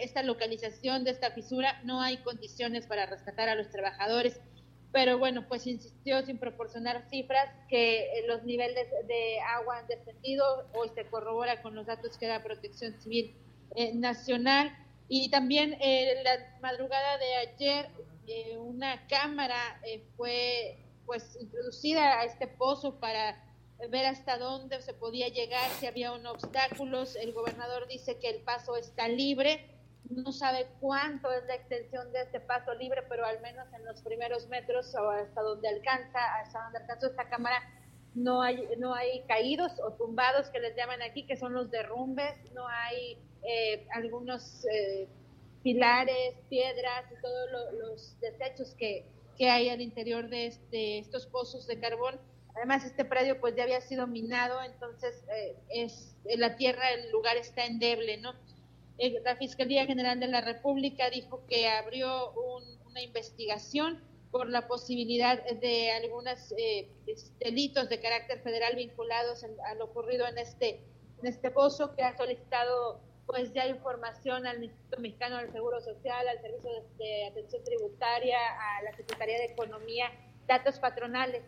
esta localización de esta fisura, no hay condiciones para rescatar a los trabajadores. Pero bueno, pues insistió sin proporcionar cifras que eh, los niveles de agua han descendido. Hoy se corrobora con los datos que da Protección Civil eh, Nacional. Y también eh, la madrugada de ayer una cámara fue pues introducida a este pozo para ver hasta dónde se podía llegar, si había obstáculos. El gobernador dice que el paso está libre, no sabe cuánto es la extensión de este paso libre, pero al menos en los primeros metros o hasta donde alcanza, hasta donde alcanzó esta cámara, no hay, no hay caídos o tumbados que les llaman aquí, que son los derrumbes, no hay eh, algunos eh, pilares, piedras y todos los desechos que, que hay al interior de, de estos pozos de carbón Además, este predio pues ya había sido minado, entonces eh, es la tierra, el lugar está endeble, ¿no? Eh, la Fiscalía General de la República dijo que abrió una investigación por la posibilidad de algunos eh, delitos de carácter federal vinculados a lo ocurrido en este en este pozo que ha solicitado pues ya información al Instituto Mexicano del Seguro Social, al Servicio de Atención Tributaria, a la Secretaría de Economía, datos patronales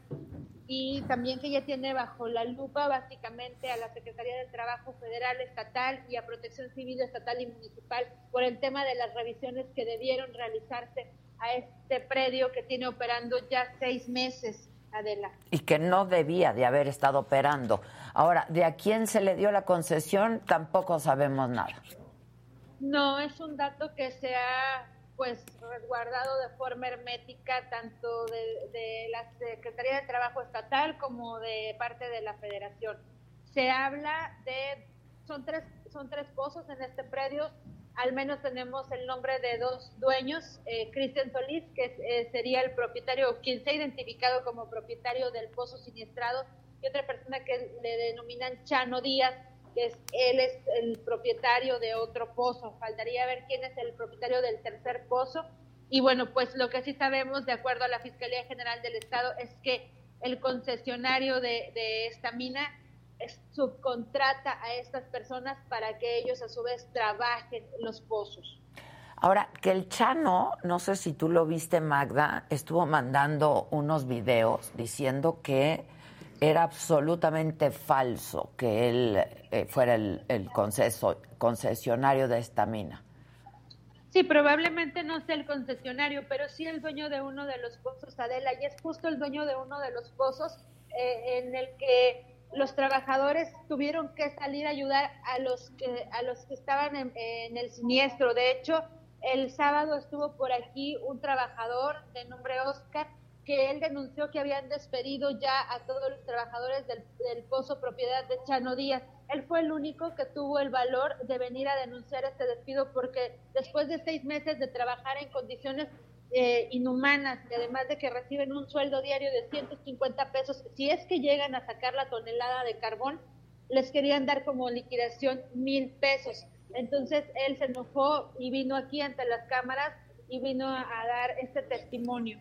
y también que ya tiene bajo la lupa básicamente a la Secretaría del Trabajo Federal, Estatal y a Protección Civil Estatal y Municipal por el tema de las revisiones que debieron realizarse a este predio que tiene operando ya seis meses. Adela. Y que no debía de haber estado operando. Ahora, ¿de a quién se le dio la concesión? Tampoco sabemos nada. No, es un dato que se ha pues resguardado de forma hermética tanto de, la Secretaría de Trabajo Estatal como de parte de la Federación. Se habla de, son tres, son tres pozos en este predio, al menos tenemos el nombre de dos dueños, eh, Cristian Solís, que eh, sería el propietario, quien se ha identificado como propietario del pozo siniestrado, y otra persona que le denominan Chano Díaz, que es, él es el propietario de otro pozo. Faltaría ver quién es el propietario del tercer pozo. Y bueno, pues lo que sí sabemos, de acuerdo a la Fiscalía General del Estado, es que el concesionario de, de esta mina subcontrata a estas personas para que ellos a su vez trabajen los pozos. Ahora, que el Chano, no sé si tú lo viste, Magda, estuvo mandando unos videos diciendo que era absolutamente falso que él eh, fuera el, el concesionario de esta mina. Sí, probablemente no sea el concesionario, pero sí el dueño de uno de los pozos, Adela, y es justo el dueño de uno de los pozos eh, en el que los trabajadores tuvieron que salir a ayudar a los que, a los que estaban en, en el siniestro. De hecho, el sábado estuvo por aquí un trabajador de nombre Oscar que él denunció que habían despedido ya a todos los trabajadores del, pozo propiedad de Chano Díaz. Él fue el único que tuvo el valor de venir a denunciar este despido porque después de seis meses de trabajar en condiciones eh, inhumanas y además de que reciben un sueldo diario de 150 pesos, si es que llegan a sacar la tonelada de carbón, les querían dar como liquidación mil pesos. Entonces él se enojó y vino aquí ante las cámaras y vino a dar este testimonio.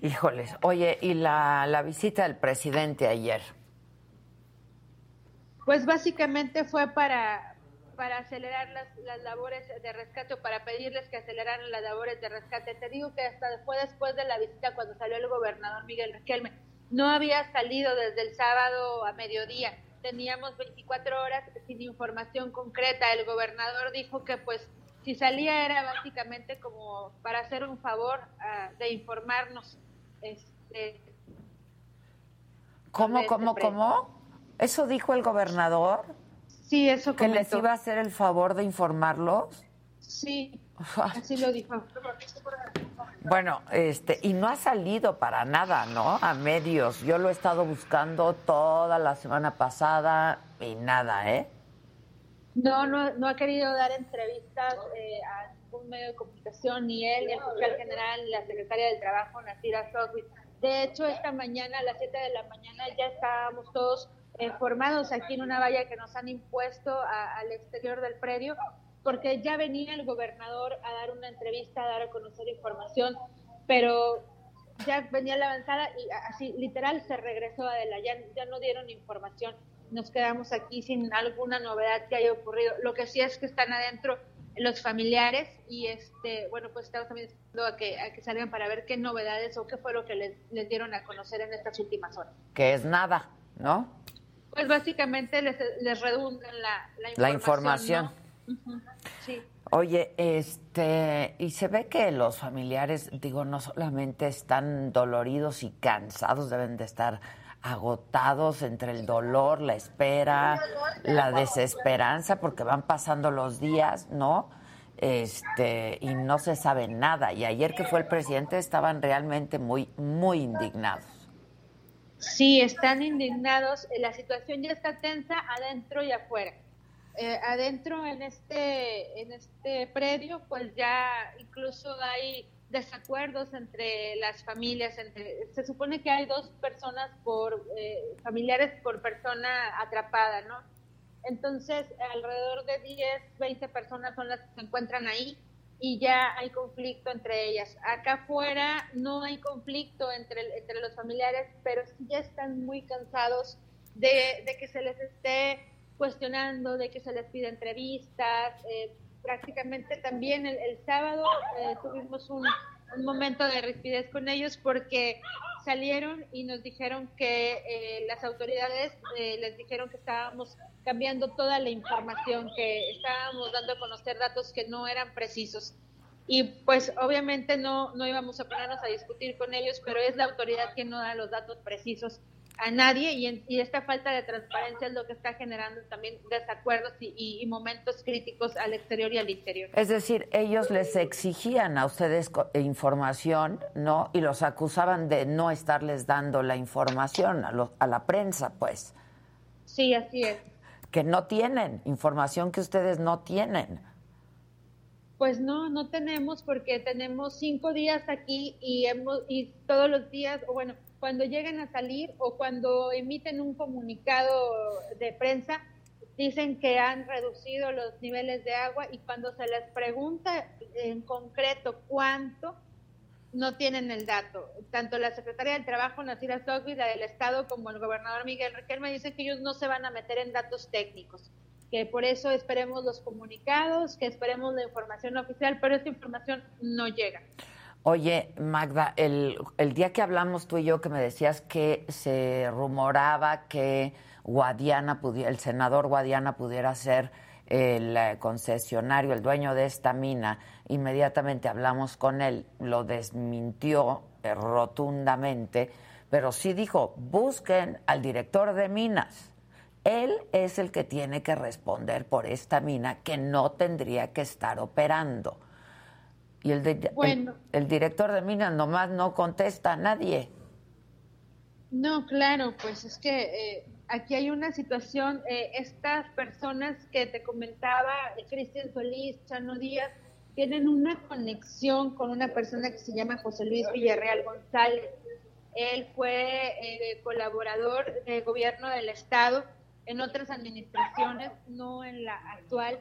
Híjoles, oye, ¿y la, la visita del presidente ayer? Pues básicamente fue para, para acelerar las, las labores de rescate o para pedirles que aceleraran las labores de rescate. Te digo que hasta fue después de la visita cuando salió el gobernador Miguel Riquelme. No había salido desde el sábado a mediodía. teníamos 24 horas sin información concreta. El gobernador dijo que pues si salía era básicamente como para hacer un favor ah, de informarnos. Este, ¿Cómo, cómo, cómo? ¿Eso dijo el gobernador? Sí, eso ¿Que les iba a hacer el favor de informarlos? Sí, así lo dijo. Bueno, este, y no ha salido para nada, ¿no? A medios. Yo lo he estado buscando toda la semana pasada y nada, ¿eh? No, no, no ha querido dar entrevistas eh, a medio de comunicación, ni él, ni el fiscal general, ni la secretaria del Trabajo, Nasira Sogui. De hecho, esta mañana, a las 7 de la mañana, ya estábamos todos eh, formados aquí en una valla que nos han impuesto al exterior del predio porque ya venía el gobernador a dar una entrevista, a dar a conocer información, pero ya venía la avanzada y así literal se regresó a Adela, ya, ya no dieron información, nos quedamos aquí sin alguna novedad que haya ocurrido. Lo que sí es que están adentro los familiares y este bueno pues estamos también esperando a que, a que salgan para ver qué novedades o qué fue lo que les, les dieron a conocer en estas últimas horas. Que es nada, ¿no? Pues básicamente les, les redundan la, la información. Oye, este, y se ve que los familiares, digo, no solamente están doloridos y cansados, deben de estar agotados entre el dolor, la espera, la desesperanza, porque van pasando los días, ¿no? Este, y no se sabe nada. Y ayer que fue el presidente estaban realmente muy, muy indignados. Sí, están indignados. La situación ya está tensa adentro y afuera. Eh, adentro en este, en este predio, pues ya incluso hay desacuerdos entre las familias. Entre, se supone que hay dos personas por, eh, familiares por persona atrapada, ¿no? Entonces, alrededor de 10, 20 personas son las que se encuentran ahí y ya hay conflicto entre ellas. Acá afuera no hay conflicto entre, entre los familiares, pero sí ya están muy cansados de, de que se les esté cuestionando de que se les pide entrevistas. Eh, prácticamente también el, sábado eh, tuvimos un, momento de rapidez con ellos porque salieron y nos dijeron que eh, las autoridades les dijeron que estábamos cambiando toda la información, que estábamos dando a conocer datos que no eran precisos. Y pues obviamente no, no íbamos a ponernos a discutir con ellos, pero es la autoridad quien no da los datos precisos a nadie y, esta falta de transparencia es lo que está generando también desacuerdos y, momentos críticos al exterior y al interior. Es decir, ellos les exigían a ustedes información, ¿no? Y los acusaban de no estarles dando la información a, a la prensa, pues. Sí, así es. Que no tienen información que ustedes no tienen. Pues no, no tenemos porque tenemos cinco días aquí y hemos y todos los días, o bueno, cuando llegan a salir o cuando emiten un comunicado de prensa, dicen que han reducido los niveles de agua y cuando se les pregunta en concreto cuánto, no tienen el dato. Tanto la secretaria del Trabajo, Nacira Sogbi, la del Estado, como el gobernador Miguel Riquelme dicen que ellos no se van a meter en datos técnicos, que por eso esperemos los comunicados, que esperemos la información oficial, pero esa información no llega. Oye, Magda, el, el, día que hablamos tú y yo que me decías que se rumoraba que Guadiana pudiera, el senador Guadiana pudiera ser el eh, concesionario, el dueño de esta mina, inmediatamente hablamos con él, lo desmintió eh, rotundamente, pero sí dijo, busquen al director de minas. Él es el que tiene que responder por esta mina que no tendría que estar operando. Y el, el, director de minas nomás no contesta a nadie. No, claro, pues es que eh, aquí hay una situación, eh, estas personas que te comentaba, Cristian Solís, Chano Díaz, tienen una conexión con una persona que se llama José Luis Villarreal González. Él fue eh, colaborador del gobierno del Estado en otras administraciones, no en la actual,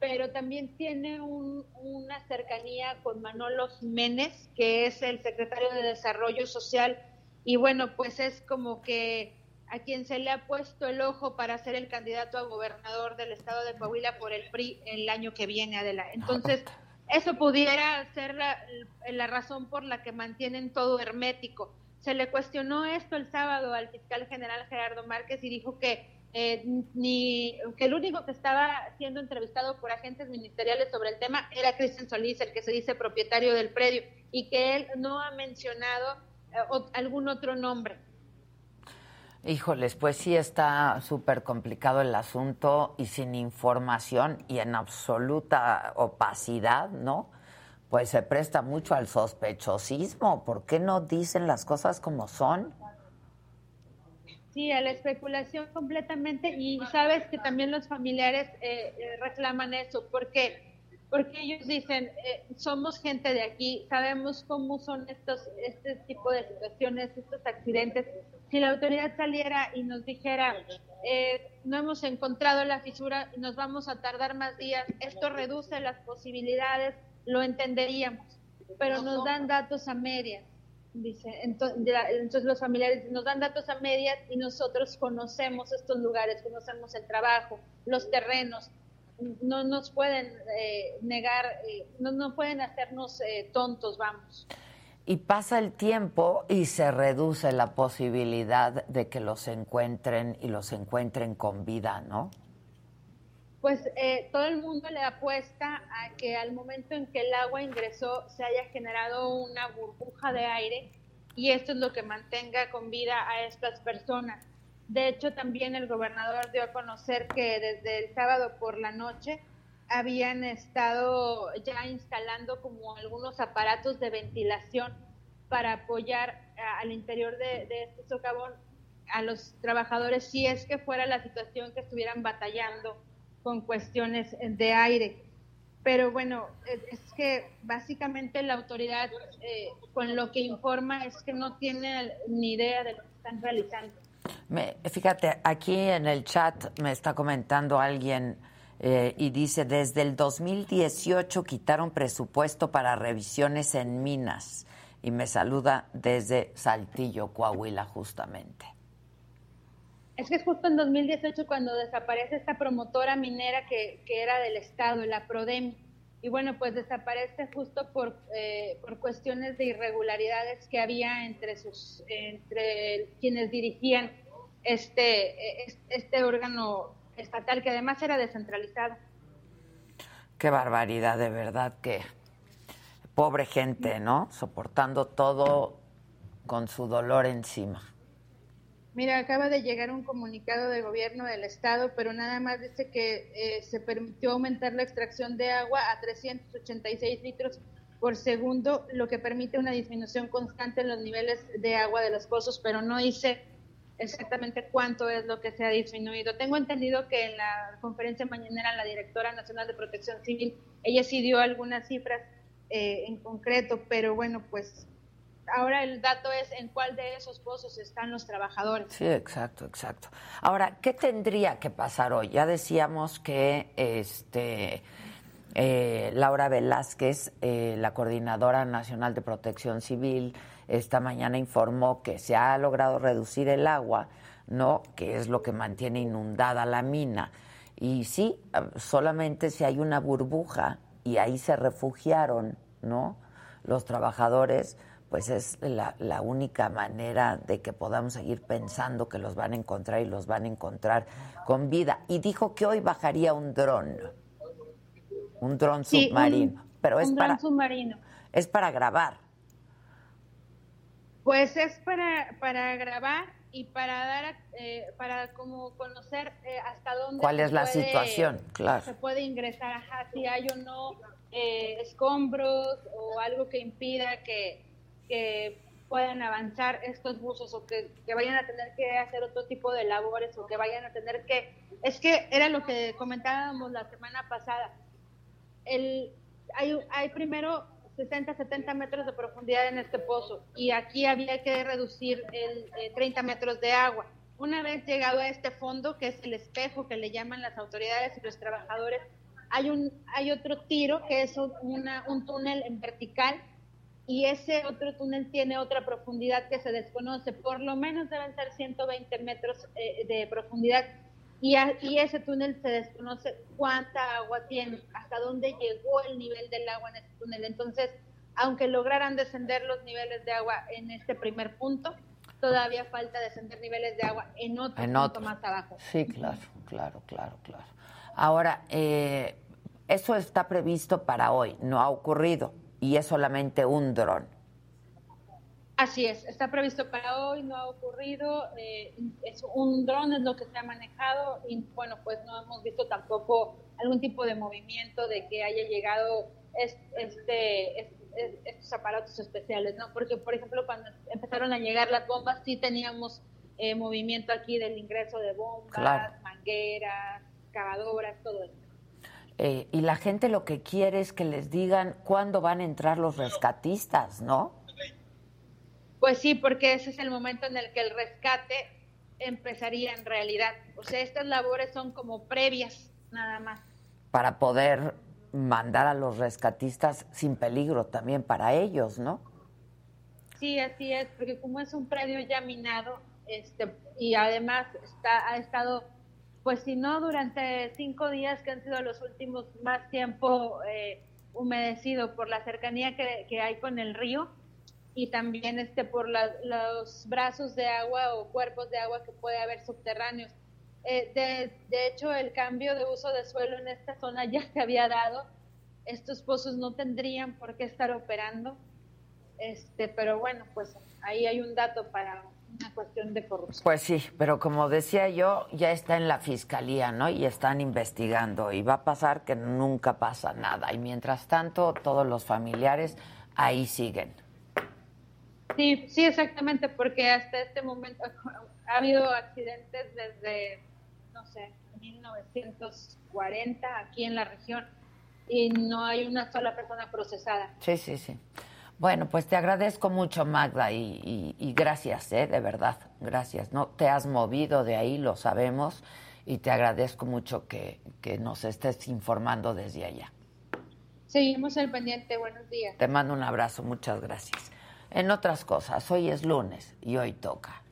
pero también tiene una cercanía con Manolo Jiménez, que es el secretario de Desarrollo Social, y bueno, pues es como que a quien se le ha puesto el ojo para ser el candidato a gobernador del estado de Coahuila por el PRI el año que viene, Adela. Entonces, eso pudiera ser la, la razón por la que mantienen todo hermético. Se le cuestionó esto el sábado al fiscal general Gerardo Márquez y dijo que eh, ni que el único que estaba siendo entrevistado por agentes ministeriales sobre el tema era Cristian Solís, el que se dice propietario del predio, y que él no ha mencionado eh, algún otro nombre. Híjoles, pues sí está súper complicado el asunto y sin información y en absoluta opacidad, ¿no? Pues se presta mucho al sospechosismo. ¿Por qué no dicen las cosas como son? Sí, a la especulación completamente y sabes que también los familiares eh, eh, reclaman eso, porque porque ellos dicen, eh, somos gente de aquí, sabemos cómo son estos este tipo de situaciones, estos accidentes. Si la autoridad saliera y nos dijera, no hemos encontrado la fisura, nos vamos a tardar más días, esto reduce las posibilidades, lo entenderíamos, pero nos dan datos a medias. Dice, entonces, los familiares nos dan datos a medias y nosotros conocemos estos lugares, conocemos el trabajo, los terrenos, no nos pueden eh, negar, eh, no, no, pueden hacernos eh, tontos, vamos. Y pasa el tiempo y se reduce la posibilidad de que los encuentren y los encuentren con vida, ¿no? Pues todo el mundo le apuesta a que al momento en que el agua ingresó se haya generado una burbuja de aire y esto es lo que mantenga con vida a estas personas. De hecho, también el gobernador dio a conocer que desde el sábado por la noche habían estado ya instalando como algunos aparatos de ventilación para apoyar al interior de, este socavón a los trabajadores si es que fuera la situación que estuvieran batallando con cuestiones de aire. Pero bueno, es que básicamente la autoridad eh, con lo que informa es que no tiene ni idea de lo que están realizando. Me, fíjate, aquí en el chat me está comentando alguien eh, y dice, desde el 2018 quitaron presupuesto para revisiones en minas y me saluda desde Saltillo, Coahuila, justamente. Es que es justo en 2018 cuando desaparece esta promotora minera que, que era del Estado, la PRODEM. Y bueno, pues desaparece justo por, eh, por cuestiones de irregularidades que había entre, sus, entre quienes dirigían este, este órgano estatal, que además era descentralizado. Qué barbaridad, de verdad, que pobre gente, ¿no? Soportando todo con su dolor encima. Mira, acaba de llegar un comunicado del gobierno del estado, pero nada más dice que eh, se permitió aumentar la extracción de agua a 386 litros por segundo, lo que permite una disminución constante en los niveles de agua de los pozos, pero no dice exactamente cuánto es lo que se ha disminuido. Tengo entendido que en la conferencia mañanera la directora nacional de protección civil, ella sí dio algunas cifras eh, en concreto, pero bueno, pues ahora el dato es en cuál de esos pozos están los trabajadores. Sí, exacto, exacto. Ahora, ¿qué tendría que pasar hoy? Ya decíamos que este eh, Laura Velázquez, eh, la coordinadora nacional de protección civil, esta mañana informó que se ha logrado reducir el agua, ¿no? Que es lo que mantiene inundada la mina. Y sí, solamente si hay una burbuja y ahí se refugiaron, ¿no? Los trabajadores, pues es la, la, única manera de que podamos seguir pensando que los van a encontrar y los van a encontrar con vida. Y dijo que hoy bajaría un dron, un dron submarino. pero es para, submarino. Es para grabar. Pues es para, para grabar y para dar, eh, para como conocer eh, hasta dónde. ¿Cuál es la situación? Claro. Se puede ingresar, ajá, si hay o no eh, escombros o algo que impida que, que puedan avanzar estos buzos o que, que, vayan a tener que hacer otro tipo de labores o que vayan a tener que... Es que era lo que comentábamos la semana pasada. El, hay, hay primero 60, 70 metros de profundidad en este pozo y aquí había que reducir el 30 eh, metros de agua. Una vez llegado a este fondo, que es el espejo que le llaman las autoridades y los trabajadores, hay, un, hay otro tiro que es una, un túnel en vertical y ese otro túnel tiene otra profundidad que se desconoce. Por lo menos deben ser 120 metros eh, de profundidad y, y, ese túnel se desconoce cuánta agua tiene, hasta dónde llegó el nivel del agua en ese túnel. Entonces, aunque lograran descender los niveles de agua en este primer punto, todavía falta descender niveles de agua en otro punto más abajo. Sí, claro, claro, claro, claro. Ahora, eh, eso está previsto para hoy, no ha ocurrido y es solamente un dron. Así es, está previsto para hoy, no ha ocurrido, eh, es un dron es lo que se ha manejado y bueno, pues no hemos visto tampoco algún tipo de movimiento de que haya llegado este, estos aparatos especiales, ¿no? Porque, por ejemplo, cuando empezaron a llegar las bombas, sí teníamos eh, movimiento aquí del ingreso de bombas, mangueras, cavadoras, todo eso. Eh, y la gente lo que quiere es que les digan cuándo van a entrar los rescatistas, ¿no? Pues sí, porque ese es el momento en el que el rescate empezaría en realidad. O sea, estas labores son como previas, nada más. Para poder mandar a los rescatistas sin peligro también para ellos, ¿no? Sí, así es, porque como es un predio ya minado, este, y además está, ha estado, pues si no, durante cinco días que han sido los últimos más tiempo eh, humedecido por la cercanía que, hay con el río, y también este por los brazos de agua o cuerpos de agua que puede haber subterráneos. Eh, de, de, hecho, el cambio de uso de suelo en esta zona ya se había dado. Estos pozos no tendrían por qué estar operando, este, pero bueno, pues ahí hay un dato para una cuestión de corrupción. Pues sí, pero como decía yo, ya está en la fiscalía, ¿no? Y están investigando y va a pasar que nunca pasa nada. Y mientras tanto, todos los familiares ahí siguen. Sí, sí, exactamente, porque hasta este momento ha habido accidentes desde, no sé, 1940 aquí en la región y no hay una sola persona procesada. Sí, sí, sí. Bueno, pues te agradezco mucho, Magda, y, gracias, ¿eh? de verdad, gracias. No te has movido de ahí, lo sabemos, y te agradezco mucho que, que nos estés informando desde allá. Seguimos el pendiente, buenos días. Te mando un abrazo, muchas gracias. En otras cosas, hoy es lunes y hoy toca,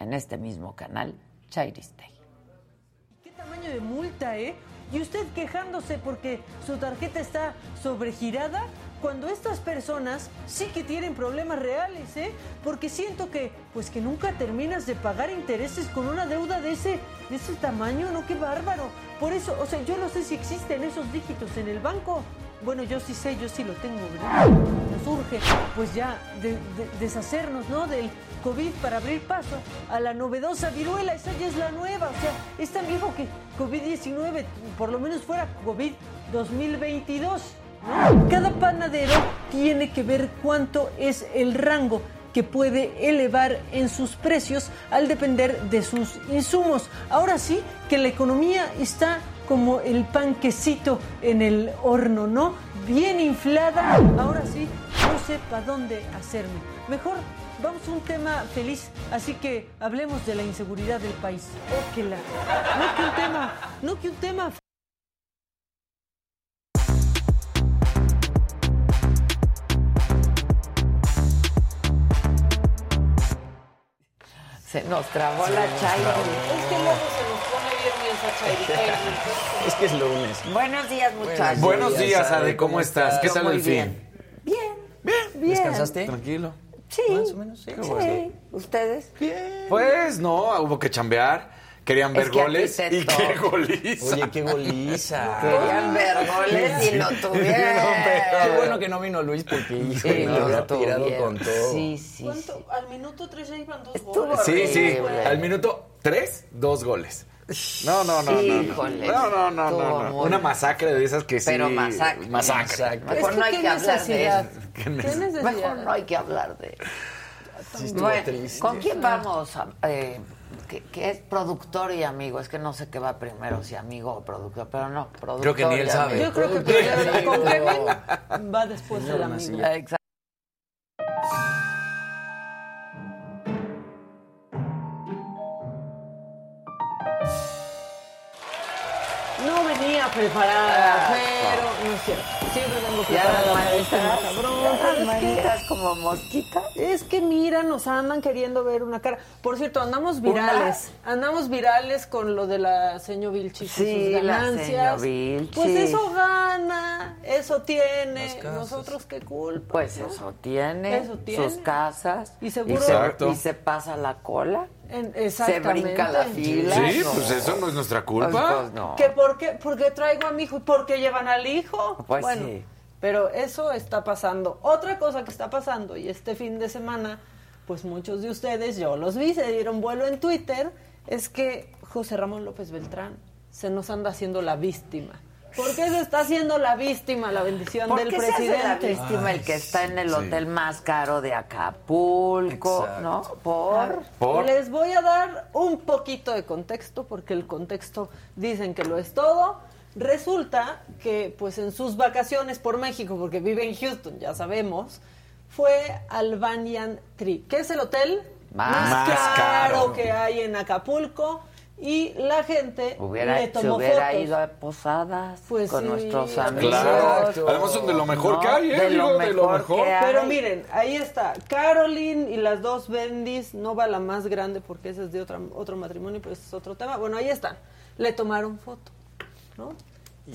en este mismo canal, Chairistei. ¿Qué tamaño de multa, eh? Y usted quejándose porque su tarjeta está sobregirada cuando estas personas sí que tienen problemas reales, ¿eh? Porque siento que, pues que nunca terminas de pagar intereses con una deuda de ese, de ese tamaño, ¿no? ¡Qué bárbaro! Por eso, o sea, yo no sé si existen esos dígitos en el banco. Bueno, yo sí sé, yo sí lo tengo, ¿verdad? Nos urge, pues ya, deshacernos, ¿no? Del COVID para abrir paso a la novedosa viruela. Esa ya es la nueva. O sea, es tan viejo que COVID-19, por lo menos fuera COVID 2022. Cada panadero tiene que ver cuánto es el rango que puede elevar en sus precios al depender de sus insumos. Ahora sí que la economía está como el panquecito en el horno, ¿no? Bien inflada. Ahora sí, no sé para dónde hacerme. Mejor vamos a un tema feliz, así que hablemos de la inseguridad del país. Oh, que la... No que un tema, no que un tema Se nos trabó la Chairo. Es que luego se nos pone bien esa Chairo. Es que es lunes. Buenos días, muchachos. Buenos días, Ade. ¿Cómo estás? ¿Qué tal el fin? Bien. Bien. Bien. ¿Descansaste? Tranquilo. Sí. Más o menos, sí. sí. ¿Ustedes? Bien. Pues no, hubo que chambear. Querían ver goles y qué goliza. Oye, qué goliza. Querían ver goles y lo tuvieron. Qué bueno que no vino Luis porque hijo, Sí, lo lo había tirado tuvieron. con todo. Sí, sí. Al minuto 3 ya iban dos Estuvo goles. Sí, sí. Al minuto tres, dos goles. No, no, no, no. Híjole, No, no, no, no. no. Una masacre de esas que sí. Pero masacre. Masacre. Mejor no hay que hablar de eso. Mejor no hay que hablar de eso. Bueno. ¿con quién vamos? a- eh, que, que es productor y amigo. Es que no sé qué va primero, si amigo o productor, pero no, productor. Creo que ni él sabe. Yo creo que primero con Kevin va después el amigo. Exacto. No venía preparada, pero no es cierto. Siempre vengo preparada como mosquita. Es que mira, nos andan queriendo ver una cara. Por cierto, andamos virales. Andamos virales con lo de la señor Vilchis Sí, y sus ganancias. Pues eso gana. eso tiene, nosotros qué culpa. Pues eso tiene, Eso tiene. sus casas Y seguro- Exacto. y se pasa la cola, En- se brinca la fila. Sí, no. pues eso no es nuestra Pues, culpa. pues, no. ¿Que por qué? Porque traigo a mi hijo y porque llevan al hijo. Pues bueno, sí. Pero eso está pasando. Otra cosa que está pasando, y este fin de semana, pues muchos de ustedes, yo los vi, se dieron vuelo en Twitter, es que José Ramón López Beltrán se nos anda haciendo la víctima. ¿Por qué se está haciendo la víctima, la bendición ¿Por del qué se hace la presidente? víctima el que está en el sí. hotel más caro de Acapulco, Exacto. ¿no? Por Por- Les voy a dar un poquito de contexto, porque el contexto dicen que lo es todo. Resulta que, pues, en sus vacaciones por México, porque vive en Houston, ya sabemos, fue al Banyan Tree, que es el hotel Más caro, caro. que hay en Acapulco. Y la gente hubiera, le se tomó hubiera fotos. ido a posadas Pues con sí, nuestros amigos. Claro. Además son de lo mejor ¿no? que hay, ¿eh? De lo Digo, de lo mejor mejor. que hay. Pero miren, ahí está. Caroline y las dos Bendis, no va la más grande porque esa es de otra, otro matrimonio, pero ese es otro tema. Bueno, ahí están. Le tomaron foto, ¿no?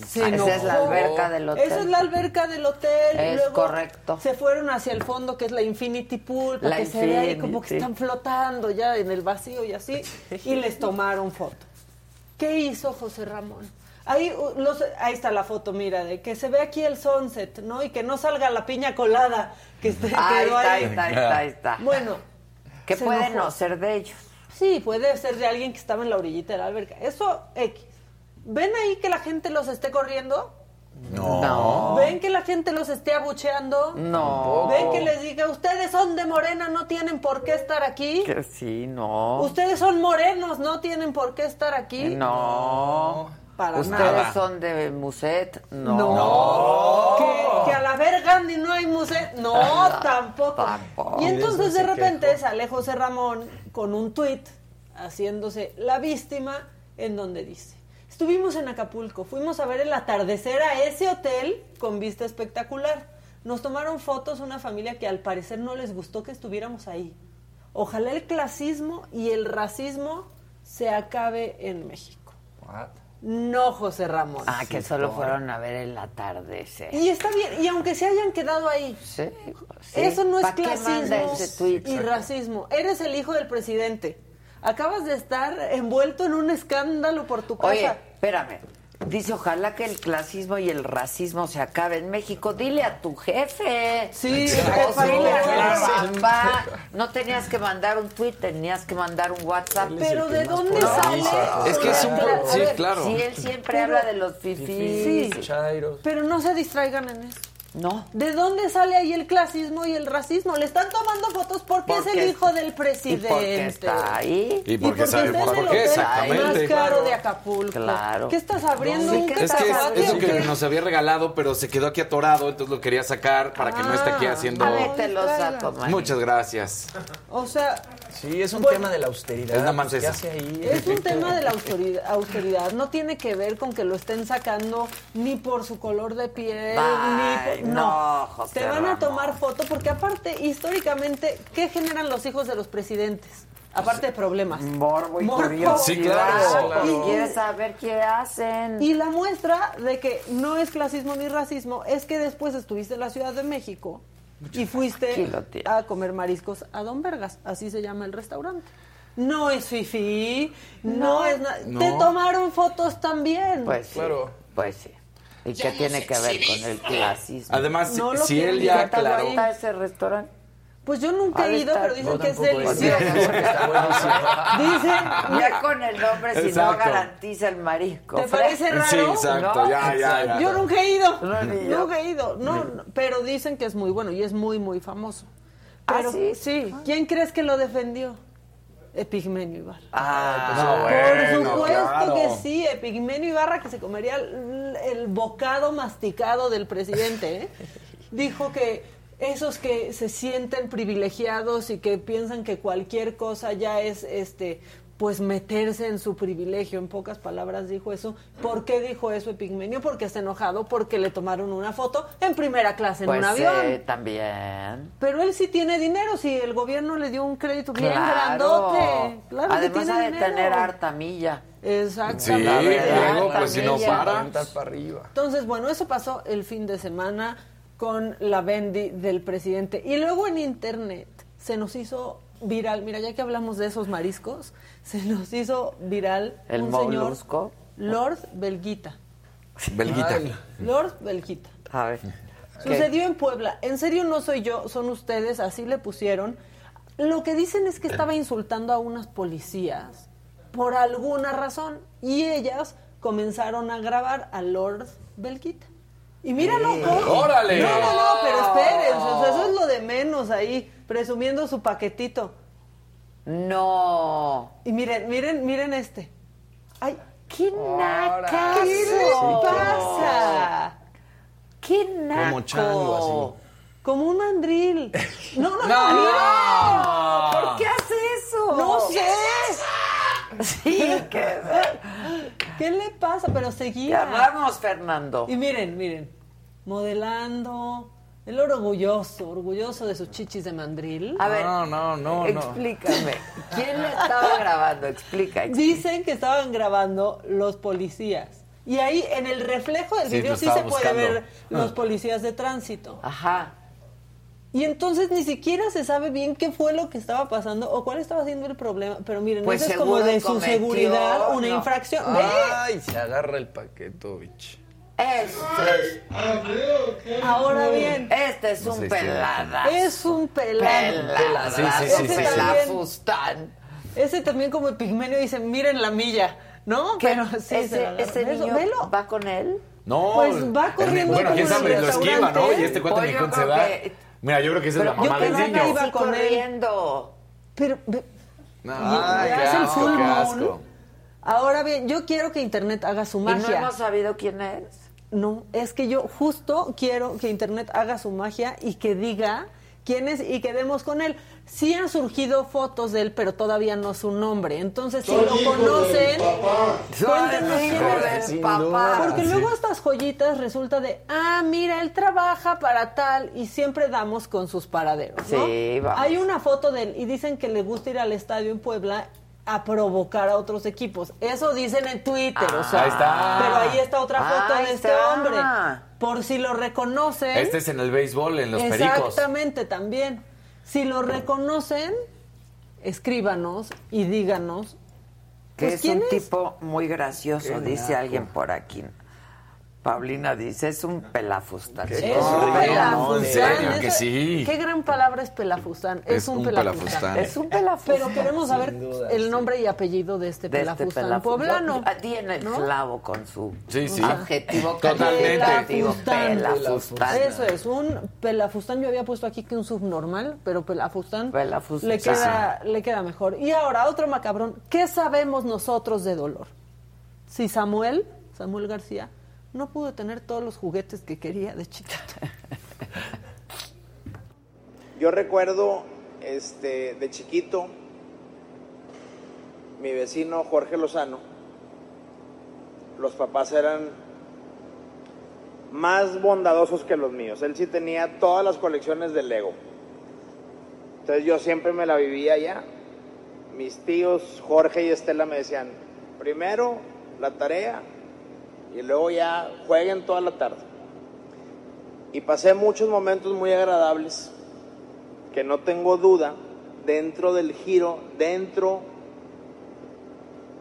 Se Ah, Esa es la alberca del hotel. Esa es la alberca del hotel. y Es luego correcto. Se fueron hacia el fondo, que es la Infinity Pool, para La que se vea ahí como que están flotando ya en el vacío y así. Y les tomaron foto. ¿Qué hizo José Ramón? Ahí, uh, los- ahí está la foto, mira, de que se ve aquí el sunset, ¿no? Y que no salga la piña colada que esté, Ahí quedó está, ahí. ahí está, ahí está, ahí está. Bueno, que puede enojó. no ser de ellos. Sí, puede ser de alguien que estaba en la orillita de la alberca. Eso, X. ¿Ven ahí que la gente los esté corriendo? No. ¿Ven que la gente los esté abucheando? No. ¿Ven que les diga, ustedes son de Morena, no tienen por qué estar aquí? Que sí, no. Ustedes son morenos, no tienen por qué estar aquí? No. Para ¿Ustedes nada. son de Muset? No. No. Que, que a la verga ni no hay museo. No, tampoco. tampoco. Y entonces de repente sale José Ramón con un tuit haciéndose la víctima en donde dice, estuvimos en Acapulco, fuimos a ver el atardecer a ese hotel con vista espectacular. Nos tomaron fotos una familia que al parecer no les gustó que estuviéramos ahí. Ojalá el clasismo y el racismo se acabe en México. What? No, José Ramón. Ah, que solo fueron a ver el atardecer. Y está bien, y aunque se hayan quedado ahí, Sí, sí. eso no es ¿Pa' qué manda clasismo y racismo. Eres el hijo del presidente. Acabas de estar envuelto en un escándalo por tu casa. Oye, espérame. Dice, ojalá que el clasismo y el racismo se acabe en México. Dile a tu jefe. Sí, por Dile a tu papá. No tenías que mandar un tweet, tenías que mandar un WhatsApp. Pero ¿de dónde sale? Es que es un... Sí, ver, claro. Sí, él siempre Pero- habla de los fifís. Sí. Chairos. Pero no se distraigan en eso. No. ¿De dónde sale ahí el clasismo y el racismo? Le están tomando fotos porque, es Porque el hijo del ¿Y presidente. por qué está ahí? Y Y porque sabemos está en por el qué, exactamente. Más caro de Acapulco. Claro. ¿Qué estás abriendo? Sí, un ¿qué Es que es eso que nos había regalado, pero se quedó aquí atorado, entonces lo quería sacar para que no esté aquí Ah. haciendo... A ver, te lo traigan. saco, man. Muchas gracias. O sea, Sí, es un Bueno, tema de la austeridad. es nada más pues, ¿Qué eso. hace ahí? Es un tema de la austeridad, austeridad. No tiene que ver con que lo estén sacando ni por su color de piel, ni por... no, José Te van Ramón. a tomar foto porque aparte, históricamente, ¿qué generan los hijos de los presidentes? Aparte de problemas. Morbo y Morbo. curiosidad. Sí, claro. Quieres saber qué hacen. Y la muestra de que no es clasismo ni racismo es que después estuviste en la Ciudad de México y fuiste a comer mariscos a Don Vergas, así se llama el restaurante. No es fifi, no, es nada. No. Te tomaron fotos también. Pues sí. Claro. Pues sí. ¿Y qué tiene que ver con el clasismo? Además, si- No si él ya aclaró... ¿Está ese restaurante? Pues yo nunca Ha he ido, estar- pero dicen que es delicioso. Dicen, Ya con el nombre, si no garantiza el marisco. ¿te parece raro? Sí, exacto, No, ya, ya, ya. Yo nunca he ido. No, nunca he ido. No, no, pero dicen que es muy bueno y es muy, muy famoso. ¿Ah, Pero, sí? ¿Quién crees que lo defendió? Epigmenio Ibarra. Ah, No, Por bueno, supuesto claro. que sí, Epigmenio Ibarra, que se comería el, el bocado masticado del presidente, ¿eh? dijo que esos que se sienten privilegiados y que piensan que cualquier cosa ya es este pues meterse en su privilegio, en pocas palabras dijo eso. ¿Por qué dijo eso Epigmenio? Porque está enojado porque le tomaron una foto en primera clase en Pues un avión. sí, también. Pero él sí tiene dinero, si el gobierno le dio un crédito bien Claro. grandote. Claro que Además tiene ha de dinero. tener harta milla. Exactamente. Sí, luego, pues si no para. Cuentas para arriba. Entonces, bueno, eso pasó el fin de semana con la Bendy del presidente. Y luego en internet se nos hizo viral, mira, ya que hablamos de esos mariscos, se nos hizo viral El un molusco. señor, Lord Belguita. Belguita. Ay. Lord Belguita. A ver. Sucedió en Puebla. En serio no soy yo, son ustedes, así le pusieron. Lo que dicen es que estaba insultando a unas policías por alguna razón y ellas comenzaron a grabar a Lord Belquita. Y míralo cómo. ¡Órale! No, no, no, pero esperen, o sea, eso es lo de menos ahí, presumiendo su paquetito. No. Y miren, miren, miren este. Ay, ¡Qué naca! ¿qué le pasa? ¡Qué naco! Como chango, Como un mandril. No, no, no, No. mira. ¿Por qué hace eso? No sé. Sí, que... ¿Qué le pasa? Pero seguía. Ya vamos, Fernando. Y miren, miren. Modelando. El orgulloso, orgulloso de sus chichis de mandril. A ver, No, no, no, no. explícame. ¿Quién le estaba grabando? Explica. explica. Dicen que estaban grabando los policías. Y ahí en el reflejo del Sí, video sí se puede buscando. ver los policías de tránsito. Ajá. Y entonces ni siquiera se sabe bien qué fue lo que estaba pasando o cuál estaba siendo el problema. Pero miren, Pues eso es como de su cometió, seguridad una no. infracción. ¡Ve! Ay, se agarra el paquetovich. Este, Ahora bien, este es un sí, sí. pelada. es un pelado. Pelada. Sí, sí, sí, sí, sí. Pelafustán. Ese también como Pigmenio dice, miren la milla, ¿no? ¿Qué? Pero sí, ese, ese niño velo. va con él. No. Pues va el- corriendo Bueno, como quién en sabe, el lo esquiva, ¿no? Y este cuate Pues ni cuenta se da. Mira, yo creo que esa es la Pero yo mamá del que niño. iba Así con él. corriendo. Pero, ve- Ay, qué hace asco, qué asco. Ahora bien, yo quiero que Internet haga su Y no magia. hemos sabido quién es. No, es que yo justo quiero que Internet haga su magia y que diga quién es y que demos con él. Sí han surgido fotos de él, pero todavía no su nombre. Entonces, si lo conocen, cuéntenos quién es. papá. Porque luego estas joyitas resulta de, ah, mira, él trabaja para tal y siempre damos con sus paraderos. ¿no? Sí, vamos. Hay una foto de él y dicen que le gusta ir al estadio en Puebla a provocar a otros equipos. Eso dicen en Twitter, o sea. ahí está. Pero ahí está otra foto Ahí de este está. hombre. Por si lo reconocen. Este es en el béisbol, en los pericos. Exactamente, también. Si lo reconocen, escríbanos y díganos. Que pues, es ¿quién un es? tipo muy gracioso, dice alguien por aquí. Paulina dice, es un pelafustán. ¿Qué? Es un un No, pelafustán. en serio Eso- que sí. Qué gran palabra es pelafustán. Es, Es un, un pelafustán. pelafustán. Es un pelafustán. Pero queremos saber duda, el sí. nombre y apellido de este de este pelafustán pelafustán. poblano. Ah, Tiene el ¿no? clavo con su Sí, sí. adjetivo Totalmente. Pelafustán. Pelafustán. Eso es, un pelafustán. Yo había puesto aquí que un subnormal, pero pelafustán, Pelafustán. Le, queda, le queda mejor. Y ahora, otro macabrón. ¿Qué sabemos nosotros de dolor? Si Samuel, Samuel García, no pudo tener todos los juguetes que quería de chiquito. Yo recuerdo este, de chiquito, mi vecino Jorge Lozano, los papás eran más bondadosos que los míos. Él sí tenía todas las colecciones de Lego. Entonces yo siempre me la vivía allá. Mis tíos Jorge y Estela me decían, primero la tarea y luego ya jueguen toda la tarde. Y pasé muchos momentos muy agradables que no tengo duda, dentro del giro, dentro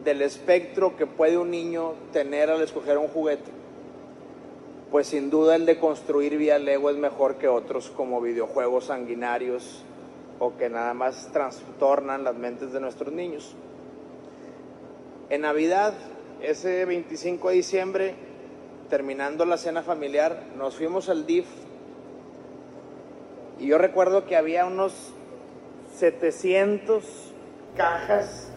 del espectro que puede un niño tener al escoger un juguete, pues sin duda el de construir vía Lego es mejor que otros como videojuegos sanguinarios o que nada más trastornan las mentes de nuestros niños. En Navidad, ese 25 de diciembre, terminando la cena familiar, nos fuimos al DIF y yo recuerdo que había unos 700 cajas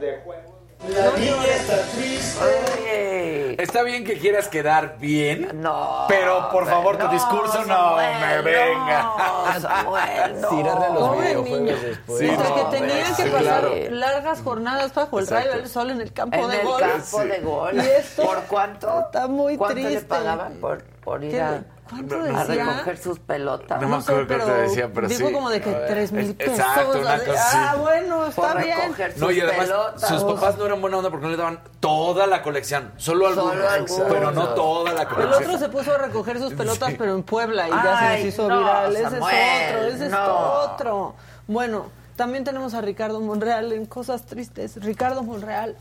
de juegos La niña está triste. Está bien que quieras quedar bien. No. Pero por favor, tu no, discurso no Samuel, me venga. No, Samuel, no. Tirarle a los Pobre videojuegos niño. después. Sí, o sea, no, que tenían sí, que pasar claro. largas jornadas bajo el rayo del sol en el campo En de el golf. campo de golf. Y esto ¿Por cuánto? está muy ¿Cuánto triste. le pagaban por, por ir ¿Qué? a, ¿Cuánto a decía? recoger sus pelotas? No me No sé, acuerdo pero, cuánto decía, pero dijo sí. como de que tres mil Es- pesos. exacto, una cosa así. Ah, bueno, por está bien. recoger sus No, y además pelotas. sus papás no eran buena onda porque no le daban toda la colección. Solo algunos. Solo algunos. Pero no toda la El colección. otro se puso a recoger sus pelotas, pero en Puebla, y ya se Ay, nos hizo no, viral. Ese Samuel, es otro, ese no. es otro. Bueno, también tenemos a Ricardo Monreal en Cosas Tristes. Ricardo Monreal,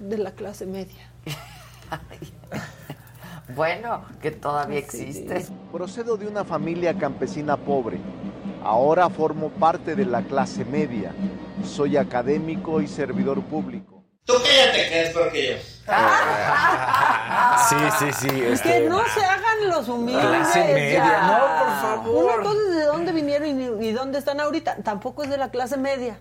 de la clase media. Bueno, que todavía existe. Procedo de una familia campesina pobre. Ahora formo parte de la clase media. Soy académico y servidor público. Tú cállate, que es peor que yo. Sí, sí, sí. Es este, que no se hagan los humildes. Clase media, ya. no, por favor. Una cosa es de dónde vinieron y, y dónde están ahorita. Tampoco es de la clase media.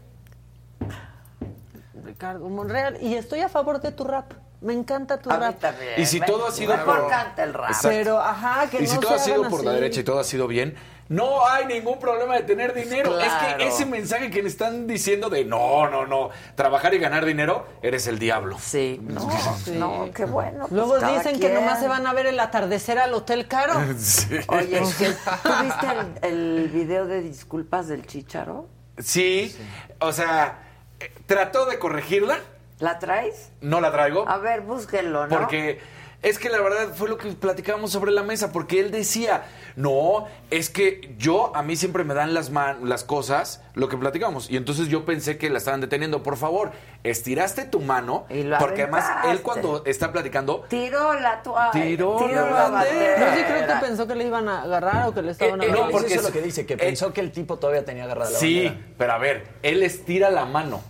Ricardo Monreal. Y estoy a favor de tu rap. Me encanta tu A mí rap. también. Y si todo ha sido Mejor por- canta el rap. Exacto. Pero, ajá, que y no si todo se ha sido por la derecha y todo ha sido bien, no hay ningún problema de tener dinero. Es que ese mensaje que le están diciendo de no, no, no, trabajar y ganar dinero, eres el diablo. Sí, no, no, qué bueno. pues Luego dicen que nomás se van a ver el atardecer al hotel caro. Sí. Oye, ¿tú viste el, el video de disculpas del Chicharo? Sí, o sea, eh, trató de corregirla, ¿La traes? no la traigo. A ver, búsquenlo, ¿no? Porque es que la verdad fue lo que platicábamos sobre la mesa, porque él decía, no, es que yo, a mí siempre me dan las, man- las cosas, lo que platicamos, y entonces yo pensé que la estaban deteniendo. Por favor, estiraste tu mano, Y lo porque además él cuando está platicando, Tiró la toalla. Tiró la la bandera. No, sí creo que pensó que le iban a agarrar o que le estaban Eh, eh, no, agarrando. porque eso es lo que dice, que eh, pensó que el tipo todavía tenía agarrada la sí, bandera. pero a ver, él estira la mano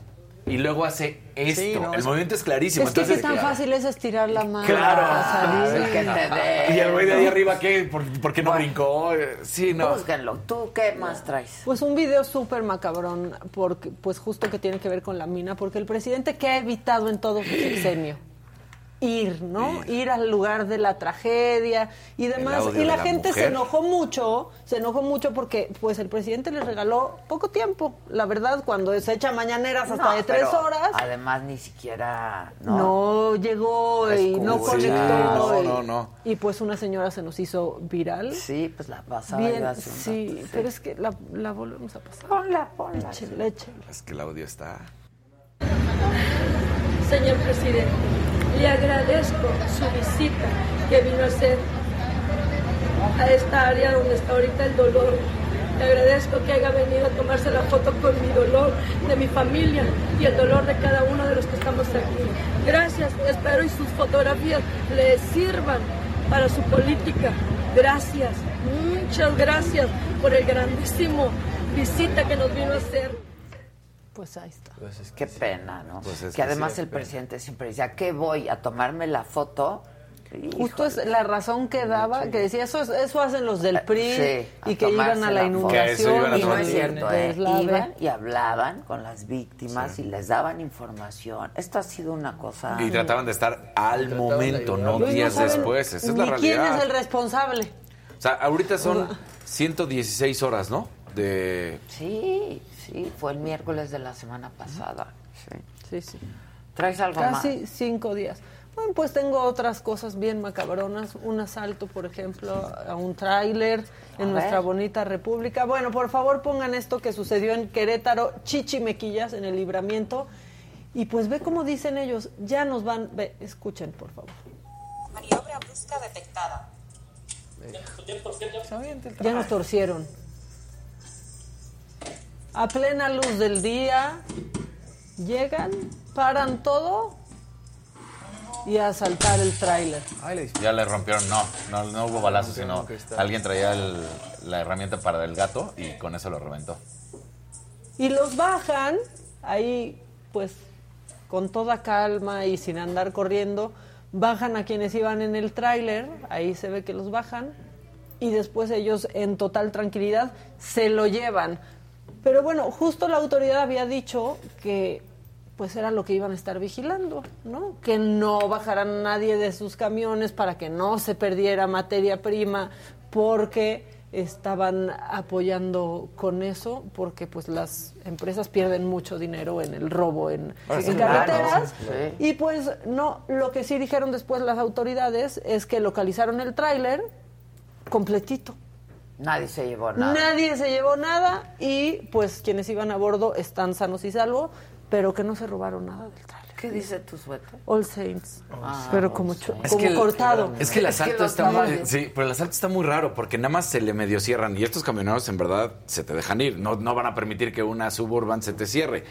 y luego hace esto. Sí, no, el es- movimiento es clarísimo. Es que entonces, qué tan fácil es estirar la mano. Claro. para salir. El que te dé. Y el güey de ahí arriba, ¿qué? ¿Por, por qué no brincó? Eh, Sí, no. Búsquenlo. ¿Tú qué más traes? Pues un video súper macabrón, porque, pues justo que tiene que ver con la mina, porque el presidente que ha evitado en todo su sexenio ir, ¿no? Ir al lugar de la tragedia y demás. Y la, de la gente se enojó mucho, se enojó mucho porque pues el presidente les regaló poco tiempo, la verdad, cuando se echa mañaneras hasta No, de tres pero horas. Además, ni siquiera. No. No llegó y no conectó. No, y, no, no. y pues una señora se nos hizo viral. Sí, pues la pasaba Bien, yo hace un sí, rato, pero es que la, la volvemos a pasar. Ponla, ponla. Échale, échale. Es que el audio está. Señor presidente, le agradezco su visita que vino a hacer a esta área donde está ahorita el dolor. Le agradezco que haya venido a tomarse la foto con mi dolor, de mi familia y el dolor de cada uno de los que estamos aquí. Gracias, espero y sus fotografías le sirvan para su política. Gracias, muchas gracias por el grandísimo visita que nos vino a hacer. Pues ahí está. Qué pena, ¿no? Pues es que que además sí, el pena. presidente siempre decía, ¿qué voy a tomarme la foto? Justo es la razón que daba, que decía, eso, es- eso hacen los del PRI Sí, y que iban a la iban inundación. a Y no es cierto, ¿eh? Iban y hablaban con las víctimas y les daban información. Esto ha sido una cosa... Y trataban de estar al momento, no Luis, no días después. Esa es la ni quién es el responsable. O sea, ahorita son 116 horas, ¿no? De. Sí, sí, fue el miércoles de la semana pasada. Sí. Sí, sí. ¿Traes algo Casi más? cinco días. Bueno, pues tengo otras cosas bien macabronas. Un asalto, por ejemplo, a un tráiler A en nuestra ver. bonita república. Bueno, por favor pongan esto que sucedió en Querétaro, Chichimequillas, en el libramiento. Y pues ve cómo dicen ellos, ya nos van, ve, escuchen, por favor. Maniobra brusca detectada. Ya nos torcieron. A plena luz del día, llegan, paran todo y a asaltar el tráiler. Ya le rompieron, no, no, no hubo balazos, sino alguien traía el- la herramienta para el gato y con eso lo reventó. Y los bajan, ahí pues con toda calma y sin andar corriendo, bajan a quienes iban en el tráiler, ahí se ve que los bajan, y después ellos en total tranquilidad se lo llevan. Pero bueno, justo la autoridad había dicho que pues era lo que iban a estar vigilando, ¿no? Que no bajaran nadie de sus camiones para que no se perdiera materia prima, porque estaban apoyando con eso, porque pues las empresas pierden mucho dinero en el robo en, Ah, en carreteras. claro, sí. Y pues no, lo que sí dijeron después las autoridades es que localizaron el tráiler completito. Nadie se llevó nada. Nadie se llevó nada y pues quienes iban a bordo están sanos y salvos, pero que no se robaron nada del tráiler. ¿Qué dice tu suéter? All Saints. Ah, pero All como, Es como el- cortado. Es que el asalto está muy, sí, pero el asalto está muy raro porque nada más se le medio cierran y estos camioneros en verdad se te dejan ir, no, no van a permitir que una suburban se te cierre.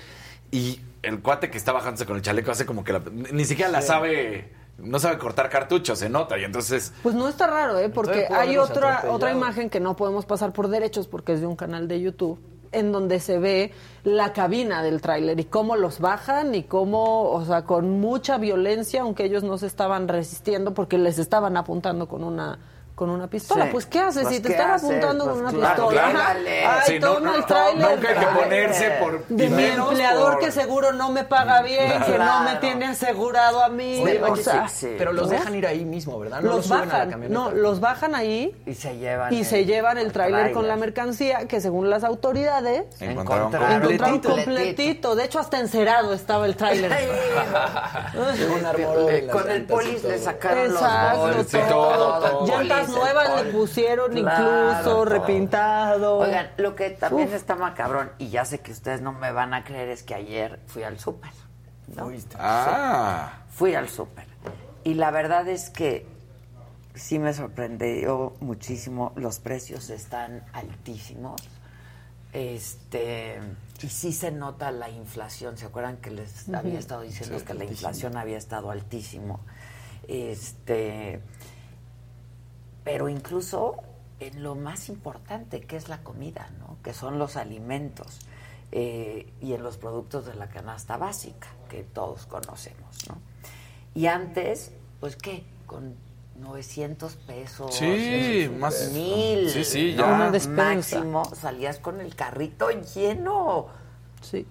Y el cuate que está bajándose con el chaleco hace como que la- ni siquiera la sabe, no sabe cortar cartuchos, se nota y entonces Pues no está raro, ¿eh? Porque hay otra, otra imagen que no podemos pasar por derechos porque es de un canal de YouTube en donde se ve la cabina del tráiler y cómo los bajan y cómo, o sea, con mucha violencia, aunque ellos no se estaban resistiendo porque les estaban apuntando con una con una pistola. Sí. Pues ¿qué haces Pues, si te ¿qué están haces? apuntando Pues, con una claro, pistola? claro. Ay, Sí, no, toma no, el tráiler. nunca hay que Ay, ponerse por- de mi empleador por- que seguro no me paga bien, que no me tiene asegurado a mí. Oye, o sea, sí, pero los dejan ir ahí mismo, ¿verdad? No los los suben a la bajan, camioneta. no, los bajan ahí Y se llevan y se llevan el tráiler con la mercancía que según las autoridades encontraron completito. completito. De hecho, hasta encerado estaba el tráiler. Con el polis le sacaron los todo, nuevas le pusieron Claro, incluso, todo. repintado. Oigan, lo que también Uf. está macabrón, y ya sé que ustedes no me van a creer, es que ayer fui al súper. ¿no? ah, Fui al súper. Y la verdad es que sí me sorprendió muchísimo. Los precios están altísimos. Este. Y sí se nota la inflación. ¿Se acuerdan que les había estado diciendo que la inflación había estado altísimo? Este. Pero incluso en lo más importante, que es la comida, ¿no? Que son los alimentos. eh, y en los productos de la canasta básica, que todos conocemos, ¿no? Y antes, pues, ¿qué? Con 900 pesos. Sí, más- Mil. sí, sí, ya. Una. Máximo, salías con el carrito lleno. Sí.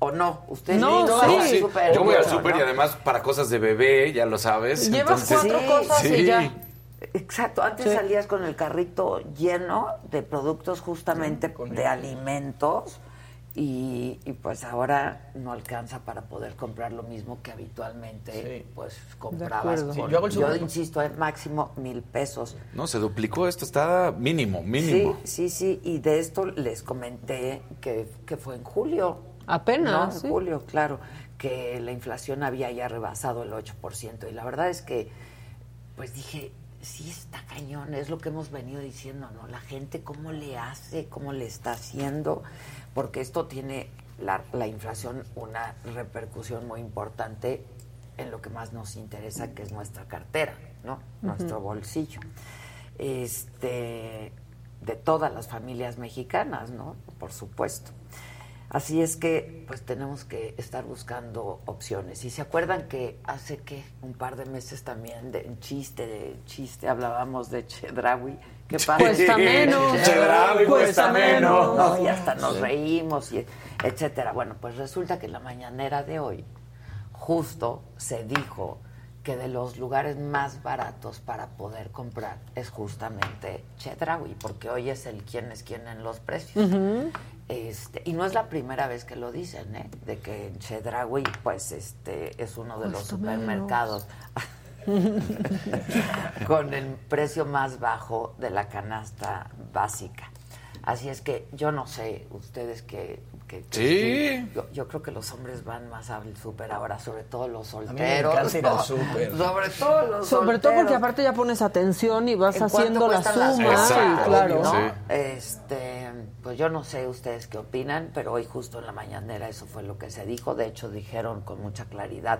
¿O no? Ustedes No, no, sí. súper Yo voy al súper y ¿no? además para cosas de bebé, ya lo sabes. Llevas entonces- cuatro Sí, cosas sí. y ya. Exacto, antes Sí. salías con el carrito lleno de productos justamente de el- alimentos y, y pues ahora no alcanza para poder comprar lo mismo que habitualmente Sí. pues comprabas. con- yo súper. insisto, es máximo mil pesos. No, se duplicó esto, está mínimo, mínimo. Sí, sí, sí, y de esto les comenté que, que fue en julio. Apenas, ¿no? En sí. julio, claro, que la inflación había ya rebasado el 8%. Y la verdad es que, pues dije, sí está cañón, es lo que hemos venido diciendo, ¿no? La gente, ¿cómo le hace? ¿Cómo le está haciendo? Porque esto tiene, la, la inflación, una repercusión muy importante en lo que más nos interesa, que es nuestra cartera, ¿no? Nuestro bolsillo. Este, de todas las familias mexicanas, ¿no? Por supuesto. Así es que, pues tenemos que estar buscando opciones. Y se acuerdan que hace que un par de meses también de en chiste, de chiste, hablábamos de Chedraui. ¿Qué pasa? Cuesta menos. Chedraui cuesta menos. No, y hasta nos reímos, y etcétera. Bueno, pues resulta que en la mañanera de hoy, justo se dijo que de los lugares más baratos para poder comprar es justamente Chedraui, porque hoy es el quién es quién en los precios. Este, y no es la primera vez que lo dicen, ¿eh? De que en Chedraui, pues, este, es uno de los Cuesta supermercados con el precio más bajo de la canasta básica. Así es que yo no sé, ustedes que... que- que Sí. Yo, yo creo que los hombres van más al súper ahora, sobre todo los mí me solteros. encanta ir al ¿no? súper. Sobre todo los Sobre todo porque aparte ya pones atención y vas ¿En cuánto haciendo la las suma. y Exacto, claro. ¿no? Sí. Este, pues yo no sé ustedes qué opinan, pero hoy justo en la mañanera eso fue lo que se dijo. De hecho, dijeron con mucha claridad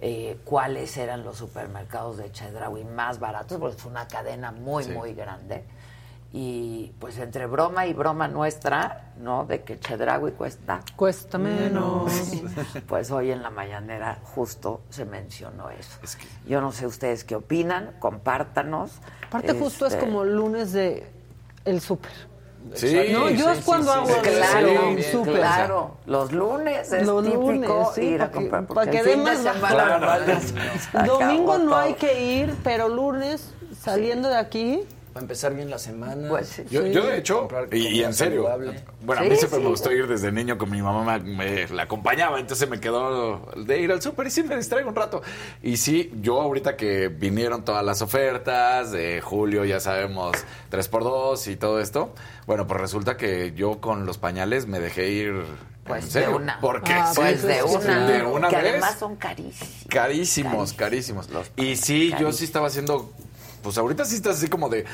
eh, cuáles eran los supermercados de Chedraui más baratos, porque es una cadena muy, Sí. muy grande. Y pues entre broma y broma nuestra, ¿no? De que Chedraui cuesta Cuesta menos. pues hoy en la mañanera justo se mencionó eso. Es que- Yo no sé ustedes qué opinan, compártanos. Aparte justo es Este, como lunes de el súper. Sí. No, yo es cuando hago Claro, el súper. claro. Los lunes es Los típico lunes, sí, ir a para que- comprar. para que dé más Domingo no todo. hay que ir, pero lunes, saliendo de aquí, Para empezar bien la semana. Pues sí. Yo, yo, de hecho, y, en serio, saludable. bueno, a mí siempre sí. me gustó ir desde niño con mi mamá, me, me- la acompañaba, entonces me quedó de ir al súper y sí me distraigo un rato. Y sí, yo ahorita que vinieron todas las ofertas, de julio ya sabemos, 3x2 y todo esto, bueno, pues resulta que yo con los pañales me dejé ir Pues en serio. de una. Porque Ah, sí, Pues de una. de una que vez. además son carísimos. Carísimos, carísimos. Y sí, yo sí estaba haciendo. Pues ahorita sí estás así como de.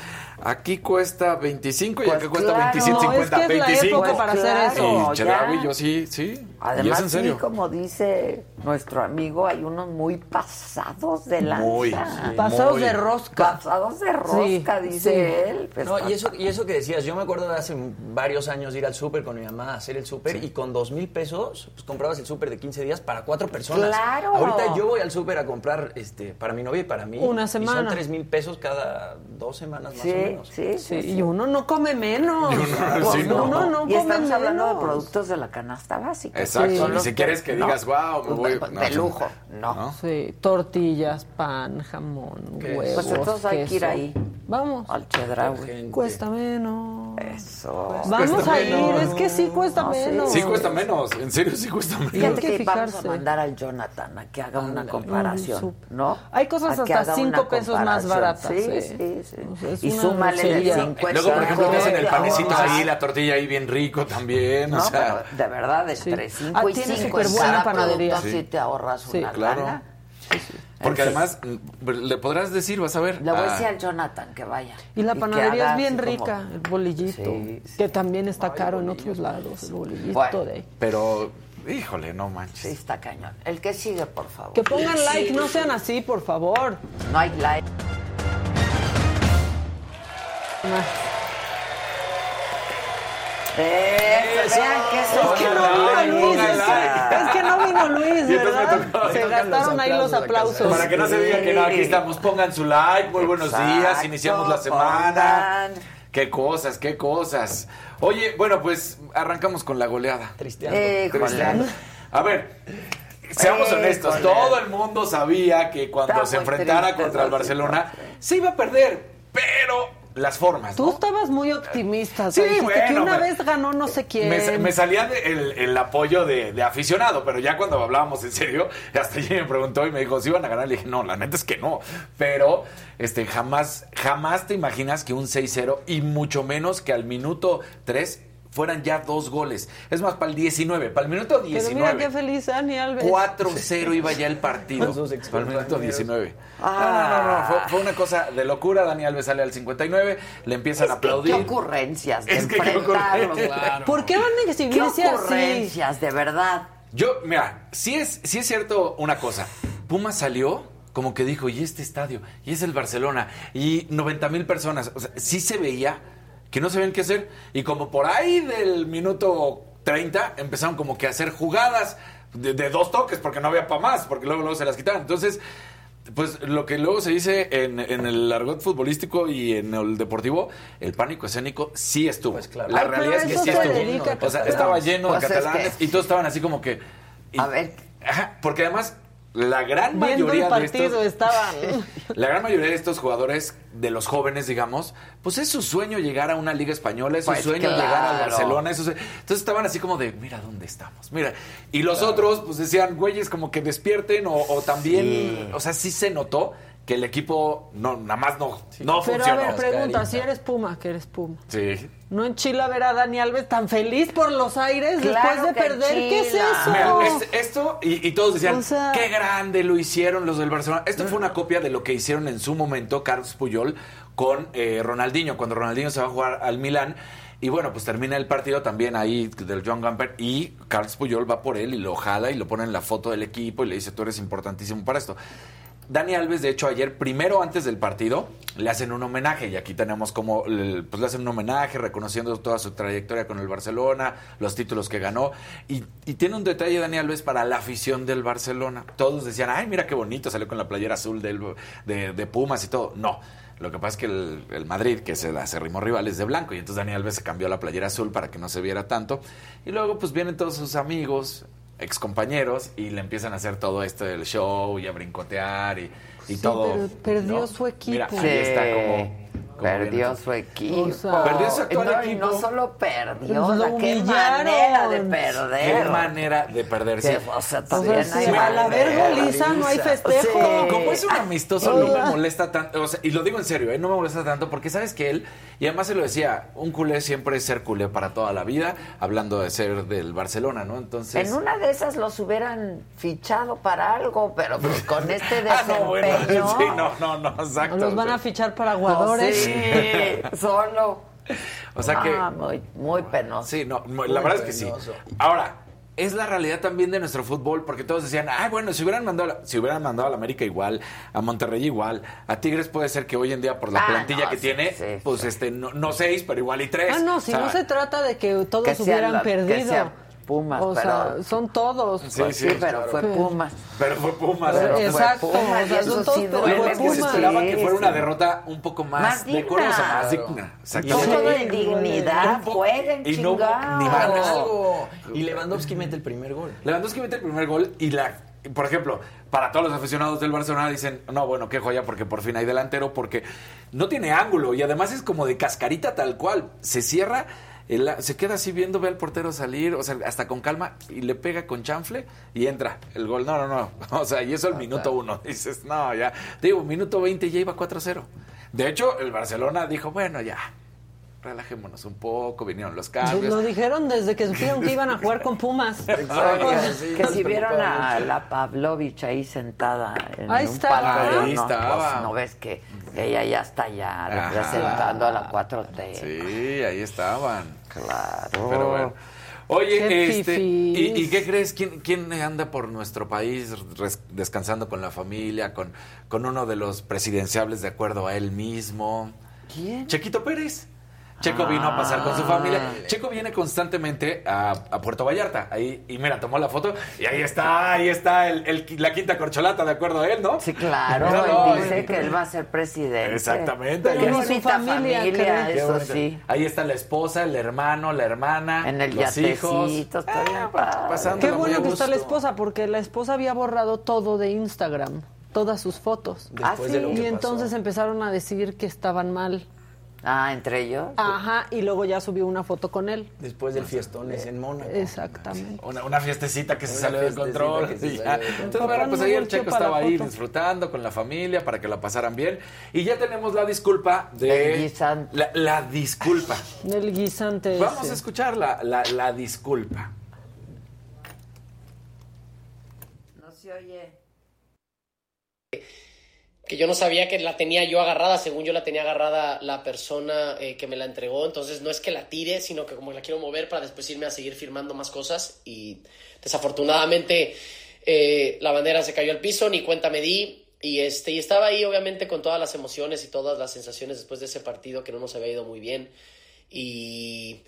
Aquí cuesta 25 y Pues acá cuesta claro. 27, No, es 50, que es la 25. época para hacer eso. y. Chedraui, yo sí, sí. Y Además, es en serio. sí, como dice nuestro amigo, hay unos muy pasados de lanza. Muy, sí, pasados muy. de rosca. Pasados de rosca, Sí, dice sí. él. Pues, No, y eso, y eso que decías, yo me acuerdo de hace varios años ir al súper con mi mamá a hacer el súper y con dos mil pesos pues comprabas el súper de 15 días para cuatro personas. ¡Claro! Ahorita yo voy al súper a comprar este para mi novia y para mí. Una Y son semana. tres mil pesos cada dos semanas más Sí, o menos. sí, Sí, y uno no come menos. Y uno- sí, no. uno no y come estamos hablando de menos. productos de la canasta básica. Exacto. Y los si quieres que ¿no? digas, wow, me voy. De, no, de sí. lujo, no. ¿No? Sí, tortillas, pan, jamón, huevos, Pues entonces hay que ir queso. ahí. Vamos. Al Chedraui. Cuesta menos. Eso. Vamos Cuesta a ir, menos. es que sí cuesta No, sí. menos. Sí cuesta menos. En serio, sí cuesta menos. Fíjate que que vamos a mandar al Jonathan a que haga una comparación. ¿no? Hay cosas A hasta haga cinco una pesos más baratas, Sí, sí. sí, sí. Es y súmale el grosería. 50. Luego, por ejemplo, te hacen el de panecito ahí, la tortilla ahí bien rico también. No, o sea, pero de verdad, entre Sí. 5 Ah, y tiene 5 en cada panadería. producto sí te ahorras Sí, una claro. lana. Porque En además, mm, le podrás decir, vas a ver. Le voy a ah, decir al Jonathan que vaya. Y la panadería haga es bien como- rica, el bolillito, Sí, sí. que también está caro en otros lados, el bolillito Bueno. de ahí. Pero, híjole, no Sí, manches. está cañón. El que sigue, por favor. Que pongan like, no sean así, por favor. No hay like. Eso, vean que eso Es que no vino Luis, es que, es que no vino Luis, ¿verdad? tocó- Se gastaron ahí los aplausos. Para que no se diga que no, aquí estamos. Pongan su like, muy buenos días, iniciamos la semana. pongan. Qué cosas, qué cosas. Oye, bueno, pues arrancamos con la goleada. Tristeando. Cristiano. A ver, seamos Híjole. honestos, todo el mundo sabía que cuando Está se enfrentara triste contra el Barcelona se iba a perder, pero las formas, Tú ¿no? estabas muy optimista, Sí, o sea, dijiste que bueno, una me- vez ganó no sé quién. Me, me salía de- el, el apoyo de, de aficionado, pero ya cuando hablábamos en serio, hasta ella me preguntó y me dijo, ¿si iban a ganar? Le dije, no, la neta es que no. Pero este, jamás, jamás te imaginas que un 6-0 y mucho menos que al minuto 3 fueran ya dos goles. Es más, para el 19, para el minuto Pero mira 19. qué feliz Dani Alves. 4-0 iba ya el partido. Para el minuto excompañeros. 19. Ah. No, no, no, fue, fue una cosa de locura. Dani Alves sale al 59, le empiezan a Es que aplaudir. qué ocurrencias de Es que qué ocurrencias. ¿Por qué van a Qué exhibirse así? ocurrencias, de verdad. Yo, mira, sí es, sí es cierto una cosa. Puma salió como que dijo, y este estadio, y es el Barcelona, y 90 mil personas. O sea, sí se veía que no sabían qué hacer. Y como por ahí del minuto 30 empezaron como que a hacer jugadas de, de dos toques, porque no había para más, porque luego, luego se las quitaban. Entonces, pues lo que luego se dice en, en el argot futbolístico y en el deportivo, el pánico escénico sí estuvo. Pues claro. La Ay, realidad es que sí estuvo. dedica O sea, estaba lleno Pues de es catalanes que- y todos estaban así como que... y- A ver. Ajá, porque además la gran Viendo mayoría el de estos... estaban. La gran mayoría de estos jugadores, de los jóvenes, digamos, pues es su sueño llegar a una liga española, es su Pues sueño claro. llegar al Barcelona. es su sue- Entonces estaban así como de, mira dónde estamos, mira. Y los otros, pues decían, güeyes, como que despierten o, o también, Sí. o sea, sí se notó que el equipo no, nada más no, no Pero a ver, pregunta, si eres Puma, que eres Puma. Sí. ¿No enchila ver a Dani Alves tan feliz por los aires Claro después de que perder? ¿Qué es eso? Mira, es- esto, y, y todos decían, O sea- qué grande lo hicieron los del Barcelona. Esto fue una copia de lo que hicieron en su momento Carlos Puyol con eh, Ronaldinho, cuando Ronaldinho se va a jugar al Milán. Y bueno, pues termina el partido también ahí del John Gamper y Carlos Puyol va por él y lo jala y lo pone en la foto del equipo y le dice, tú eres importantísimo para esto. Dani Alves, de hecho, ayer, primero antes del partido, le hacen un homenaje y aquí tenemos como, pues le hacen un homenaje reconociendo toda su trayectoria con el Barcelona, los títulos que ganó y, y tiene un detalle Dani Alves para la afición del Barcelona. Todos decían, ay, mira qué bonito, salió con la playera azul de, de Pumas y todo. No, Lo que pasa es que el, Madrid, que es el acérrimo rival, es de blanco. Y entonces Daniel Alves se cambió la playera azul para que no se viera tanto. Y luego, pues vienen todos sus amigos, excompañeros, y le empiezan a hacer todo esto del show y a brincotear y, y Sí, todo. pero perdió ¿no? su equipo. Mira, ahí está como. Perdió su equipo. O sea, Perdió su actual no, y equipo. no solo perdió, Pues o sea, lo qué manera de perder. Qué manera de perderse. Que, o sea, O también sea, hay al haber manera. goliza no hay festejo. Sí. Como, como es un amistoso, no me molesta tanto. O sea, y lo digo en serio, ¿eh? no me molesta tanto porque sabes que él, y además se lo decía, un culé siempre es ser culé para toda la vida, hablando de ser del Barcelona, ¿no? Entonces. En una de esas los hubieran fichado para algo, pero pues con este Ah, desempeño... no, bueno, sí, no, no, no, exacto. Los van a fichar para pues, aguadores. Sí, solo. O sea que. Ah, muy, muy penoso. Sí, no, la verdad es que sí. Ahora, es la realidad también de nuestro fútbol, porque todos decían, ah, bueno, si hubieran mandado, a la- si hubieran mandado a la América igual, a Monterrey igual, a Tigres puede ser que hoy en día por la Ah, plantilla no, que sí, tiene, sí, pues sí. este, no, no seis, pero igual y tres. Ah, no, si O sea, no se trata de que todos Que hubieran la- que perdido. Pumas, o pero- sea, son todos. Sí, Pues sí, sí, pero claro. fue Pumas. Pero fue Pumas. Pero ¿no? Fue exacto, Pumas. o sea, son todos, sí pero fue Pero se Pumas. esperaba que Sí, fuera una derrota un poco más, Más digna. decorosa, más digna. Un Exactamente. poco de dignidad, un poco- jueguen y no ni algo. Y Lewandowski mete el primer gol. Lewandowski mete el primer gol y la por ejemplo, para todos los aficionados del Barcelona dicen, no, bueno, qué joya porque por fin hay delantero porque no tiene ángulo y además es como de cascarita tal cual, se cierra, el- se queda así viendo, ve al portero salir, o sea, hasta con calma y le pega con chanfle y entra el gol. No, no, no, o sea, y eso al minuto uno, dices, no, ya, digo, minuto 20 ya iba 4-0. De hecho, el Barcelona dijo, bueno, ya, relajémonos un poco, vinieron los cambios. Lo dijeron desde que supieron que iban a jugar con Pumas. Sí, que si vieron a la Pavlovich ahí sentada en Ahí un estaba. palacio, Ahí ¿no? estaba. Pues, no ves que ella ya está ya Ajá. representando a la 4T. Sí, ahí estaban. Claro. Pero bueno. Oye, Qué este, ¿y, qué crees? ¿Quién, quién anda por nuestro país res- descansando con la familia, con, con uno de los presidenciables de acuerdo a él mismo? ¿Quién? Chequito Pérez. Checo vino a pasar con su familia. Checo viene constantemente a, a Puerto Vallarta. Ahí, y mira, tomó la foto y ahí está, ahí está el, el- la quinta corcholata, de acuerdo a él, ¿no? Sí, claro. Él dice que él va a ser presidente. Exactamente. Pero Qué bonita familia, familia. Qué eso sí. Ahí está la esposa, el hermano, la hermana, En el los hijos. Ah. Qué bueno que está la esposa, porque la esposa había borrado todo de Instagram, todas sus fotos. Después Ah, de lo sí. que Y pasó. entonces empezaron a decir que estaban mal. Ah, entre ellos. Ajá, y luego ya subió una foto con él. Después del fiestón es en Mónaco. Exactamente. Una, una fiestecita que se salió de fiestecita control. se sí, salió ya. de control. Entonces, bueno, pues el volteó checo estaba ahí foto. disfrutando con la familia para que la pasaran bien. Y ya tenemos la disculpa El de. guisante. La, la disculpa. El guisante Vamos ese. a escuchar la, la, la disculpa. No se oye. Que yo no sabía que la tenía yo agarrada, según yo la tenía agarrada la persona eh, que me la entregó, entonces no es que la tire, sino que como la quiero mover para después irme a seguir firmando más cosas. Y desafortunadamente eh, la bandera se cayó al piso, ni cuenta me di. Y, este, y estaba ahí obviamente con todas las emociones y todas las sensaciones después de ese partido que no nos había ido muy bien. Y,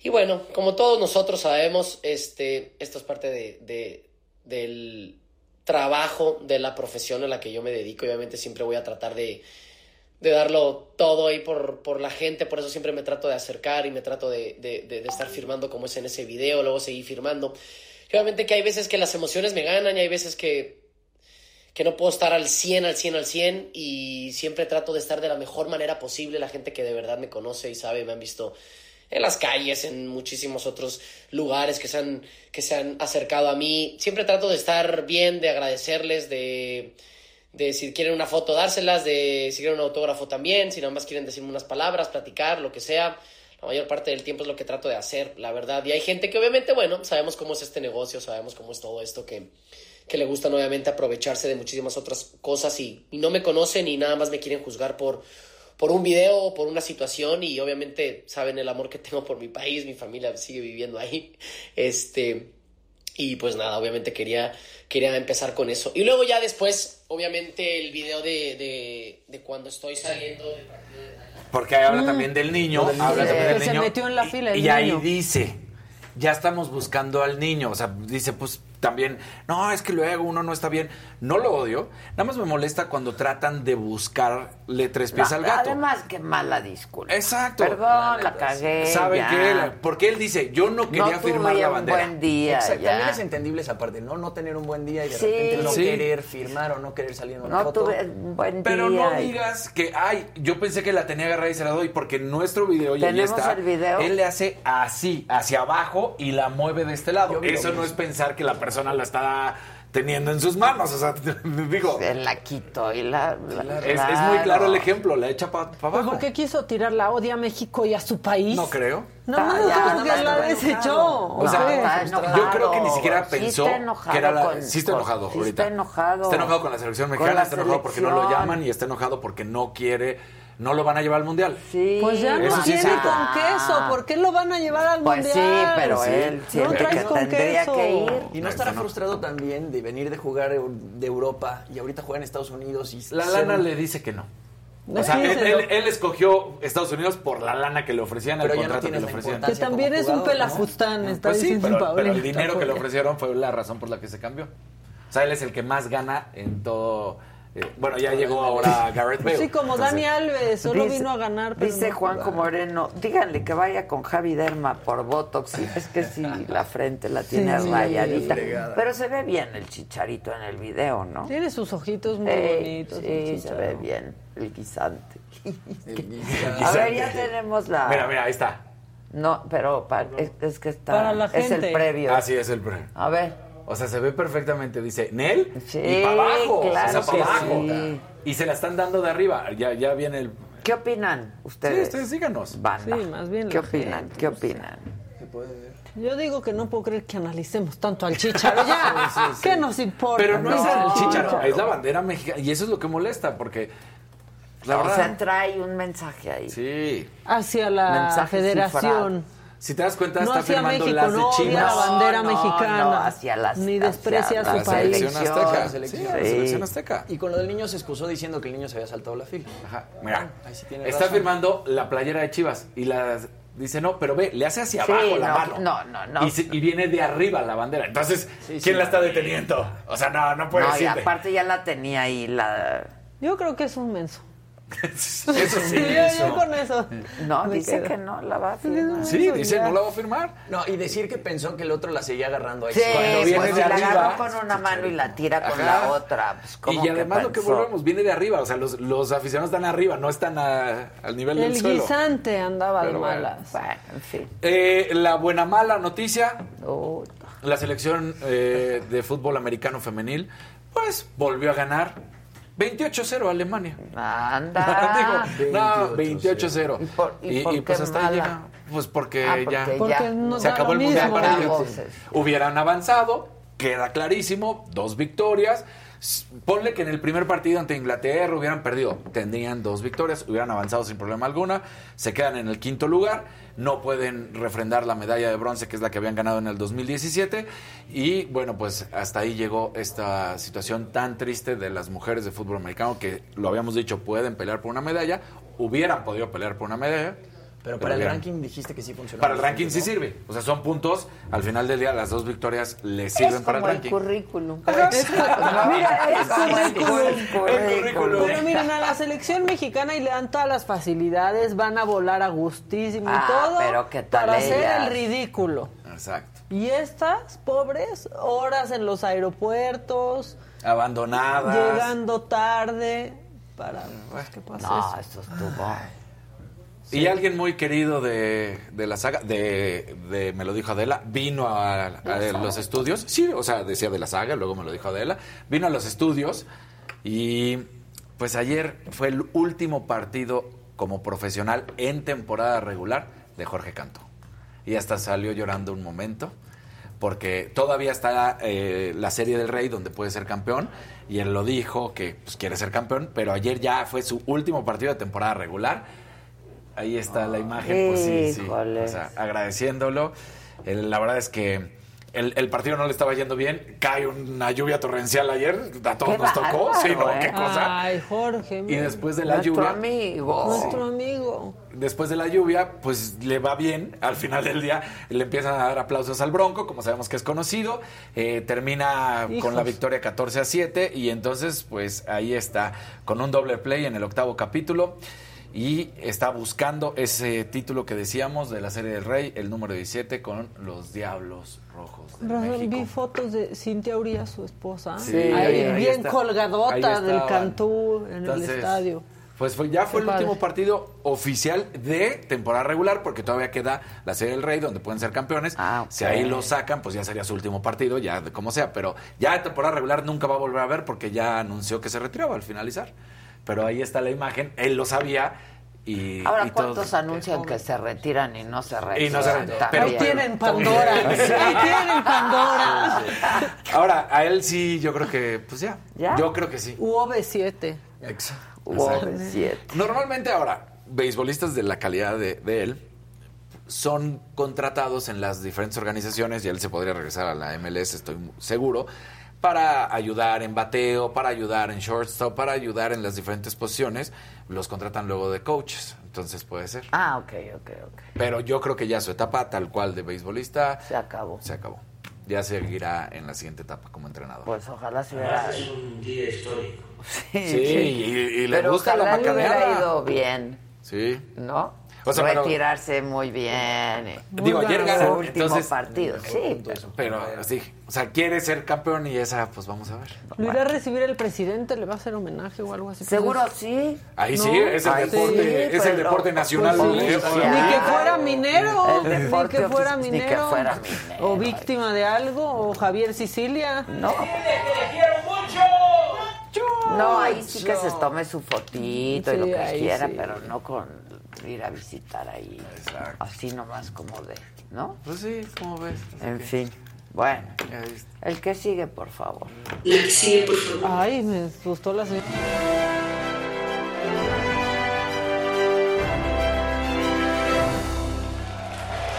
y bueno, como todos nosotros sabemos, este, esto es parte de, de- del trabajo de la profesión a la que yo me dedico. Obviamente siempre voy a tratar de, de darlo todo ahí por, por la gente, por eso siempre me trato de acercar y me trato de, de- estar firmando como es en ese video, luego seguir firmando. Obviamente que hay veces que las emociones me ganan y hay veces que, que no puedo estar al 100, al 100, al 100 y siempre trato de estar de la mejor manera posible. La gente que de verdad me conoce y sabe, me han visto en las calles, en muchísimos otros lugares que se han, que se han acercado a mí. Siempre trato de estar bien, de agradecerles, de, de si quieren una foto dárselas, de si quieren un autógrafo también, si nada más quieren decirme unas palabras, platicar, lo que sea. La mayor parte del tiempo es lo que trato de hacer, la verdad. Y hay gente que obviamente, bueno, sabemos cómo es este negocio, sabemos cómo es todo esto que, que le gustan obviamente aprovecharse de muchísimas otras cosas y, y no me conocen y nada más me quieren juzgar por, por un video por una situación y obviamente saben el amor que tengo por mi país, mi familia sigue viviendo ahí. Este, y pues nada, obviamente quería, quería empezar con eso. Y luego ya después, obviamente, el video de, de, de cuando estoy saliendo del partido de Porque ahí habla también del niño. del habla también del se niño. metió en la fila el y ahí dice, ya estamos buscando al niño. O sea, dice, pues también, no, es que luego uno no está bien. No lo odio, nada más me molesta cuando tratan de buscarle tres pies al gato. Además, qué mala disculpa. Exacto. Perdón, la cagué. ¿Saben ya. qué? Porque él dice, yo no quería firmar la un bandera. buen día, Exacto, ya. También es entendible esa parte, ¿no? No tener un buen día y de Sí. repente no Sí. querer firmar o no querer salir en una No foto. tuve un buen Pero día. no digas que, ay, yo pensé que la tenía agarrada y se la doy, porque en nuestro video, y ahí ¿Tenemos está, el video? él le hace así, hacia abajo, y la mueve de este lado. Yo Eso no es pensar que la persona la está teniendo en sus manos, o sea, digo, Se la quitó y la... la- es, es muy claro el ejemplo, la echa para Pues, abajo. ¿Por qué quiso tirar la odia a México y a su país? No creo. No, no, porque no, la está desechó. O sea, yo creo que ni siquiera Sí pensó está enojado que era la... con- sí está enojado sí ahorita. está enojado. Está enojado con la selección mexicana, la está enojado porque no lo llaman y está enojado porque no quiere, no lo van a llevar al mundial. Sí. Pues ya no tiene con queso. ¿Por qué lo van a llevar al Pues mundial? sí, pero Sí. él No siempre que con tendría queso. que ir. Y no estará frustrado también de venir de jugar de Europa y ahorita juega en Estados Unidos y La lana le dice que no. O Sí, sea, él, escogió Estados Unidos por la lana que le ofrecían, el Pero no contrato que le ofrecían. Que también es un jugador, ¿no? pelafustán, está Pues sí, diciendo pero, pero el dinero que le ofrecieron fue la razón por la que se cambió. O sea, él es el que más gana en todo. Eh, bueno, ya llegó ahora Garrett Bale. Sí, como Dani Alves, solo Dice- vino a ganar. pero Dice no Juanjo jugar. Moreno, díganle que vaya con Javi Derma por Botox. Sí, es que sí, la frente la tiene Sí, rayadita. Pero se ve bien el chicharito en el video, ¿no? Tiene sus ojitos muy Eh, bonitos. sí, el se ve bien el guisante. guisante. A ver, ya tenemos la... Mira, mira, ahí está. No, pero es, es que está... Para la Es el previo. Así es el premio. A ver. O sea, se ve perfectamente. Dice, Nel Sí, y para abajo. claro o sea, para que abajo. sí. Y se la están dando de arriba. Ya, ya viene el. ¿Qué opinan Sí, ustedes? ustedes díganos. Banda. Sí, más bien ¿Qué opinan? gente, ¿Qué no sé. opinan? Yo digo que no puedo creer que analicemos tanto al Chicharo. Ya, ¿qué nos importa? Pero no, es el chicharo, no. es la bandera mexicana. Y eso es lo que molesta, porque. La o verdad. sea, trae un mensaje ahí. sí. Hacia la Mensaje federación. Si te das cuenta, No está firmando México, las de no Chivas. la bandera No, mexicana. no, hacia las- Ni desprecia hacia a su la país. selección azteca. La Sí, selección. la Sí. selección azteca. Y con lo del niño se excusó diciendo que el niño se había saltado la fila. Ajá, mira, Ahí sí tiene está razón. firmando la playera de Chivas y la dice no, pero ve, le hace hacia Sí, abajo la no, mano. no, no, no. Y, se- y viene de arriba la bandera. Entonces, Sí, ¿quién sí. la está deteniendo? O sea, no, no puede No, y aparte ya la tenía ahí la... Yo creo que es un menso. Eso sí. Sí, yo, yo con eso. No, me dice quedo. que no la va a firmar. Sí, Eso dice, ya. no la va a firmar. No, y decir que pensó que el otro la seguía agarrando ahí. Sí, Cuando pues viene si de la arriba, agarró con una mano y la tira con Ajá. la otra. Pues, ¿cómo Y además lo que volvemos, viene de arriba. O sea, los, los aficionados están arriba, no están a- al nivel El del suelo. guisante andaba de bueno. malas. Bueno, en fin. Eh, la buena mala noticia, Oh, la selección eh, de fútbol americano femenil, pues volvió a ganar 28-0 a Alemania. anda. Digo, no, 28-0. ¿Y por- y por pues hasta ahí mala? llega. Pues porque, Ah, porque ya ya. Porque no se acabó el mundial para ellos. voces. Hubieran avanzado, queda clarísimo, dos victorias. Ponle que en el primer partido ante Inglaterra hubieran perdido, tendrían dos victorias, hubieran avanzado sin problema alguna, se quedan en el quinto lugar, no pueden refrendar la medalla de bronce que es la que habían ganado en el 2017 y bueno, pues hasta ahí llegó esta situación tan triste de las mujeres de fútbol americano que lo habíamos dicho, pueden pelear por una medalla, hubieran podido pelear por una medalla. Pero para el ranking dijiste que sí funcionó. para el ranking sí sirve. O sea, son puntos. Al final del día, las dos victorias le sirven Es para el como el ranking. currículum. Mira, es como el currículum. currículum. Pero miren, a la selección mexicana y le dan todas las facilidades, van a volar a gustísimo y Ah, todo pero ¿qué tal para hacer el ridículo. Exacto. Y estas, pobres, horas en los aeropuertos, Abandonadas. llegando tarde para... pues, ¿Qué pasa No, eso? eso estuvo. Y alguien muy querido de, de la saga, de, de- me lo dijo Adela, vino a, a los estudios. Sí, o sea, decía de la saga, luego me lo dijo Adela. Vino a los estudios y pues ayer fue el último partido como profesional en temporada regular de Jorge Canto. Y hasta salió llorando un momento porque todavía está eh, la serie del Rey donde puede ser campeón y él lo dijo que pues, quiere ser campeón, pero ayer ya fue su último partido de temporada regular. Ahí está la imagen, pues sí, sí. O sea, agradeciéndolo. Eh, la verdad es que el, el partido no le estaba yendo bien, cae una lluvia torrencial ayer, a todos Qué nos tocó, bárbaro, sí, ¿no? ¿eh? Qué cosa. Ay, Jorge. Y después de la Nuestro lluvia, amigo. Nuestro amigo. después de la lluvia, pues le va bien. Al final del día le empiezan a dar aplausos al Bronco, como sabemos que es conocido. Eh, termina Hijos. con la victoria 14 a 7 y entonces, pues ahí está, con un doble play en el octavo capítulo. Y está buscando ese título que decíamos de la serie del Rey, el número 17, con los Diablos Rojos de México. vi fotos de Cintia Urias, su esposa. Sí, ahí, ahí bien colgadota Ahí del. Cantú en Entonces, el estadio. Pues fue- ya fue Qué el último partido oficial de temporada regular, porque todavía queda la Serie del Rey, donde pueden ser campeones. Si ahí lo sacan, pues ya sería su último partido, ya de como sea. Pero ya de temporada regular nunca va a volver a ver, porque ya anunció que se retiraba al finalizar. Pero ahí está la imagen, él lo sabía. Y, Ahora, y todos- ¿cuántos anuncian que se retiran y no se retiran? Y no se retiran, pero- Ahí tienen Pandora. Ahí tienen Pandora. Ahora, a él sí, yo creo que, pues ya. ¿Ya? Yo creo que sí. UOB7. Exacto. UOB7. Normalmente ahora, beisbolistas de la calidad de, de él son contratados en las diferentes organizaciones y él se podría regresar a la MLS, estoy seguro, para ayudar en bateo, para ayudar en shortstop, para ayudar en las diferentes posiciones. Los contratan luego de coaches, entonces puede ser. Ah, ok, ok, ok. Pero yo creo que ya su etapa tal cual de beisbolista se acabó. Se acabó. Ya seguirá en la siguiente etapa como entrenador. Pues ojalá se hubiera... Es un día histórico. Sí, y, y le Pero gusta la ojalá le hubiera macaneada. ido bien, Sí. ¿no? O sea, pero- Retirarse muy bien. Digo, ayer ganó, último entonces- partido, sí. Pero sí, o sea, quiere ser campeón y esa, pues vamos a ver. ¿Lo irá a recibir el presidente? ¿Le va a hacer homenaje o algo así? Seguro sí. Ahí ¿No? sí, es el Ahí deporte, sí, es el pero- deporte nacional. Pues sí. de- Ni que fuera minero, ni que fuera ofici- ni que minero, fuera minero. o víctima de algo, o Javier Sicilia. No. No, ahí sí que se tome su fotito y lo que quiera, sí. pero no con ir a visitar ahí. Así nomás como de, ¿no? Pues sí, ¿cómo ves? En fin. Bueno, el que sigue, por favor. Sí, por favor. Ay, me gustó la señora.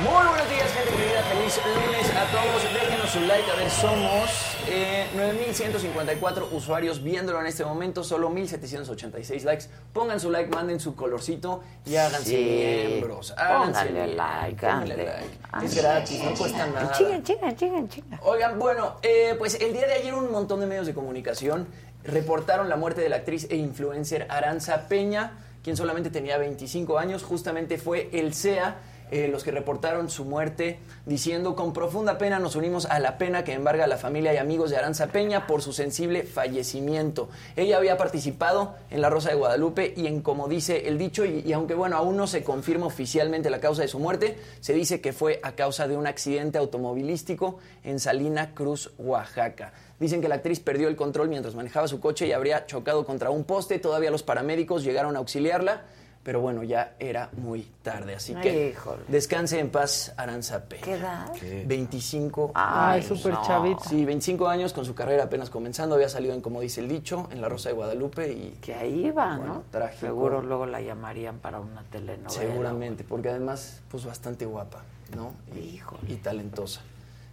Muy buenos días, gente querida. Feliz lunes a todos. Déjenos su like. A ver, somos eh, 9.154 usuarios viéndolo en este momento. Solo 1.786 likes. Pongan su like, manden su colorcito y háganse Sí. miembros. Háganse miembros, like, póngale ande. like. Es gratis, no cuesta nada. Chinga, chinga, chinga, chinga. Oigan, bueno, eh, pues el día de ayer un montón de medios de comunicación reportaron la muerte de la actriz e influencer Aranza Peña, quien solamente tenía 25 años. Justamente fue el CEA eh, los que reportaron su muerte, diciendo con profunda pena nos unimos a la pena que embarga a la familia y amigos de Aranza Peña por su sensible fallecimiento. Ella había participado en La Rosa de Guadalupe y en como dice el dicho, y, y aunque bueno, aún no se confirma oficialmente la causa de su muerte, se dice que fue a causa de un accidente automovilístico en Salina Cruz, Oaxaca. Dicen que la actriz perdió el control mientras manejaba su coche y habría chocado contra un poste. Todavía los paramédicos llegaron a auxiliarla, pero bueno, ya era muy tarde. Así que Híjole. descanse en paz, Aranza Peña. ¿Qué edad? 25 Ay, años. súper chavita. Sí, 25 años con su carrera apenas comenzando. Había salido en, como dice el dicho, en La Rosa de Guadalupe y... Que ahí va, Bueno, ¿no? trágico. Seguro luego la llamarían para una telenovela. Seguramente, porque además, pues bastante guapa, ¿no? Y, y talentosa.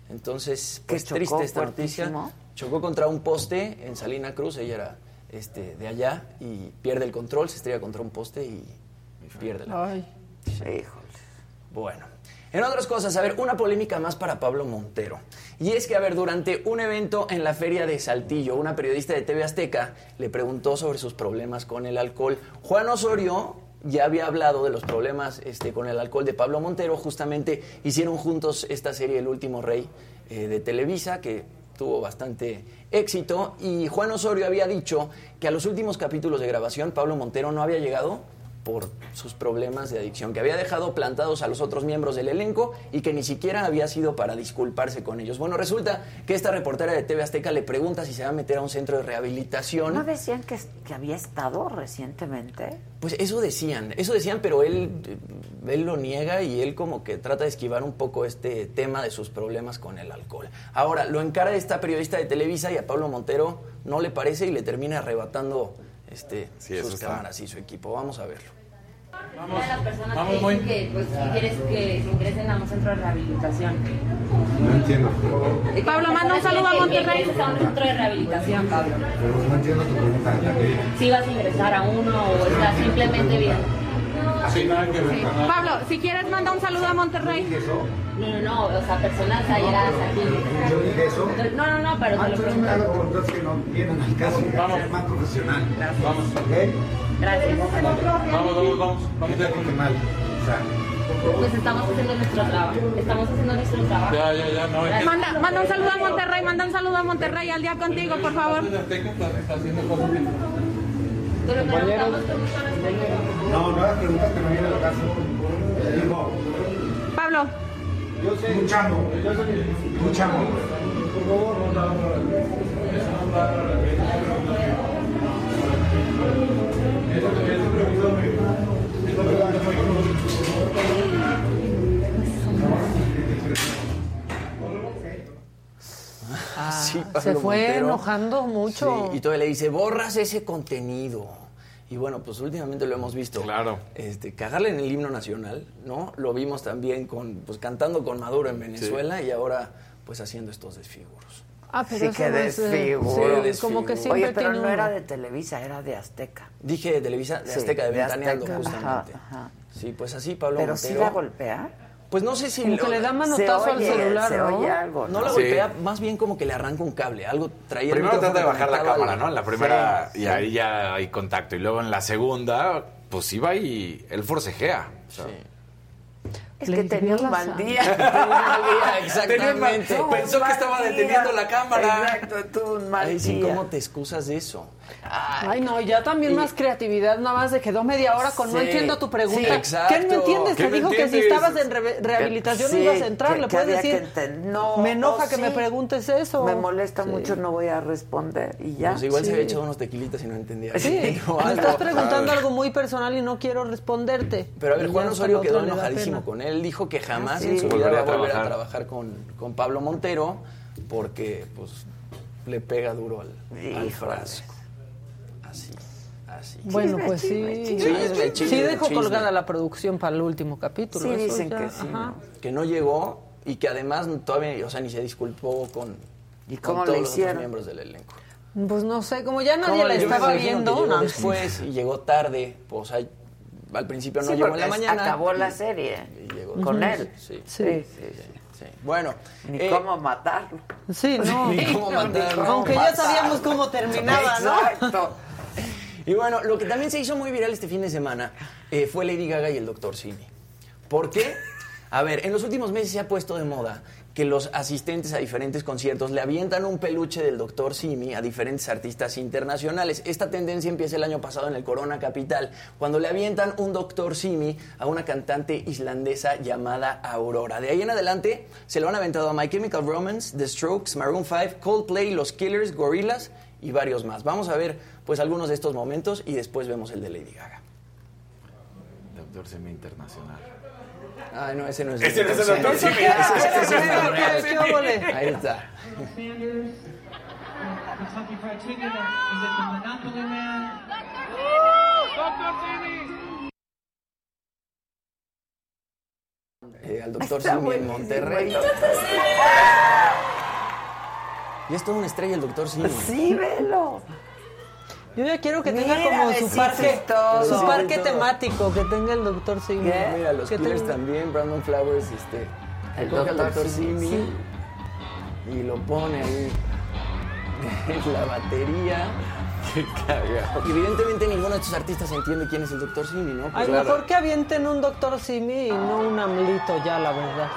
Entonces, ¿Que pues chocó triste esta noticia. Chocó contra un poste en Salina Cruz, ella era este, de allá, y pierde el control, se estrella contra un poste y pierde la Ay. Híjole. bueno, en otras cosas, a ver, una polémica más para Pablo Montero. Y es que, a ver, durante un evento en la feria de Saltillo, una periodista de TV Azteca le preguntó sobre sus problemas con el alcohol. Juan Osorio ya había hablado de los problemas este, con el alcohol de Pablo Montero. Justamente hicieron juntos esta serie El Último Rey eh, de Televisa, que tuvo bastante éxito. Y Juan Osorio había dicho que a los últimos capítulos de grabación Pablo Montero no había llegado por sus problemas de adicción, que había dejado plantados a los otros miembros del elenco y que ni siquiera había sido para disculparse con ellos. Bueno, resulta que esta reportera de TV Azteca le pregunta si se va a meter a un centro de rehabilitación. ¿No decían que, que había estado recientemente? Pues eso decían, eso decían, pero él, él lo niega y él como que trata de esquivar un poco este tema de sus problemas con el alcohol. Ahora, lo encara esta periodista de Televisa y a Pablo Montero no le parece y le termina arrebatando este, Sí, sus está. cámaras y su equipo. Vamos a verlo. Una de las personas vamos, que muy. dicen que pues, si quieres que ingresen a un centro de rehabilitación. No entiendo. Pablo, manda un saludo a Monterrey. a un centro de rehabilitación, Pablo. Pero no entiendo tu pregunta. Si vas a ingresar a uno o estás simplemente bien. Sí, nada que ver. nada. Pablo, si quieres, manda un saludo a Monterrey. No, no, no, o sea, personas allegadas aquí. Yo dije eso. No, no, no, pero te lo me pregunto. entonces que no vienen al caso. Vamos. más profesional. Vamos. ¿Ok? Gracias. Vamos, vamos, vamos. Vamos a mal. O sea, Pues estamos haciendo nuestro trabajo. Estamos haciendo nuestro trabajo. Ya, ya, ya, no, es Manda, manda un saludo a Monterrey, manda un saludo a Monterrey al día contigo, por favor. Respeto. No, no hagas preguntas que no vienen al caso. Digo. Yo sé. Escuchamos. Escuchamos. Por favor. Sí, Ah, se fue Montero. enojando mucho. Sí, y todavía le dice, borras ese contenido. Y bueno, pues últimamente lo hemos visto. Claro. Este, cagarle en el himno nacional, ¿no? Lo vimos también con, pues cantando con Maduro en Venezuela y ahora pues haciendo estos desfiguros. Ah, pero Sí, que eh, desfiguro. sí, como que siempre Oye, pero tiene no era de Televisa, era de Azteca. Dije de Televisa, de Sí, Azteca, de de Ventaneando, Azteca, justamente. ajá, ajá. Sí, pues así Pablo Pero sí Montero. la golpea. Pues no sé si... Como que le da manotazo Se al celular, se ¿no? oye algo, No ¿no? la Sí. golpea, más bien como que le arranca un cable. Algo traía el Primero trata de bajar la cámara, ¿no? En la primera, Sí, y ahí ya hay contacto. Y luego en la segunda, pues iba y él forcejea. O sea, Es que tenía un mal día. Tenía un mal día, Tenía un mal- exactamente. Pensó que estaba deteniendo la cámara. Exacto, tuvo un mal Ay, sí, día. ¿cómo te excusas de eso? Ay, no, ya también Y- más creatividad, nada más de quedó media hora con no entiendo tu pregunta. sí, exacto. ¿Qué no entiendes? ¿Qué Te no dijo que si estabas en re- rehabilitación no Sí, ibas a entrar, que- le puedes decir. no, me enoja que sí. me preguntes eso. Me molesta Sí. mucho, no voy a responder. Y ya. Pues igual se había echado unos tequilitas y no entendía. Sí, O me estás preguntando algo muy personal y no quiero responderte. Pero a ver, Juan Osorio quedó enojadísimo con él. Él dijo que jamás Ah, sí. en su vida va a volver a trabajar. con, con Pablo Montero porque pues le pega duro al, al frasco. Bueno, Chisme, pues sí. chisme, chisme. Chisme, chisme, sí dejó chisme. colgada la producción para el último capítulo. Sí, dicen ya, que sí. ¿no? Que no llegó y que además todavía, o sea, ni se disculpó con, ¿Y con cómo todos le los hicieron? miembros del elenco. Pues no sé, como ya nadie ¿Cómo la estaba viendo. llegó no. después y llegó tarde, pues ay, al principio no Sí, llegó en la mañana. acabó la y- serie y llegó con después. él. Sí, Sí, sí, sí. sí. Bueno, Ni eh, cómo matarlo. Sí, no. Ni cómo matarlo. Aunque ya sabíamos cómo terminaba, ¿no? Exacto. Y bueno, lo que también se hizo muy viral este fin de semana eh, fue Lady Gaga y el Dr. Simi. ¿Por qué? A ver, en los últimos meses se ha puesto de moda que los asistentes a diferentes conciertos le avientan un peluche del Dr. Simi a diferentes artistas internacionales. Esta tendencia empieza el año pasado en el Corona Capital, cuando le avientan un Dr. Simi a una cantante islandesa llamada Aurora. De ahí en adelante se lo han aventado a My Chemical Romance, The Strokes, Maroon 5, Coldplay, Los Killers, Gorillaz y varios más. Vamos a ver pues algunos de estos momentos y después vemos el de Lady Gaga. Doctor Semi Internacional. Ay, no, ese no es Ese no es el Dr. Simi. Simi. Ese- ese- ese es ¿Qué- el qué- qué óvole? Ahí está. Kentucky Fried Chicken is it the Monopoly Man? Eh, al doctor Simi en Monterrey. Y es toda una estrella el doctor Simi. Sí, velo. Yo ya quiero que tenga Mira, como su parque, y todo. su parque Todo. temático, que tenga el doctor Simi. ¿Qué? Mira, los Killers tenga- también, Brandon Flowers, este, El coge al Dr. doctor Simi, Simi sí. y lo pone ahí en la batería. Qué cagado. Evidentemente ninguno de estos artistas entiende quién es el doctor Simi, ¿no? Ay, Pues, mejor que avienten un doctor Simi y no un amlito ya, la verdad.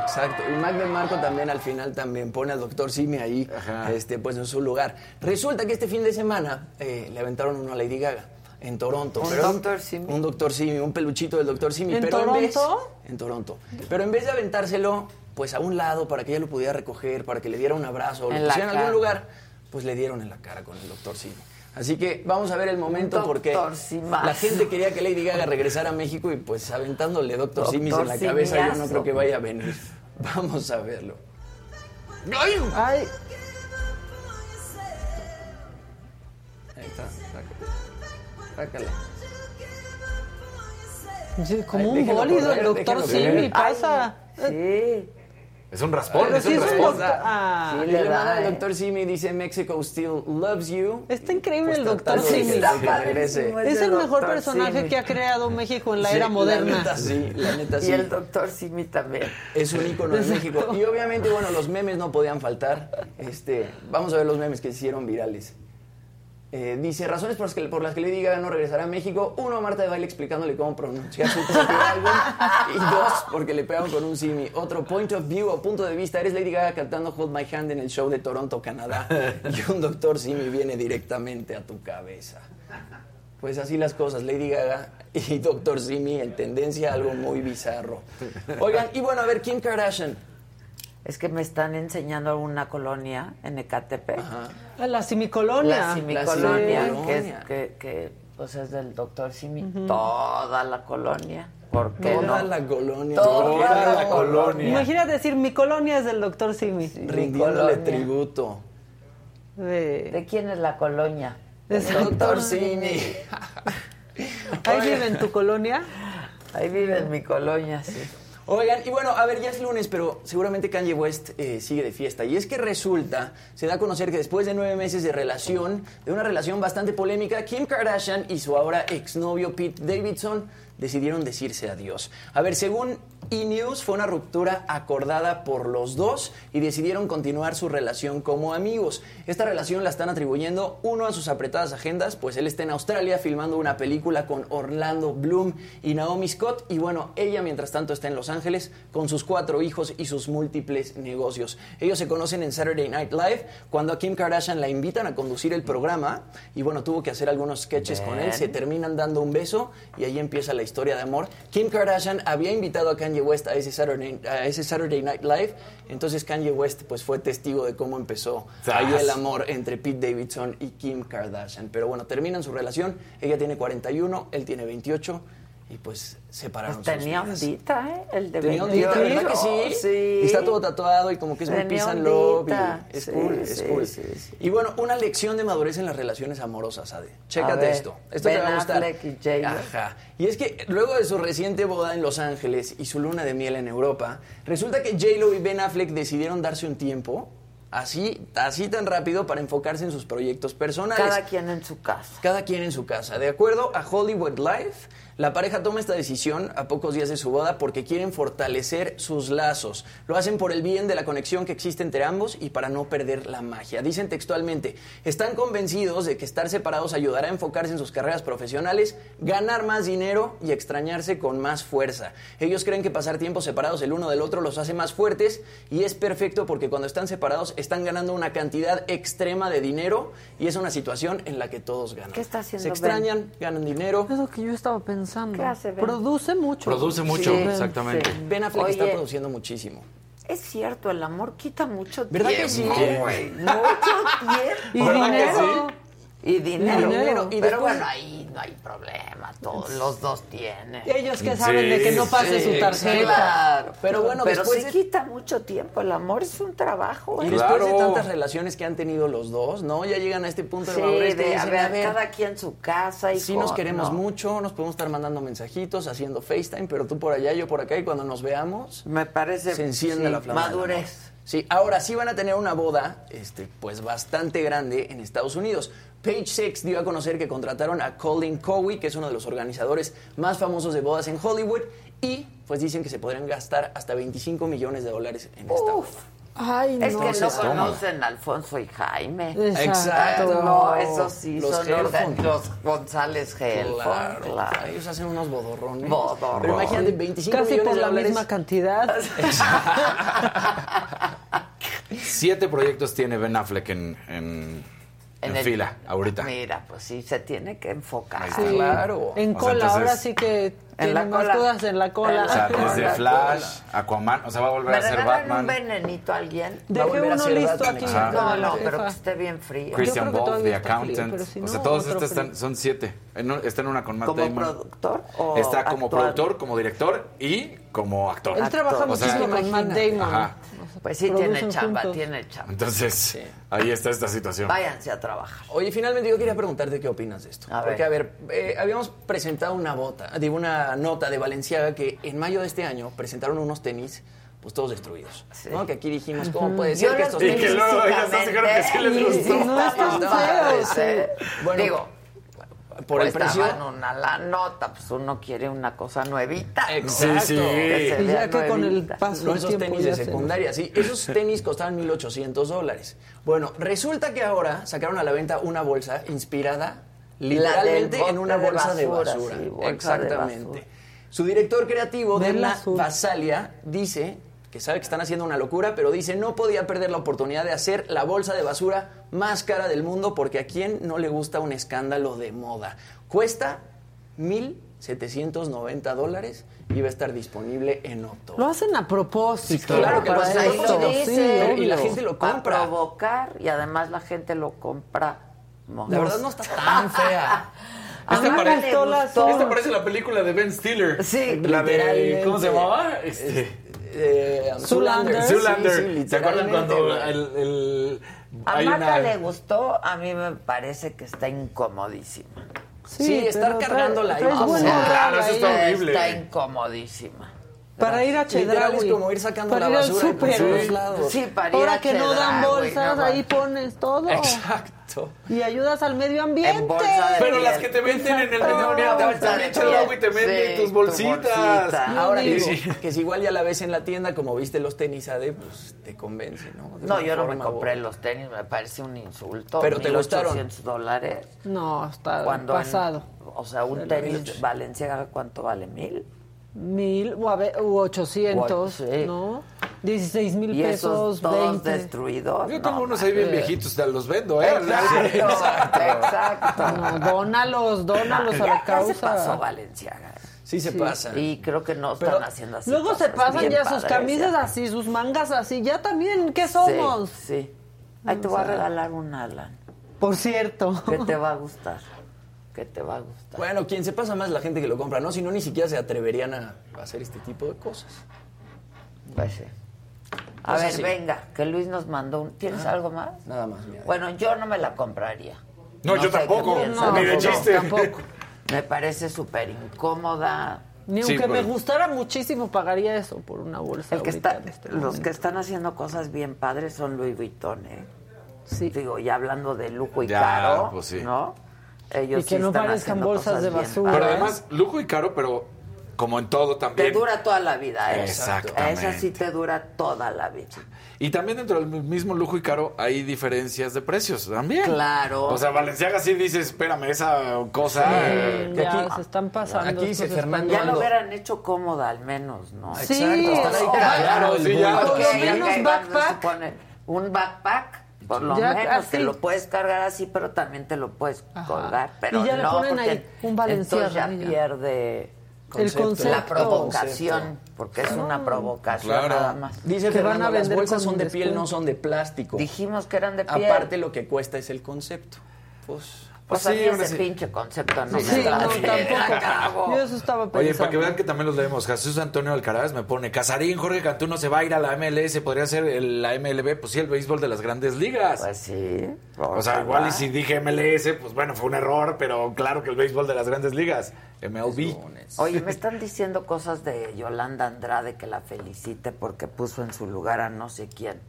Exacto. Y Mac Marco también al final también pone al doctor Simi ahí, Ajá. este, pues en su lugar. Resulta que este fin de semana eh, le aventaron uno a Lady Gaga en Toronto. ¿Un pero- Dr. Simi? Un doctor Simi, un peluchito del doctor Simi. ¿En pero En vez, Toronto? en Toronto. Pero en vez de aventárselo, pues a un lado para que ella lo pudiera recoger, para que le diera un abrazo, o lo pusiera en algún lugar, pues le dieron en la cara con el doctor Simi. Así que vamos a ver el momento porque doctor la gente quería que Lady Gaga regresara a México y pues aventándole doctor Simis en la Doctor cabeza yo no creo que vaya a venir. Vamos a verlo. Ay, Ahí está, sácala. Sácala. Sí, como Ay, un bólido, correr, el doctor Simi pasa. Sí. Es un raspón, Pero es sí un es un raspón. doctor. Ah, Y le manda el doctor Simi dice Mexico still loves you. Está increíble Pues el doctor Simi. regrese. Es el mejor personaje Simi. que ha creado México en la Sí, era moderna. neta, sí, la neta sí. Y el doctor Simi también. Es un ícono de México. Y obviamente, bueno, los memes no podían faltar. Este, vamos a ver los memes que se hicieron virales. Eh, dice, razones por las, que, por las que Lady Gaga no regresará a México. Uno, Marta de Baile explicándole cómo pronunciar su propio álbum. Y dos, porque le pegaron con un simi. Otro, point of view o punto de vista. Eres Lady Gaga cantando Hold My Hand en el show de Toronto, Canadá. Y un doctor simi viene directamente a tu cabeza. Pues así las cosas, Lady Gaga y Doctor Simi en tendencia, algo muy bizarro. Oigan, y bueno, a ver, Kim Kardashian. Es que me están enseñando una colonia en Ecatepec. Ah, La simicolonia. La simicolonia, simicolonia. que, es, que, que, pues es del doctor Simi. Toda la colonia. ¿Por qué Toda no? la colonia. Toda la colonia. Imagínate decir, mi colonia es del doctor Simi. Rindiéndole colonia. tributo. De- ¿De quién es la colonia? Del el Doctor Simi. Ahí vive en tu colonia. Ahí vive en mi colonia, sí. Oigan, y bueno, a ver, ya es lunes, pero seguramente Kanye West eh, sigue de fiesta. Y es que resulta, se da a conocer que después de nueve meses de relación, de una relación bastante polémica, Kim Kardashian y su ahora exnovio Pete Davidson decidieron decirse adiós. A ver, según E! fue una ruptura acordada por los dos y decidieron continuar su relación como amigos. Esta relación la están atribuyendo uno a sus apretadas agendas, pues él está en Australia filmando una película con Orlando Bloom y Naomi Scott y bueno, ella mientras tanto está en Los Ángeles con sus cuatro hijos y sus múltiples negocios. Ellos se conocen en Saturday Night Live cuando a Kim Kardashian la invitan a conducir el programa y bueno, tuvo que hacer algunos sketches con él, se terminan dando un beso y ahí empieza la historia de amor. Kim Kardashian había invitado a Kanye West a ese Saturday, a ese Saturday Night Live, entonces Kanye West pues fue testigo de cómo empezó ahí el amor entre Pete Davidson y Kim Kardashian. Pero bueno, terminan su relación, ella tiene 41, él tiene 28 y pues separaron Pues sus tenía vidas. ondita, ¿eh? El de Tenía ondita, 28. ¿verdad que sí? Sí. Y está todo tatuado y como que es muy peace and love y ondita. es Sí, cool, es sí, cool. sí, sí. Y bueno, una lección de madurez en las relaciones amorosas, Ade. Chécate ver, esto. Esto Ben te va a gustar. Affleck y J.Lo. Ajá. Y es que luego de su reciente boda en Los Ángeles y su luna de miel en Europa, resulta que J-Lo y Ben Affleck decidieron darse un tiempo así, así tan rápido para enfocarse en sus proyectos personales. Cada quien en su casa. Cada quien en su casa. De acuerdo a Hollywood Life, la pareja toma esta decisión a pocos días de su boda porque quieren fortalecer sus lazos. Lo hacen por el bien de la conexión que existe entre ambos y para no perder la magia. Dicen textualmente, están convencidos de que estar separados ayudará a enfocarse en sus carreras profesionales, ganar más dinero y extrañarse con más fuerza. Ellos creen que pasar tiempo separados el uno del otro los hace más fuertes y es perfecto porque cuando están separados están ganando una cantidad extrema de dinero y es una situación en la que todos ganan. ¿Qué está haciendo Se extrañan, ganan dinero. Es lo que yo estaba pensando. ¿Qué hace Ben? Produce mucho. Produce mucho, Sí, exactamente. sí. Ben Affleck está Oye. produciendo muchísimo. Es cierto, el amor quita mucho ¿Verdad que tiempo. sí? güey. Mucho tiempo. Y ¿Verdad que dinero. Y dinero. Y dinero. Y Pero después- bueno, ahí no hay problema. Todos los dos tienen. Ellos que saben de que no pase sí, su tarjeta. Claro. Pero bueno, Pero después sí de- quita mucho tiempo. El amor es un trabajo. Y ¿eh? después de Claro. tantas relaciones que han tenido los dos, ¿no? Ya llegan a este punto de Sí, madurez que de, a dicen, ver, cada quien su casa y sí nos queremos mucho, nos podemos estar mandando mensajitos, haciendo FaceTime, pero tú por allá, yo por acá, y cuando nos veamos, Me parece se enciende sí, la flama. Madurez. Sí, ahora sí van a tener una boda, este, pues bastante grande en Estados Unidos. Page Six dio a conocer que contrataron a Colin Cowie, que es uno de los organizadores más famosos de bodas en Hollywood, y pues dicen que se podrían gastar hasta 25 millones de dólares en esta boda. Ay, no. Es que no Entonces, toma. conocen a Alfonso y Jaime. Exacto. No, eso sí, Los son Helfond. los González Gelfond, Claro, claro. Ellos hacen unos bodorrones. Bodorrones. Pero imagínate, 25 Casi millones por de la dólares. misma cantidad. Siete proyectos tiene Ben Affleck en, en, en el- fila ahorita. Mira, pues sí, se tiene que enfocar. Sí. Claro. En O sea, cola, entonces- ahora sí que tiene la más cola. cosas en la cola. O sea, desde cola. Flash, Aquaman, o sea, va a volver ¿Me a ser Batman. un venenito a alguien? Dejé uno ser listo Batman, aquí. Ajá. No, no, pero que esté bien frío. Christian todavía The frío, Accountant. si o sea, todos estos están, frío. son siete. Está en una con Matt ¿Como Damon. productor o Está como productor, como director y como actor. Él trabaja muchísimo con Matt Damon. Ajá. Pues sí, tiene chamba, juntos. tiene chamba. Entonces, ahí está esta situación. Váyanse a trabajar. Oye, finalmente yo quería preguntarte qué opinas de esto. A Porque, ver. a ver, eh, habíamos presentado una bota, digo, una nota de Valenciaga que en mayo de este año presentaron unos tenis pues todos destruidos. ¿no? Que aquí dijimos, ¿cómo puede Yo ser que estos tenis... Y que luego ellas dos dijeron que sí les gustó. Sí, no están feos, eh. Bueno, Digo, por el precio... Una la nota, pues uno quiere una cosa nuevita. Exacto. Sí, sí. Que se Y ya que con el paso No, esos tenis de se- secundaria, sí. Esos tenis costaban 1.800 dólares. Bueno, resulta que ahora sacaron a la venta una bolsa inspirada literalmente en una de bolsa de basura, basura. sí, bolsa de Exactamente. basura. Su director creativo de Vela la azul. Vasalia dice que sabe que están haciendo una locura, pero dice no podía perder la oportunidad de hacer la bolsa de basura más cara del mundo porque a quién no le gusta un escándalo de moda. Cuesta 1.790 dólares y va a estar disponible en octubre. Lo hacen a propósito. claro que lo para hacen a propósito. sí, y la gente lo Para compra. provocar y además la gente lo compra. La verdad no está tan fea. Esta parece-. Esta parece la película de Ben Stiller. Sí, La de. ¿Cómo se llamaba? Este. Eh, Zoolander. Zoolander. Sí, sí, ¿Se acuerdan cuando el. el- A Marta una- le gustó, a mí me parece que está incomodísima. Sí, estar pero cargándola ahí. O sea, claro, eso está horrible. Está incomodísima. Para ir a Chedraui. es como ir sacando para la ir basura por súper. todos lados. Sí, para ir Ahora a que no dan bolsas, no ahí pones todo. Exacto. Y ayudas al medio ambiente. En bolsa de Pero las que te venden en el medio ambiente, también Chedraui te venden Sí, tus tu bolsitas. bolsita. Ahora Sí, digo, sí. que si igual ya la ves en la tienda, como viste los tenis AD, pues te convence, ¿no? De No, yo no me compré los tenis, me parece un insulto. Pero te gustaron. 1,800 dólares. No, está Cuando en- pasado. o sea, un tenis Valenciaga, ¿cuánto vale? ¿Mil? Mil u, a ve- u ochocientos, Ocho, sí. ¿no? Dieciséis mil Y esos pesos, todos destruidos. Yo no, tengo unos ahí bien viejitos, te los vendo, ¿eh? Exacto, exacto. No, dónalos, dónalos a la causa. se pasó Valenciaga. Sí se pasa. Y creo que no Pero están haciendo así. Luego se pasan ya sus camisas ya. así, sus mangas así. Ya también, ¿qué somos? Sí, sí. Ahí te voy a regalar un Alan. Por cierto. Que te va a gustar. Que te va a gustar. Bueno, quien se pasa más es la gente que lo compra, ¿no? Si no, ni siquiera se atreverían a hacer este tipo de cosas. Pues sí. A Pues ver, así. venga, que Luis nos mandó un... ¿Tienes Ah, algo más? Nada más, mira. Bueno, yo no me la compraría. No, yo qué tampoco, piensan. ni de tampoco, chiste. tampoco. Me parece súper incómoda. Ni Sí, aunque me gustara muchísimo, pagaría eso por una bolsa. El que está, en este los que están haciendo cosas bien padres son Louis Vuitton, ¿eh? Sí. Digo, ya hablando de lujo y Ya, caro, pues sí. ¿no? Ellos Y que sí no parezcan bolsas de bien basura. Pero además, lujo y caro, pero como en todo también. Te dura toda la vida, ¿eh? Exactamente. Esa sí te dura toda la vida. Y también dentro del mismo lujo y caro hay diferencias de precios también. Claro. O sea, Valenciaga sí dice, espérame, esa cosa. eh, Ya aquí- se están pasando. aquí dice Fernando Ya lo hubieran hecho cómoda al menos, ¿no? Sí, Exacto, claro, sí, ya. Un backpack, por lo Ya, menos, así. te lo puedes cargar así, pero también te lo puedes Ajá. colgar. Pero Y ya le no, ponen porque ahí un Entonces ya pierde El concepto. la provocación, porque es una provocación Claro. nada más. Dice Que van a las bolsas son de piel, no son de plástico. Dijimos que eran de piel. Aparte, lo que cuesta es el concepto. Pues... pues sí, a mí ese pinche concepto no Sí, me no, late. tampoco. Acabo. Yo eso estaba pensando. Oye, para que vean que también los leemos, Jesús Antonio Alcaraz me pone, Casarín, Jorge Cantú no se va a ir a la MLS, podría ser el- la MLB, pues sí, el béisbol de las grandes ligas. Pues sí. o sea, igual y si dije MLS, pues bueno, fue un error, pero claro que el béisbol de las grandes ligas, MLB. Oye, me están diciendo cosas de Yolanda Andrade que la felicite porque puso en su lugar a no sé quién.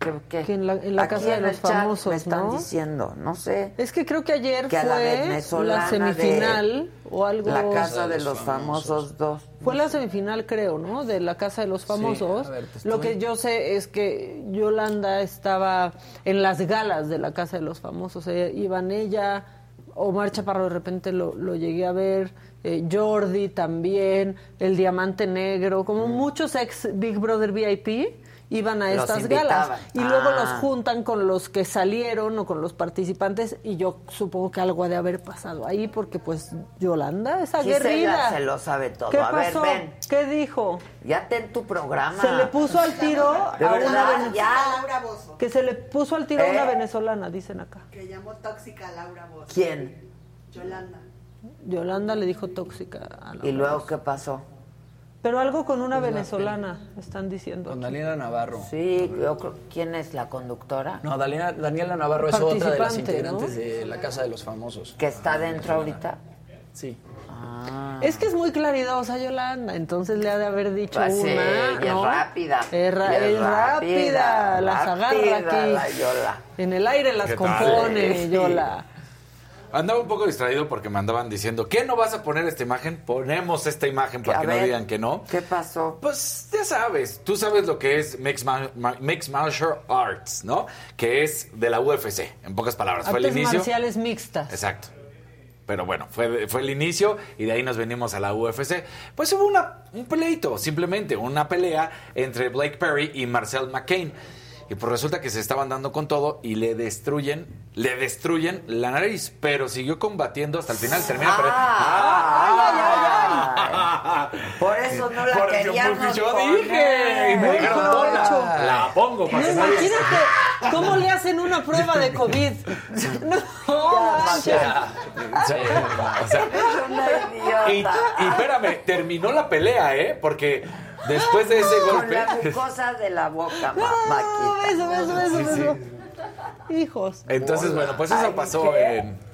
¿Qué, qué? Que en la- en la Aquí casa de los famosos, me están ¿no? diciendo, no sé. Es que creo que ayer Que la fue venezolana la semifinal o algo. La casa de los famosos dos. Fue la semifinal, creo, ¿no? De la Casa de los Famosos. a ver, te Lo estoy- que yo sé es que Yolanda estaba en las galas de la Casa de los Famosos. Eh, iban ella, Omar Chaparro de repente lo, lo llegué a ver, eh, Jordi también, el Diamante Negro, como muchos ex Big Brother VIP iban a Los estas invitaban. galas. Y luego Ah. los juntan con los que salieron o con los participantes y yo supongo que algo ha de haber pasado ahí porque pues Yolanda es Gisela aguerrida. se lo sabe todo. ¿Qué a ver, pasó? ven. ¿Qué dijo? Ya ten tu programa. Se le puso al tiro a ¿De una verdad? vene- Ya. Laura Bozo, que se le puso al tiro a ¿Eh? una venezolana, dicen acá. que llamó tóxica a Laura Bozo. ¿Quién? Yolanda. Yolanda le dijo tóxica a la ¿Y luego qué pasó? Pero algo con una venezolana, están diciendo. Con Daniela Navarro. Sí, yo creo- ¿quién es la conductora? No, Daniela, Daniela Navarro es otra de las integrantes ¿no? de la Casa de los Famosos. ¿Que está dentro ahorita? Sí. Ah. Es que es muy claridosa Yolanda, entonces le ha de haber dicho Pues sí, una. y es ¿no? rápida. Es, ra- Y es es rápida, rápida, las agarra aquí. la Yola. En el aire las compone, Sí. Yola. Andaba un poco distraído porque me andaban diciendo, ¿qué no vas a poner esta imagen? Ponemos esta imagen para que ver, no digan que no. ¿Qué pasó? Pues ya sabes, tú sabes lo que es Mixed, Ma- Ma- Mixed Martial Arts, ¿no? Que es de la UFC, en pocas palabras. Fue el Artes inicio. marciales mixtas. Exacto. Pero bueno, fue, fue el inicio y de ahí nos venimos a la UFC. Pues hubo una, un pleito, simplemente una pelea entre Blake Perry y Marcel McCain. Y pues resulta que se estaban dando con todo y le destruyen, le destruyen la nariz, pero siguió combatiendo hasta el final. Termina perdiendo. Ah, Por eso no la Por- yo- queríamos porque yo poner. dije, y me dijeron, "Ponla". La pongo para No, que nadie- imagínate cómo le hacen una prueba de COVID. No, manches. O sea, o sea, y, y espérame, terminó la pelea, ¿eh? Porque después de ese Con golpe. la mucosa de la boca, ma- Maquita. Beso, beso, beso, Sí, sí. beso. Hijos. Entonces, bueno, pues eso Ay, pasó ¿qué? en.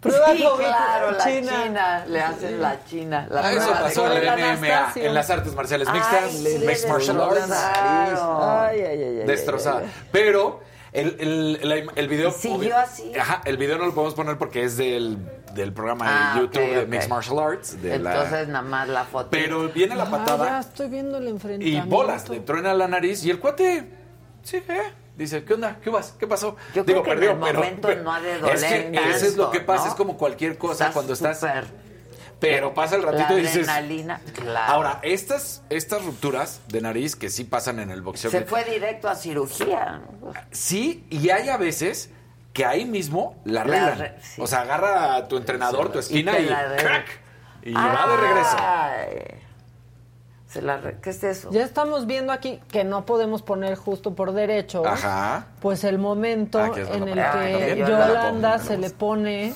Prueba Sí, COVID, claro, la China. china. Le hacen la china. La Ah, eso pasó en el la MMA, en las artes marciales mixtas, Mixed Martial Arts. Ay, ay, ay, ay, Destrozada. ay, ay. Pero el, el, el, el video. ¿Siguió así? Ajá, el video no lo podemos poner porque es del, del programa Ah, de YouTube ok, de. Mixed Martial Arts. De la- Entonces, nada más la foto. Pero viene la Ah, ya patada estoy viendo el y enfrentamiento. bolas, le truena la nariz y el cuate. Sí, ¿eh? Dice, ¿qué onda? ¿Qué vas? ¿Qué pasó? Yo creo que en el momento no ha de Es doler que eso es lo que pasa, ¿no? es como cualquier cosa Estás cuando estás. Pero pasa el ratito la y dices. adrenalina, claro. Ahora, estas, estas rupturas de nariz que sí pasan en el boxeo. Se que- fue directo a cirugía. ¿no? Sí, y hay a veces que ahí mismo la La arreglan. re- sí. O sea, agarra a tu entrenador, tu esquina y, arregla. ¡crack! Y va de regreso. Ay. Se la re- ¿Qué es eso? Ya estamos viendo aquí que no podemos poner justo por derecho. Ajá. Pues el momento es en el que Yolanda se le pone,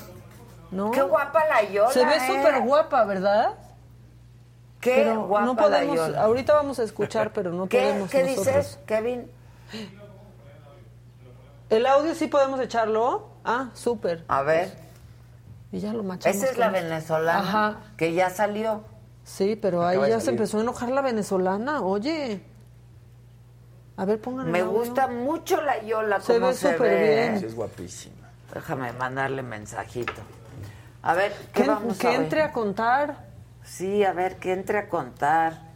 ¿no? Qué guapa la Yola. Se ve ¿eh? súper guapa, ¿verdad? Qué Pero guapa no la podemos, Yola. ahorita vamos a escuchar, pero no ¿Qué, podemos ¿qué nosotros. dices, Kevin? El audio sí podemos echarlo. Ah, súper. A ver. Y ya lo machamos. Esa es la venezolana Ajá. que ya salió. Sí, pero ahí ya se empezó a enojar la venezolana. Oye. A ver, pongan el Me audio. gusta mucho la Yola, Se ve súper bien. Sí, es guapísima. Déjame mandarle mensajito. A ver, ¿qué Que, vamos que a ver? entre a contar. Sí, a ver, que entre a contar.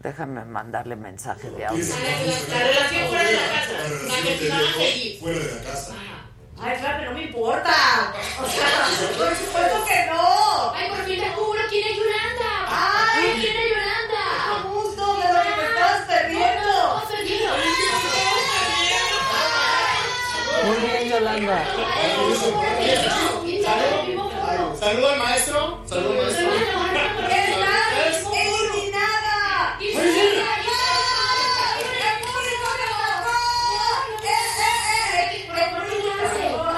Déjame mandarle mensaje de audio. La relación fuera de la casa. Para que van a seguir. Fuera de la casa. Ay, claro que no me importa. O sea, por supuesto que no. Ay, por fin descubro quién es Yolanda. Ay. ¿quién es Yolanda. Saluda al maestro. Saluda al maestro. ¡Estás eliminada! ¡El público te votó! ¡Eh, eh, eh! ¡El público te votó!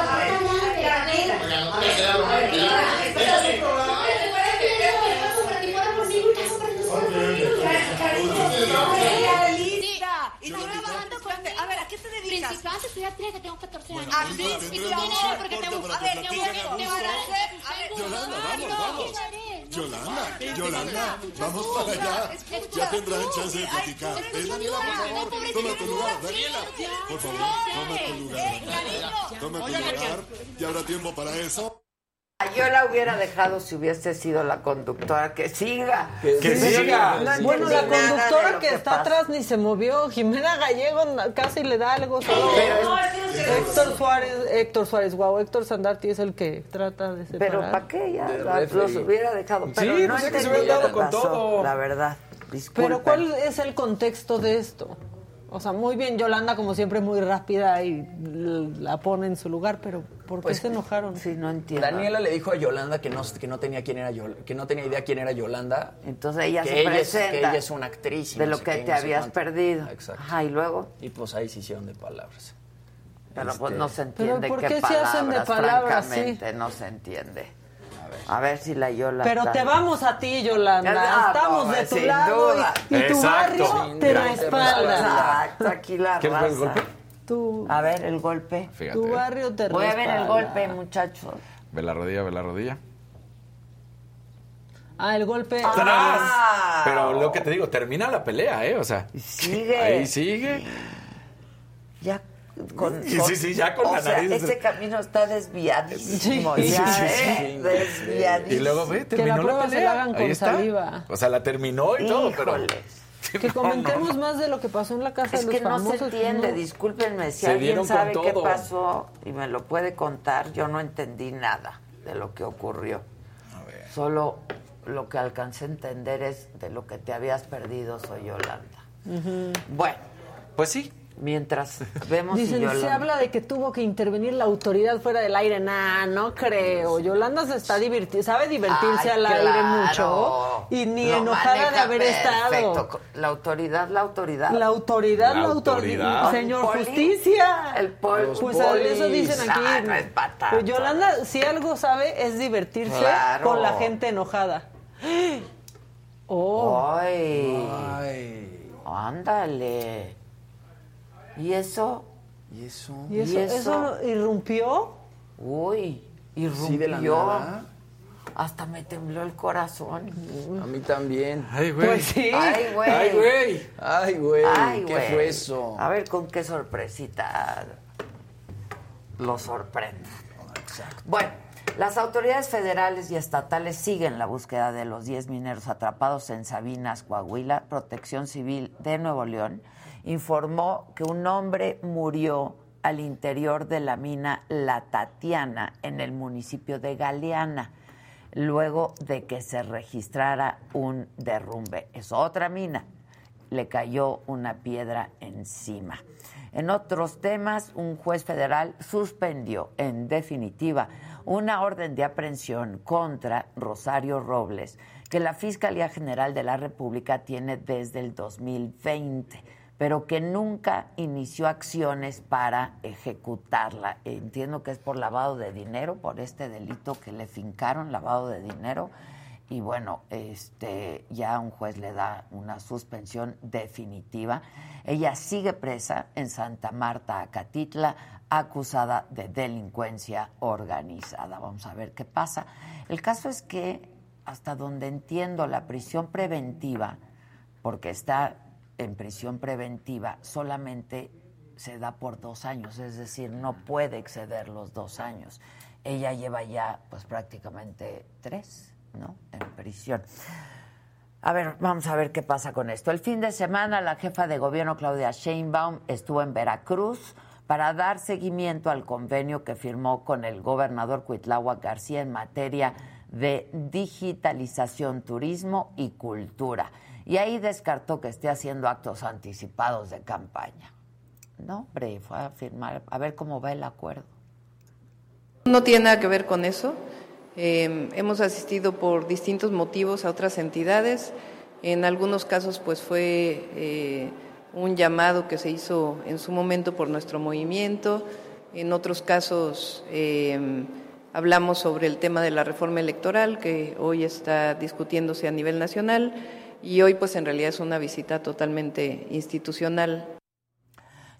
Ya, mira. A ver, a ver, mira, espérate. ¿Te parece que ya lista? Y tú grabando con... A ver, ¿a qué te dedicas? Principante, soy actriz, que tengo 14 años. ¿Ah, sí? Y tú no, porque te gusta. A ver, ¿qué voy a te van a hacer? A ver, Yolanda, vamos, vamos. Yolanda, Yolanda, vamos para allá. Ya Escucha, tendrán tú, chance de ay, platicar. eres Eh, una Daniela, por señora, favor, pobrecita, toma tu lugar. sí, Daniela, sí, por sí, favor, sí, toma tu sí, lugar. sí, cariño. Toma tu lugar. Ya habrá tiempo para eso. Yo la hubiera dejado si hubiese sido la conductora. Que siga. Que siga. no Bueno, la conductora que, está pasa. atrás ni se movió. Jimena Gallego casi le da algo. Solo No, no Héctor Suárez, Héctor Suárez, wow, Héctor Sandarti es el que trata de separar. Pero ¿para qué? Ya la- los hubiera dejado. Pero Sí, no pues es que se hubieran dado con todo. La verdad. Disculpen. Pero ¿cuál es el contexto de esto? O sea, muy bien Yolanda, como siempre, muy rápida y la pone en su lugar, pero ¿por qué Pues, se enojaron? Sí, no entiendo. Daniela le dijo a Yolanda que no, que no tenía quién era Yol- que no tenía idea quién era Yolanda. Entonces ella que se ella es, que ella es una actriz. y de no lo sé que qué, te no habías cuánto. perdido. Exacto. Ajá, y luego. Y pues ahí se hicieron de palabras. Pero Este, pues no se entiende ¿por qué qué se palabras, hacen de palabras, sí? francamente, no se entiende. A ver si la Yolanda. Pero te vamos a ti, Yolanda. Ah, Estamos no, de tu lado duda. y, y tu barrio te respalda. Exacto, aquí la ¿Quieres ver el raza. golpe? A ver el golpe. Fíjate. tu barrio te Voy a ver el golpe, muchachos. Ve la rodilla, ve la rodilla. Ah, el golpe. Ah. Pero lo que te digo, termina la pelea, ¿eh? O sea, Sigue. ahí sigue. Con, Sí, sí, sí, ya con o la sea, nariz. Ese camino está desviadísimo. Sí, ya, sí, sí, ¿eh? sí. Desviadísimo. Y luego ve, terminó la la, prueba se pelea. la hagan con saliva. O sea, la terminó y todo, pero. Que No, comentemos no. más de lo que pasó en la casa Es de los que no se entiende, ¿no? discúlpenme, si Se alguien dieron con sabe qué todo. pasó y me lo puede contar, yo no entendí nada de lo que ocurrió. A ver. Solo lo que alcancé a entender es de lo que te habías perdido, soy Yolanda. Bueno, Pues sí. Mientras vemos si Dicen, Yolanda... se habla de que tuvo que intervenir la autoridad fuera del aire. Nah, no creo. Yolanda se está divirtiendo, sabe divertirse Ay, al aire mucho y ni Lo enojada de haber perfecto. estado. La autoridad, la autoridad. La autoridad, La la autoridad. autoridad. Señor Poli. Justicia. El pol- Pues polis. eso dicen aquí. Ah, no es patata. Pues Yolanda, si algo sabe, es divertirse Claro. con la gente enojada. Oh, Ay, Ay. ándale. ¿Y eso? ¿Y eso? ¿y eso, ¿y eso? eso irrumpió? Uy, irrumpió. Sí, de la nada. Hasta me tembló el corazón. A mí también. Ay, güey. Pues sí. Ay, güey. Ay, güey. Ay, güey. Ay, ¿Qué güey. fue eso? A ver con qué sorpresita lo sorprende. Bueno, las autoridades federales y estatales siguen la búsqueda de los 10 mineros atrapados en Sabinas, Coahuila. Protección Civil de Nuevo León informó que un hombre murió al interior de la mina La Tatiana en el municipio de Galeana luego de que se registrara un derrumbe. Es otra mina. Le cayó una piedra encima. En otros temas, un juez federal suspendió en definitiva una orden de aprehensión contra Rosario Robles, que la Fiscalía General de la República tiene desde el 2020 pero que nunca inició acciones para ejecutarla. Entiendo que es por lavado de dinero, por este delito que le fincaron, lavado de dinero. Y bueno, este ya un juez le da una suspensión definitiva. Ella sigue presa en Santa Marta, Acatitla, acusada de delincuencia organizada. Vamos a ver qué pasa. El caso es que, hasta donde entiendo, la prisión preventiva, porque está en prisión preventiva solamente se da por dos años, es decir, no puede exceder los dos años. Ella lleva ya, pues prácticamente tres, ¿no? En prisión. A ver, vamos a ver qué pasa con esto. El fin de semana la jefa de gobierno Claudia Sheinbaum estuvo en Veracruz para dar seguimiento al convenio que firmó con el gobernador Cuitláhuac García en materia de digitalización, turismo y cultura. Y ahí descartó que esté haciendo actos anticipados de campaña. No, hombre, fue a firmar, a ver cómo va el acuerdo. No tiene nada que ver con eso. Eh, hemos asistido por distintos motivos a otras entidades. En algunos casos, pues fue eh, un llamado que se hizo en su momento por nuestro movimiento. En otros casos, eh, hablamos sobre el tema de la reforma electoral que hoy está discutiéndose a nivel nacional y hoy, pues en realidad es una visita totalmente institucional.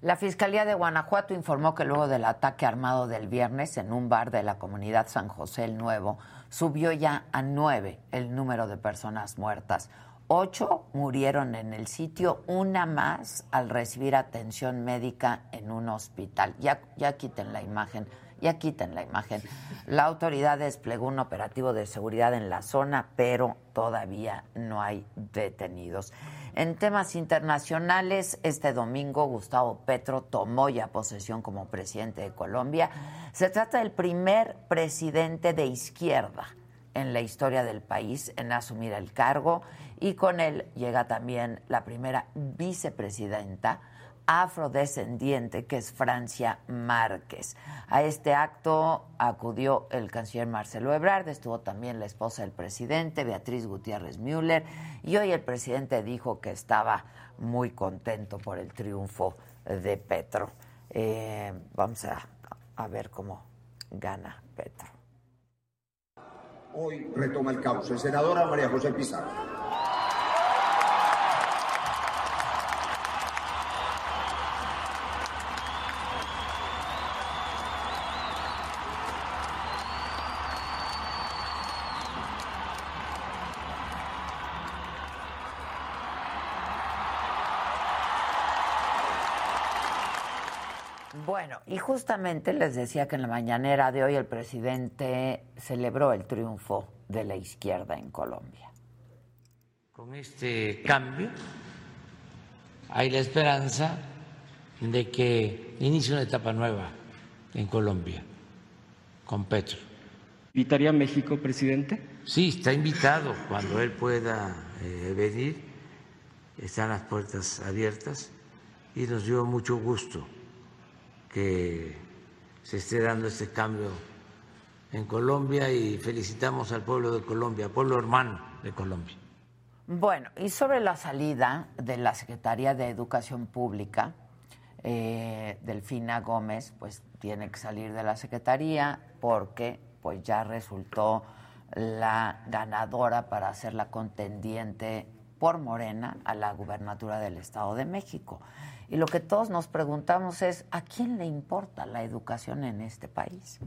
La Fiscalía de Guanajuato informó que luego del ataque armado del viernes en un bar de la comunidad San José el Nuevo, subió ya a nueve el número de personas muertas. Ocho murieron en el sitio, una más al recibir atención médica en un hospital. Ya, ya quiten la imagen, ya quiten la imagen. La autoridad desplegó un operativo de seguridad en la zona, pero todavía no hay detenidos. En temas internacionales, este domingo Gustavo Petro tomó ya posesión como presidente de Colombia. Se trata del primer presidente de izquierda en la historia del país en asumir el cargo y con él llega también la primera vicepresidenta afrodescendiente, que es Francia Márquez. A este acto acudió el canciller Marcelo Ebrard, estuvo también la esposa del presidente, Beatriz Gutiérrez Müller, y hoy el presidente dijo que estaba muy contento por el triunfo de Petro. Eh, vamos a, a ver cómo gana Petro. hoy retoma el cauce. Senadora María José Pizarro. Bueno, y justamente les decía que en la mañanera de hoy el presidente celebró el triunfo de la izquierda en Colombia. Con este cambio hay la esperanza de que inicie una etapa nueva en Colombia con Petro. ¿Invitaría a México, presidente? Sí, está invitado cuando él pueda eh, venir. Están las puertas abiertas y nos dio mucho gusto que se esté dando este cambio en Colombia y felicitamos al pueblo de Colombia, pueblo hermano de Colombia. Bueno, y sobre la salida de la Secretaría de Educación Pública, eh, Delfina Gómez, pues tiene que salir de la Secretaría porque pues ya resultó la ganadora para ser la contendiente por Morena a la gubernatura del Estado de México. Y lo que todos nos preguntamos es, ¿a quién le importa la educación en este país?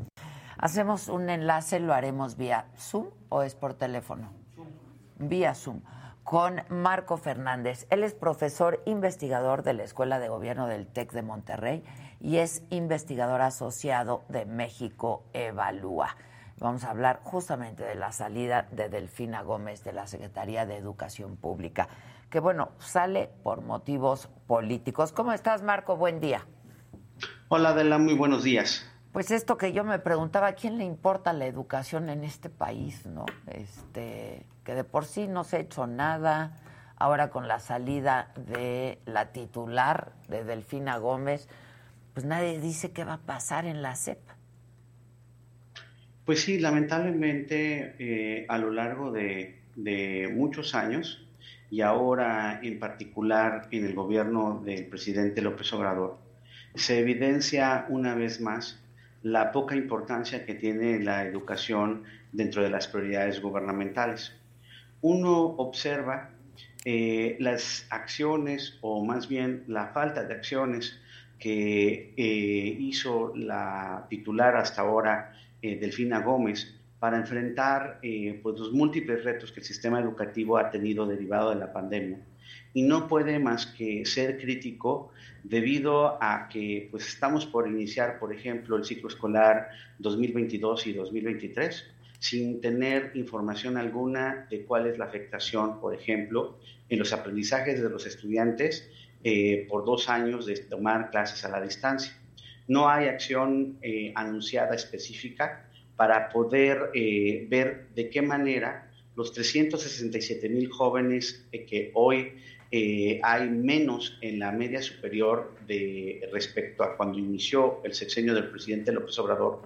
Hacemos un enlace, lo haremos vía Zoom o es por teléfono. Vía Zoom con Marco Fernández. Él es profesor investigador de la Escuela de Gobierno del TEC de Monterrey y es investigador asociado de México Evalúa. Vamos a hablar justamente de la salida de Delfina Gómez de la Secretaría de Educación Pública, que bueno, sale por motivos políticos. ¿Cómo estás, Marco? Buen día. Hola, Adela, muy buenos días. Pues esto que yo me preguntaba, ¿a quién le importa la educación en este país, no? Este, que de por sí no se ha hecho nada. Ahora con la salida de la titular de Delfina Gómez, pues nadie dice qué va a pasar en la CEP. Pues sí, lamentablemente eh, a lo largo de, de muchos años y ahora en particular en el gobierno del presidente López Obrador, se evidencia una vez más la poca importancia que tiene la educación dentro de las prioridades gubernamentales. Uno observa eh, las acciones o más bien la falta de acciones que eh, hizo la titular hasta ahora, eh, Delfina Gómez, para enfrentar pues los múltiples retos que el sistema educativo ha tenido derivado de la pandemia y no puede más que ser crítico debido a que pues estamos por iniciar, por ejemplo, el ciclo escolar 2022 y 2023 sin tener información alguna de cuál es la afectación, por ejemplo, en los aprendizajes de los estudiantes eh, por dos años de tomar clases a la distancia. No hay acción eh, anunciada específica para poder eh, ver de qué manera los 367 mil jóvenes que hoy eh, hay menos en la media superior de respecto a cuando inició el sexenio del presidente López Obrador,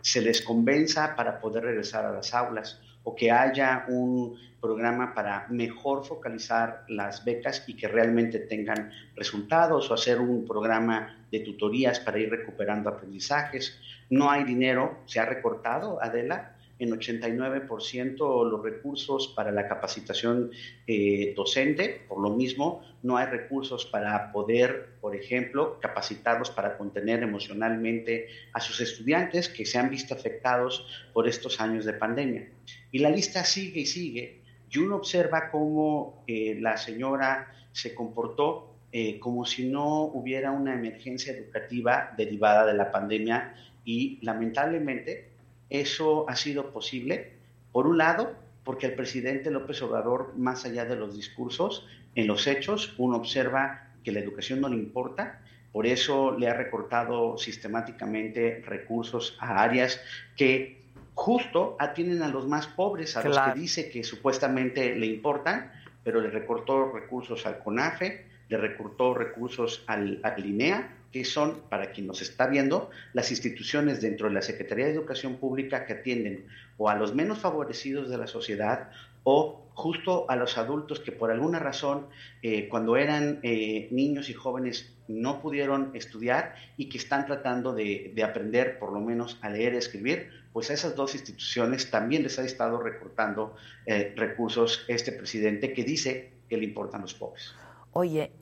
se les convenza para poder regresar a las aulas o que haya un programa para mejor focalizar las becas y que realmente tengan resultados o hacer un programa de tutorías para ir recuperando aprendizajes. No hay dinero, se ha recortado, Adela, en 89% los recursos para la capacitación eh, docente, por lo mismo no hay recursos para poder, por ejemplo, capacitarlos para contener emocionalmente a sus estudiantes que se han visto afectados por estos años de pandemia. Y la lista sigue y sigue, y uno observa cómo eh, la señora se comportó eh, como si no hubiera una emergencia educativa derivada de la pandemia y lamentablemente eso ha sido posible, por un lado, porque el presidente López Obrador, más allá de los discursos, en los hechos, uno observa que la educación no le importa, por eso le ha recortado sistemáticamente recursos a áreas que justo atienden a los más pobres, a los que dice que supuestamente le importan, pero le recortó recursos al CONAFE, le recortó recursos al, al INEA, que son, para quien nos está viendo, las instituciones dentro de la Secretaría de Educación Pública que atienden o a los menos favorecidos de la sociedad o justo a los adultos que por alguna razón eh, cuando eran eh, niños y jóvenes no pudieron estudiar y que están tratando de, de, aprender por lo menos a leer y escribir, pues a esas dos instituciones también les ha estado recortando eh, recursos este presidente que dice que le importan los pobres. Oye,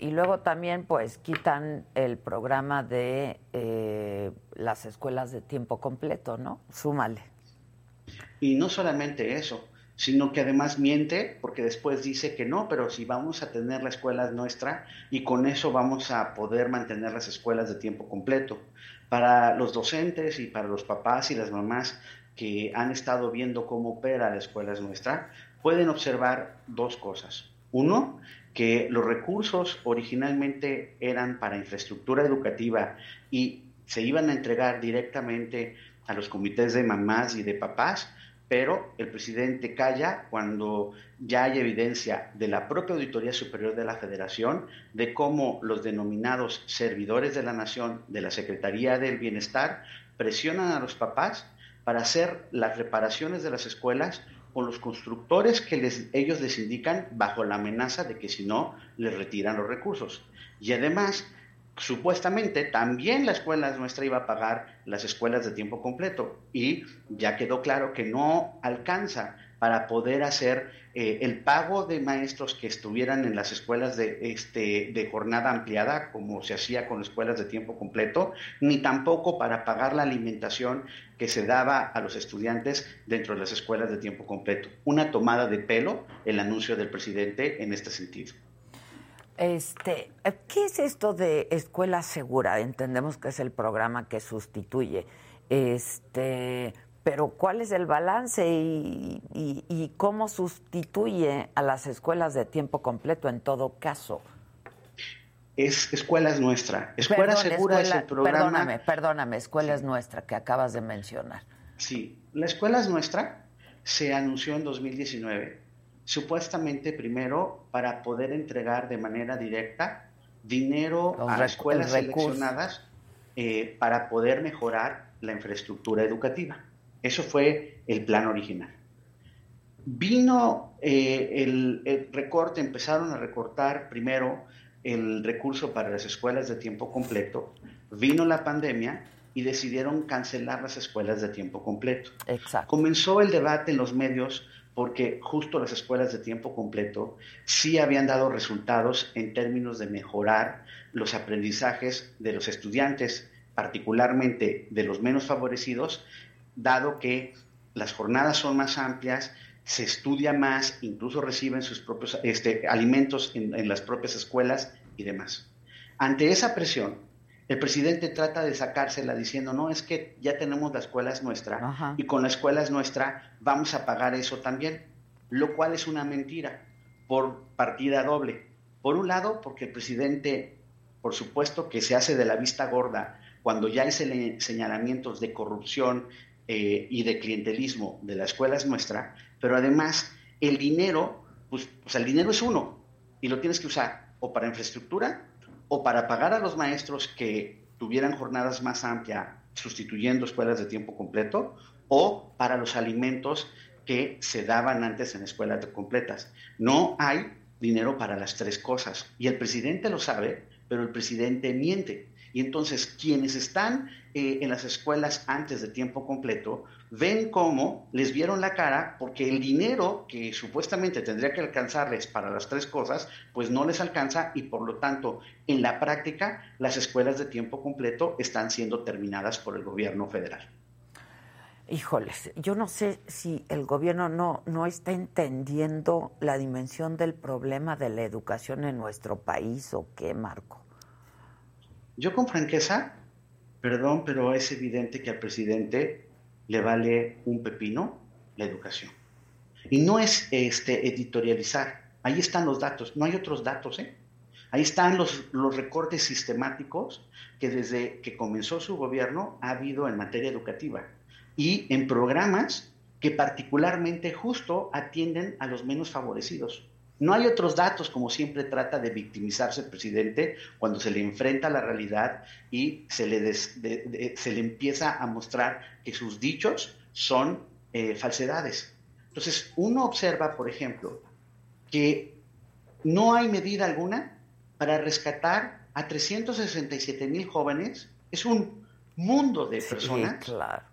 y luego también pues quitan el programa de las escuelas de tiempo completo, ¿no? Súmale. Y no solamente eso, sino que además miente porque después dice que no, pero si vamos a tener la escuela nuestra y con eso vamos a poder mantener las escuelas de tiempo completo. Para los docentes y para los papás y las mamás que han estado viendo cómo opera la escuela nuestra, pueden observar dos cosas. Uno, que los recursos originalmente eran para infraestructura educativa y se iban a entregar directamente a los comités de mamás y de papás, pero el presidente calla cuando ya hay evidencia de la propia Auditoría Superior de la Federación de cómo los denominados servidores de la nación de la Secretaría del Bienestar presionan a los papás para hacer las reparaciones de las escuelas con los constructores que ellos les indican bajo la amenaza de que si no les retiran los recursos. Y además supuestamente también la escuela nuestra iba a pagar las escuelas de tiempo completo y ya quedó claro que no alcanza para poder hacer eh, el pago de maestros que estuvieran en las escuelas de, este, de jornada ampliada, como se hacía con escuelas de tiempo completo, ni tampoco para pagar la alimentación que se daba a los estudiantes dentro de las escuelas de tiempo completo. Una tomada de pelo el anuncio del presidente en este sentido. Este, ¿Qué es esto de Escuela Segura? Entendemos que es el programa que sustituye. Este, pero ¿cuál es el balance y, cómo sustituye a las escuelas de tiempo completo en todo caso? Es Escuela es Nuestra. Escuela Segura es el programa... Perdóname, perdóname, Escuela es Nuestra, que acabas de mencionar. Sí, la Escuela es Nuestra se anunció en 2019 supuestamente primero para poder entregar de manera directa dinero a escuelas seleccionadas eh, para poder mejorar la infraestructura educativa. Eso fue el plan original. Vino eh, el, el, recorte, empezaron a recortar primero el recurso para las escuelas de tiempo completo, vino la pandemia y decidieron cancelar las escuelas de tiempo completo. Exacto. Comenzó el debate en los medios porque justo las escuelas de tiempo completo sí habían dado resultados en términos de mejorar los aprendizajes de los estudiantes, particularmente de los menos favorecidos, dado que las jornadas son más amplias, se estudia más, incluso reciben sus propios este, alimentos en las propias escuelas y demás. Ante esa presión, el presidente trata de sacársela diciendo, no, es que ya tenemos la escuela es nuestra y con la escuela es nuestra vamos a pagar eso también, lo cual es una mentira por partida doble. Por un lado, porque el presidente, por supuesto, que se hace de la vista gorda cuando ya hay señalamientos de corrupción eh, y de clientelismo de la escuela es nuestra, pero además el dinero, pues, el dinero es uno y lo tienes que usar o para infraestructura o para pagar a los maestros que tuvieran jornadas más amplias sustituyendo escuelas de tiempo completo o para los alimentos que se daban antes en escuelas completas. No hay dinero para las tres cosas y el presidente lo sabe, pero el presidente miente. Y entonces quienes están eh, en las escuelas antes de tiempo completo ven cómo les vieron la cara porque el dinero que supuestamente tendría que alcanzarles para las tres cosas, pues no les alcanza y por lo tanto en la práctica las escuelas de tiempo completo están siendo terminadas por el gobierno federal. Híjoles, yo no sé si el gobierno no, no está entendiendo la dimensión del problema de la educación en nuestro país o qué, Marco. Yo con franqueza, perdón, pero es evidente que al presidente le vale un pepino la educación. Y no es este, editorializar, ahí están los datos, no hay otros datos, ¿eh? Ahí están los, los recortes sistemáticos que desde que comenzó su gobierno ha habido en materia educativa y en programas que particularmente justo atienden a los menos favorecidos. No hay otros datos, como siempre trata de victimizarse el presidente cuando se le enfrenta a la realidad y se le, se le empieza a mostrar que sus dichos son eh, falsedades. Entonces, uno observa, por ejemplo, que no hay medida alguna para rescatar a 367 mil jóvenes. Es un mundo de personas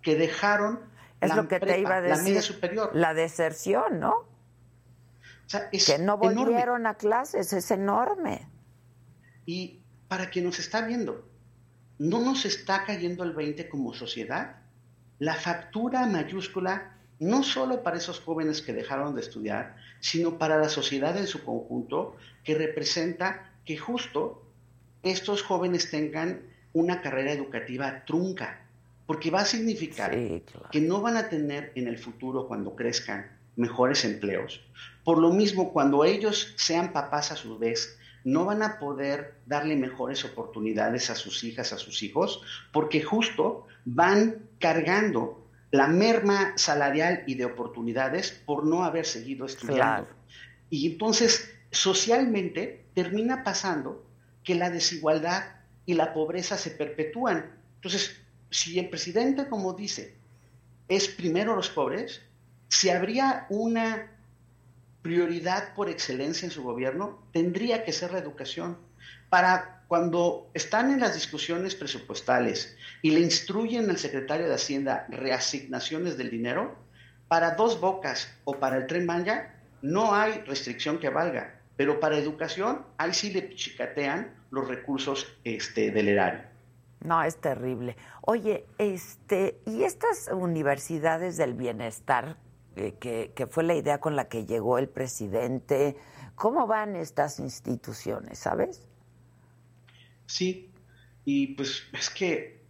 que dejaron es la lo que te iba a la decir. media superior. La deserción, ¿no? O sea, es que no enorme. volvieron a clases, es enorme. Y para quien nos está viendo, ¿no nos está cayendo el 20 como sociedad? La factura mayúscula, no solo para esos jóvenes que dejaron de estudiar, sino para la sociedad en su conjunto, que representa que justo estos jóvenes tengan una carrera educativa trunca, porque va a significar que no van a tener en el futuro, cuando crezcan, mejores empleos. Por lo mismo, cuando ellos sean papás a su vez, no van a poder darle mejores oportunidades a sus hijas, a sus hijos, porque justo van cargando la merma salarial y de oportunidades por no haber seguido estudiando. Y entonces, socialmente, termina pasando que la desigualdad y la pobreza se perpetúan. Entonces, si el presidente, como dice, es primero los pobres, si habría una prioridad por excelencia en su gobierno, tendría que ser la educación. Para cuando están en las discusiones presupuestales y le instruyen al secretario de Hacienda reasignaciones del dinero, para dos bocas o para el tren Maya no hay restricción que valga, pero para educación ahí sí le chicatean los recursos este, del erario. No, es terrible. Oye, este, ¿y estas universidades del bienestar, que, que fue la idea con la que llegó el presidente, cómo van estas instituciones, sabes? Sí, y pues es que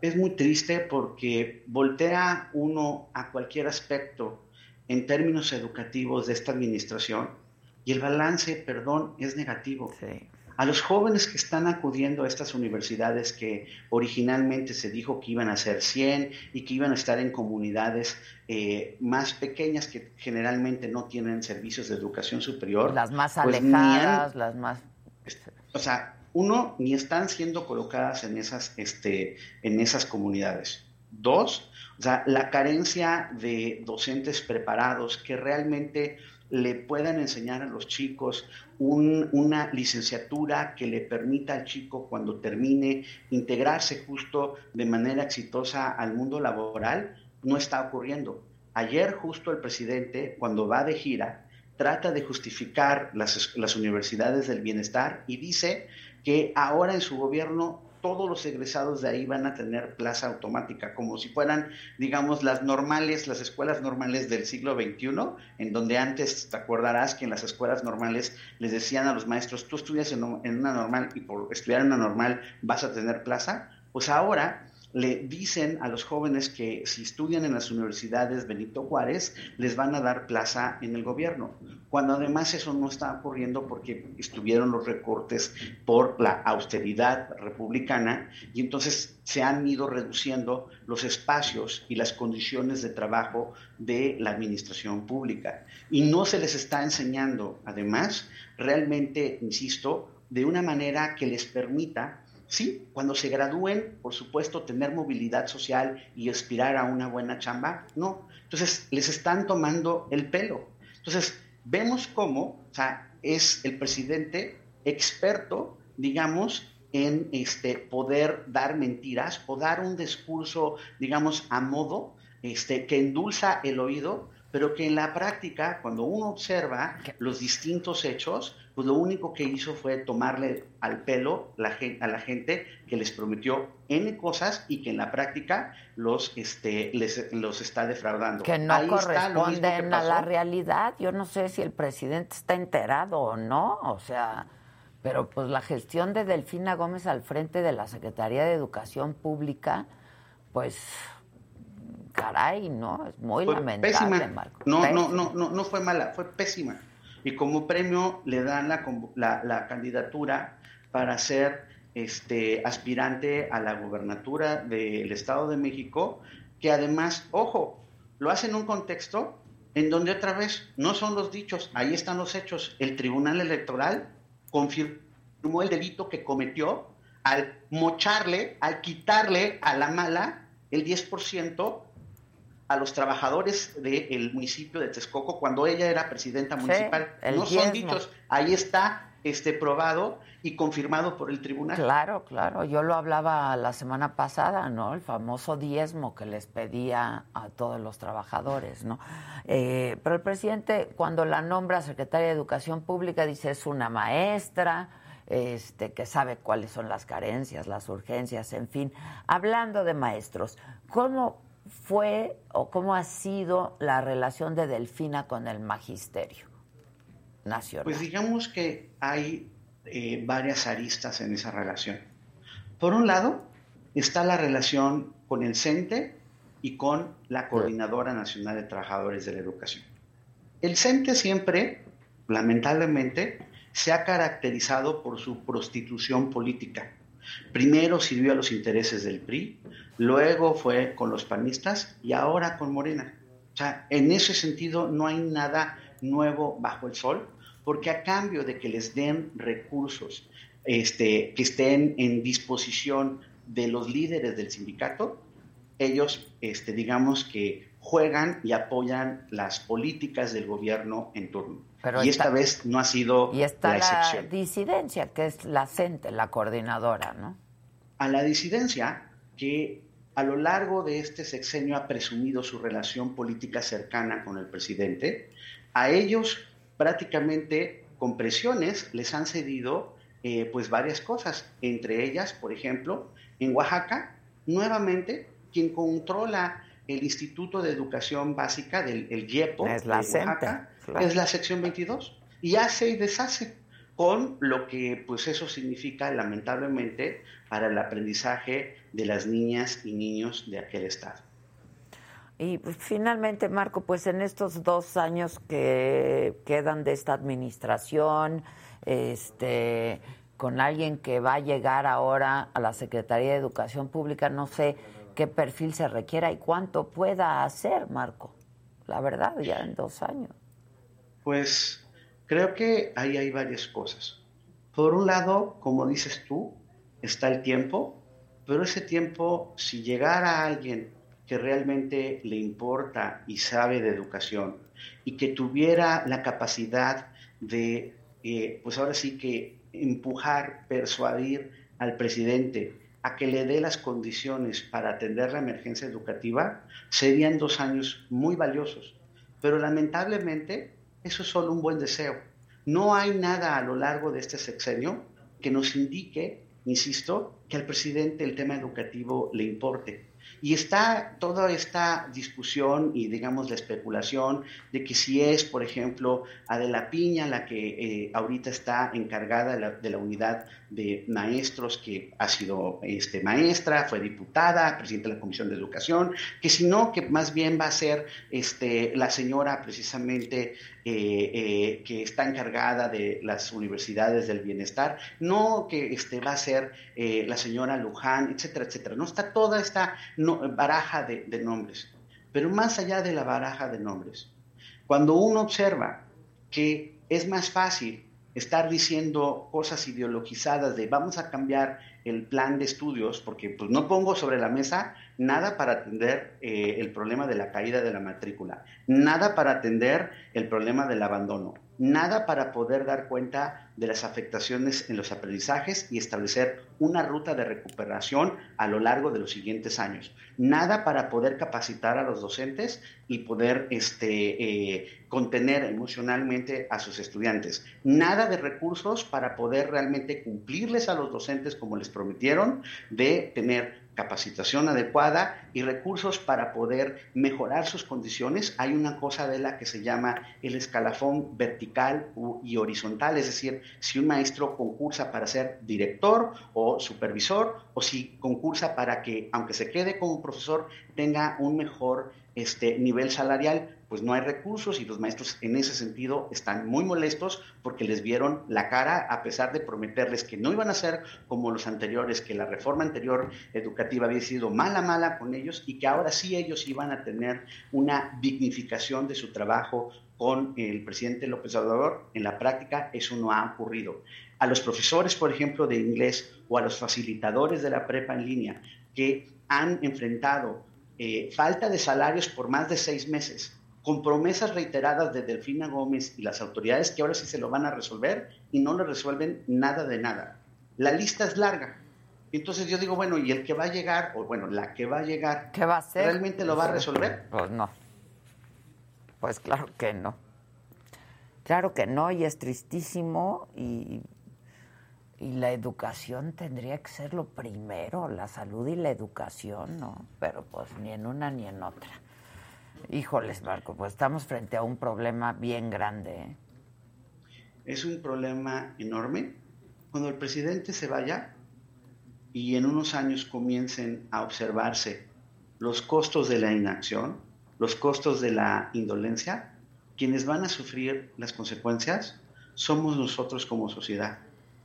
es muy triste porque voltea uno a cualquier aspecto en términos educativos de esta administración y el balance, perdón, es negativo. A los jóvenes que están acudiendo a estas universidades que originalmente se dijo que iban a ser 100 y que iban a estar en comunidades eh, más pequeñas que generalmente no tienen servicios de educación superior. Las más pues han- alejadas, las más... o sea, uno, ni están siendo colocadas en esas, este, en esas comunidades. Dos, o sea, la carencia de docentes preparados que realmente le puedan enseñar a los chicos un- una licenciatura que le permita al chico cuando termine integrarse justo de manera exitosa al mundo laboral, no está ocurriendo. Ayer justo el presidente, cuando va de gira, trata de justificar las, las universidades del bienestar y dice que ahora en su gobierno todos los egresados de ahí van a tener plaza automática, como si fueran, digamos, las normales, las escuelas normales del siglo XXI, en donde antes te acordarás que en las escuelas normales les decían a los maestros, tú estudias en, un- en una normal y por estudiar en una normal vas a tener plaza, pues ahora le dicen a los jóvenes que si estudian en las universidades Benito Juárez, les van a dar plaza en el gobierno, cuando además eso no está ocurriendo porque estuvieron los recortes por la austeridad republicana y entonces se han ido reduciendo los espacios y las condiciones de trabajo de la administración pública. Y no se les está enseñando, además, realmente, insisto, de una manera que les permita Sí, cuando se gradúen, por supuesto, tener movilidad social y aspirar a una buena chamba, no. Entonces, les están tomando el pelo. Entonces, vemos cómo, o sea, es el presidente experto, digamos, en este poder dar mentiras o dar un discurso, digamos, a modo, este, que endulza el oído, pero que en la práctica, cuando uno observa los distintos hechos, pues lo único que hizo fue tomarle al pelo la a la gente que les prometió N cosas y que en la práctica los, este, les, los está defraudando. que no Ahí está lo mismo que corresponden a la realidad. Yo no sé si el presidente está enterado o no, o sea, pero pues la gestión de Delfina Gómez al frente de la Secretaría de Educación Pública, pues caray, ¿no? Es muy Fue lamentable, pésima. Marco. No, Pésima. no, no, no, no fue mala, fue pésima. Y como premio le dan la, la, la candidatura para ser este, aspirante a la gobernatura del Estado de México, que además, ojo, lo hace en un contexto en donde otra vez no son los dichos, ahí están los hechos. El Tribunal Electoral confirmó el delito que cometió al mocharle, al quitarle a la mala el 10% a los trabajadores del municipio de Texcoco cuando ella era presidenta municipal. el no son dichos, ahí está este probado y confirmado por el tribunal. Claro, claro. Yo lo hablaba la semana pasada, ¿no? El famoso diezmo que les pedía a todos los trabajadores, ¿no? Eh, pero el presidente, cuando la nombra secretaria de Educación Pública, dice es una maestra, este, que sabe cuáles son las carencias, las urgencias, en fin. Hablando de maestros, ¿cómo fue o cómo ha sido la relación de Delfina con el magisterio nacional? Pues digamos que hay eh, varias aristas en esa relación. Por un lado, está la relación con el CENTE y con la Coordinadora Nacional de Trabajadores de la Educación. El CENTE siempre, lamentablemente, se ha caracterizado por su prostitución política. Primero sirvió a los intereses del PRI, luego fue con los panistas y ahora con Morena. O sea, en ese sentido no hay nada nuevo bajo el sol, porque a cambio de que les den recursos este, que estén en disposición de los líderes del sindicato, ellos, este, digamos que juegan y apoyan las políticas del gobierno en turno. Pero y está- esta vez no ha sido Y está la la, excepción. disidencia, que es la CENTE, la coordinadora, ¿no? a la disidencia que a lo largo de este sexenio ha presumido su relación política cercana con el presidente, a ellos prácticamente con presiones les han cedido eh, pues varias cosas, entre ellas, por ejemplo, en Oaxaca, nuevamente quien controla el Instituto de Educación Básica del el IEPO Es la de Oaxaca, es la sección 22 y hace y deshace con lo que pues eso significa lamentablemente para el aprendizaje de las niñas y niños de aquel estado. Y pues, finalmente, Marco, pues en estos dos años que quedan de esta administración, este, con alguien que va a llegar ahora a la Secretaría de Educación Pública, no sé qué perfil se requiera y cuánto pueda hacer, Marco. La verdad, ya en dos años. Pues creo que ahí hay varias cosas. Por un lado, como dices tú, está el tiempo, pero ese tiempo, si llegara alguien que realmente le importa y sabe de educación y que tuviera la capacidad de, eh, pues ahora sí que empujar, persuadir al presidente a que le dé las condiciones para atender la emergencia educativa, serían dos años muy valiosos. Pero lamentablemente eso es solo un buen deseo. No hay nada a lo largo de este sexenio que nos indique, insisto, que al presidente el tema educativo le importe. Y está toda esta discusión y, digamos, la especulación de que si es, por ejemplo, Adela Piña la que eh, ahorita está encargada de la, de la unidad de maestros, que ha sido este, maestra, fue diputada, presidenta de la Comisión de Educación, que si no, que más bien va a ser este, la señora precisamente eh, eh, que está encargada de las universidades del bienestar, no que este, va a ser eh, la señora Luján, etcétera, etcétera. No está toda esta baraja de nombres. Pero más allá de la baraja de nombres, cuando uno observa que es más fácil estar diciendo cosas ideologizadas de vamos a cambiar el plan de estudios, porque pues no pongo sobre la mesa nada para atender eh, el problema de la caída de la matrícula, nada para atender el problema del abandono, nada para poder dar cuenta de las afectaciones en los aprendizajes y establecer una ruta de recuperación a lo largo de los siguientes años, nada para poder capacitar a los docentes y poder este, eh, contener emocionalmente a sus estudiantes, nada de recursos para poder realmente cumplirles a los docentes como les prometieron de tener capacitación adecuada y recursos para poder mejorar sus condiciones. Hay una cosa de la que se llama el escalafón vertical y horizontal, es decir, si un maestro concursa para ser director o supervisor o si concursa para que, aunque se quede como profesor, tenga un mejor este, nivel salarial, pues no hay recursos y los maestros en ese sentido están muy molestos porque les vieron la cara a pesar de prometerles que no iban a ser como los anteriores, que la reforma anterior educativa había sido mala, mala con ellos y que ahora sí ellos iban a tener una dignificación de su trabajo con el presidente López Obrador. En la práctica eso no ha ocurrido. A los profesores, por ejemplo, de inglés o a los facilitadores de la prepa en línea que han enfrentado eh, falta de salarios por más de seis meses, con promesas reiteradas de Delfina Gómez y las autoridades que ahora sí se lo van a resolver y no le resuelven nada de nada. La lista es larga. Entonces yo digo, bueno, ¿y el que va a llegar, o bueno, la que va a llegar, ¿Qué va a hacer? realmente lo va a resolver? Pues no. Pues claro que no. Claro que no, y es tristísimo y, y la educación tendría que ser lo primero, la salud y la educación, ¿no? Pero pues ni en una ni en otra. Híjoles, Marco, pues estamos frente a un problema bien grande. ¿eh? Es un problema enorme. Cuando el presidente se vaya y en unos años comiencen a observarse los costos de la inacción, los costos de la indolencia, quienes van a sufrir las consecuencias somos nosotros como sociedad.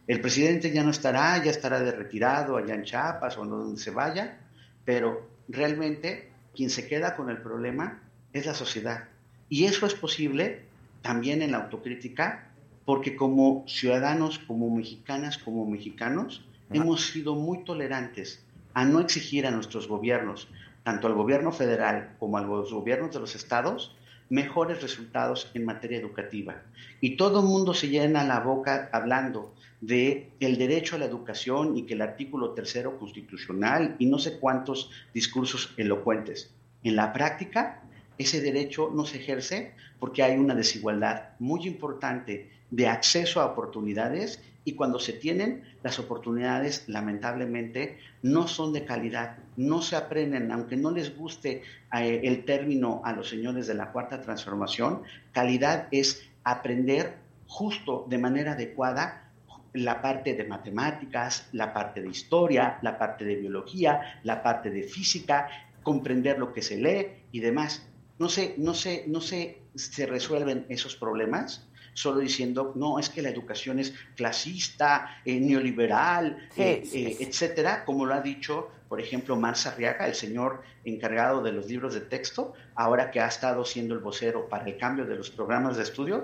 El presidente ya no estará, ya estará de retirado allá en Chiapas o donde se vaya, pero realmente quien se queda con el problema es la sociedad. Y eso es posible también en la autocrítica, porque como ciudadanos, como mexicanas, como mexicanos, hemos sido muy tolerantes a no exigir a nuestros gobiernos, tanto al gobierno federal como a los gobiernos de los estados, mejores resultados en materia educativa. Y todo el mundo se llena la boca hablando de el derecho a la educación y que el artículo tercero constitucional y no sé cuántos discursos elocuentes. En la práctica, ese derecho no se ejerce porque hay una desigualdad muy importante de acceso a oportunidades y cuando se tienen, las oportunidades lamentablemente no son de calidad, no se aprenden, aunque no les guste eh, el término a los señores de la cuarta transformación, calidad es aprender justo de manera adecuada la parte de matemáticas, la parte de historia, la parte de biología, la parte de física, comprender lo que se lee y demás. No se, no se, no se, se resuelven esos problemas solo diciendo, no, es que la educación es clasista, eh, neoliberal, Sí, eh, sí, eh, sí. etcétera, como lo ha dicho, por ejemplo, Marza Arriaga, el señor encargado de los libros de texto, ahora que ha estado siendo el vocero para el cambio de los programas de estudio,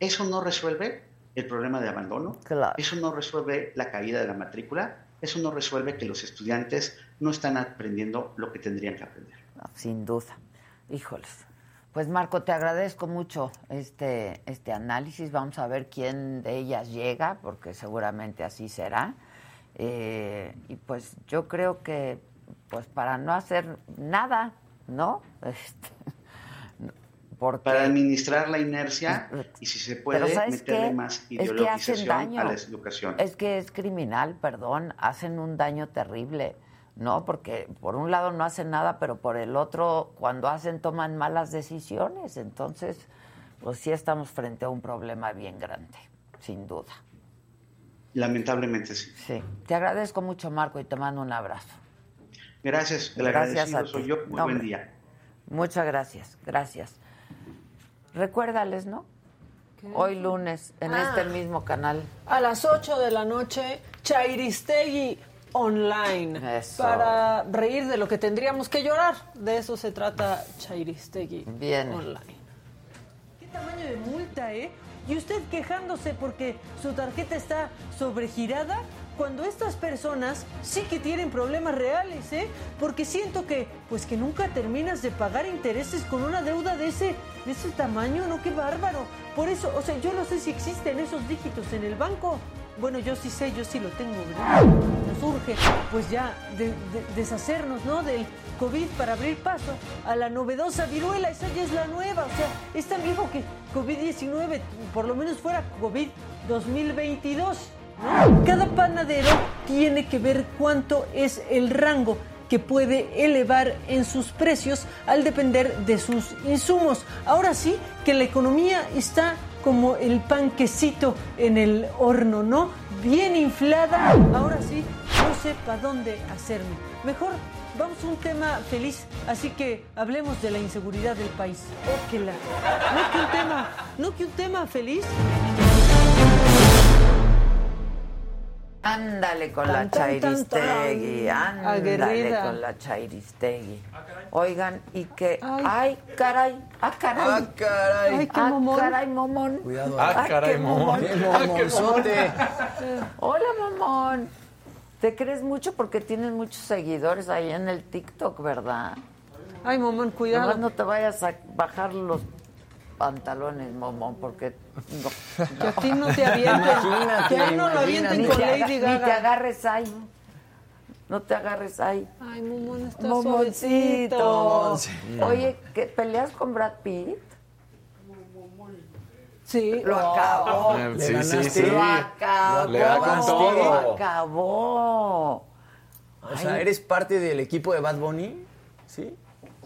eso no resuelve el problema de abandono, eso no resuelve la caída de la matrícula, eso no resuelve que los estudiantes no están aprendiendo lo que tendrían que aprender. No, sin duda. Híjoles. Pues Marco, te agradezco mucho este, este análisis. Vamos a ver quién de ellas llega, porque seguramente así será. Eh, y pues yo creo que, pues para no hacer nada, ¿no? Este, porque, Para administrar la inercia y si se puede Pero ¿sabes meterle qué? más Es que hacen ideologización daño. a la educación. Es que es criminal, perdón, hacen un daño terrible, ¿no? Porque por un lado no hacen nada, pero por el otro, cuando hacen, toman malas decisiones. Entonces, pues sí estamos frente a un problema bien grande, sin duda. Lamentablemente sí. Sí. Te agradezco mucho, Marco, y te mando un abrazo. Gracias, el Gracias a soy ti. yo. Muy No, buen día. Muchas gracias, gracias. Recuérdales, ¿no? Hoy lunes, en Ah. este mismo canal. A las 8 de la noche, Chairistegui Online. Eso. Para reír de lo que tendríamos que llorar. De eso se trata Chairistegui Bien. Online. ¿Qué tamaño de multa, eh? Y usted quejándose porque su tarjeta está sobregirada cuando estas personas sí que tienen problemas reales, ¿eh? Porque siento que, pues que nunca terminas de pagar intereses con una deuda de ese, de ese tamaño, ¿no? ¡Qué bárbaro! Por eso, o sea, yo no sé si existen esos dígitos en el banco. Bueno, yo sí sé, yo sí lo tengo, ¿verdad? Nos urge, pues ya, de- de- deshacernos, ¿no? Del COVID para abrir paso a la novedosa viruela. Esa ya es la nueva, o sea, es tan viejo que COVID-19, por lo menos fuera COVID 2022. ¿no? Cada panadero tiene que ver cuánto es el rango que puede elevar en sus precios al depender de sus insumos. Ahora sí que la economía está como el panquecito en el horno, ¿no? Bien inflada. Ahora sí, no sé para dónde hacerme. Mejor vamos a un tema feliz, así que hablemos de la inseguridad del país. Óquela. No que un tema, no que un tema feliz. Ándale con Tan, la tan, Chairistegui, tan. ándale Aguerrida. con la Chairistegui. Oigan, y que, ay, caray, ah, caray. Ah, caray. Ay, qué Ah, momón. caray, momón. Cuidado. Ah, qué caray, momón. ¡Qué Ah, qué momonzote! Hola, mamón. ¿Te crees mucho porque tienes muchos seguidores ahí en el TikTok, verdad? Ay, momón, cuidado. Nomás no te vayas a bajar los pantalones, momón, porque no. Que a ti no te avienten. Que a él no lo avienten con Lady aga- ni te Gaga. agarres ahí. No te agarres ahí. Ay, momón, está Momoncito. suavecito. Oye, ¿qué, ¿peleas con Brad Pitt? Sí. Lo acabó. Eh, Le sí, sí, sí. Lo acabó. Le da con todo. Lo acabó. O sea, ¿eres parte del equipo de Bad Bunny? ¿Sí?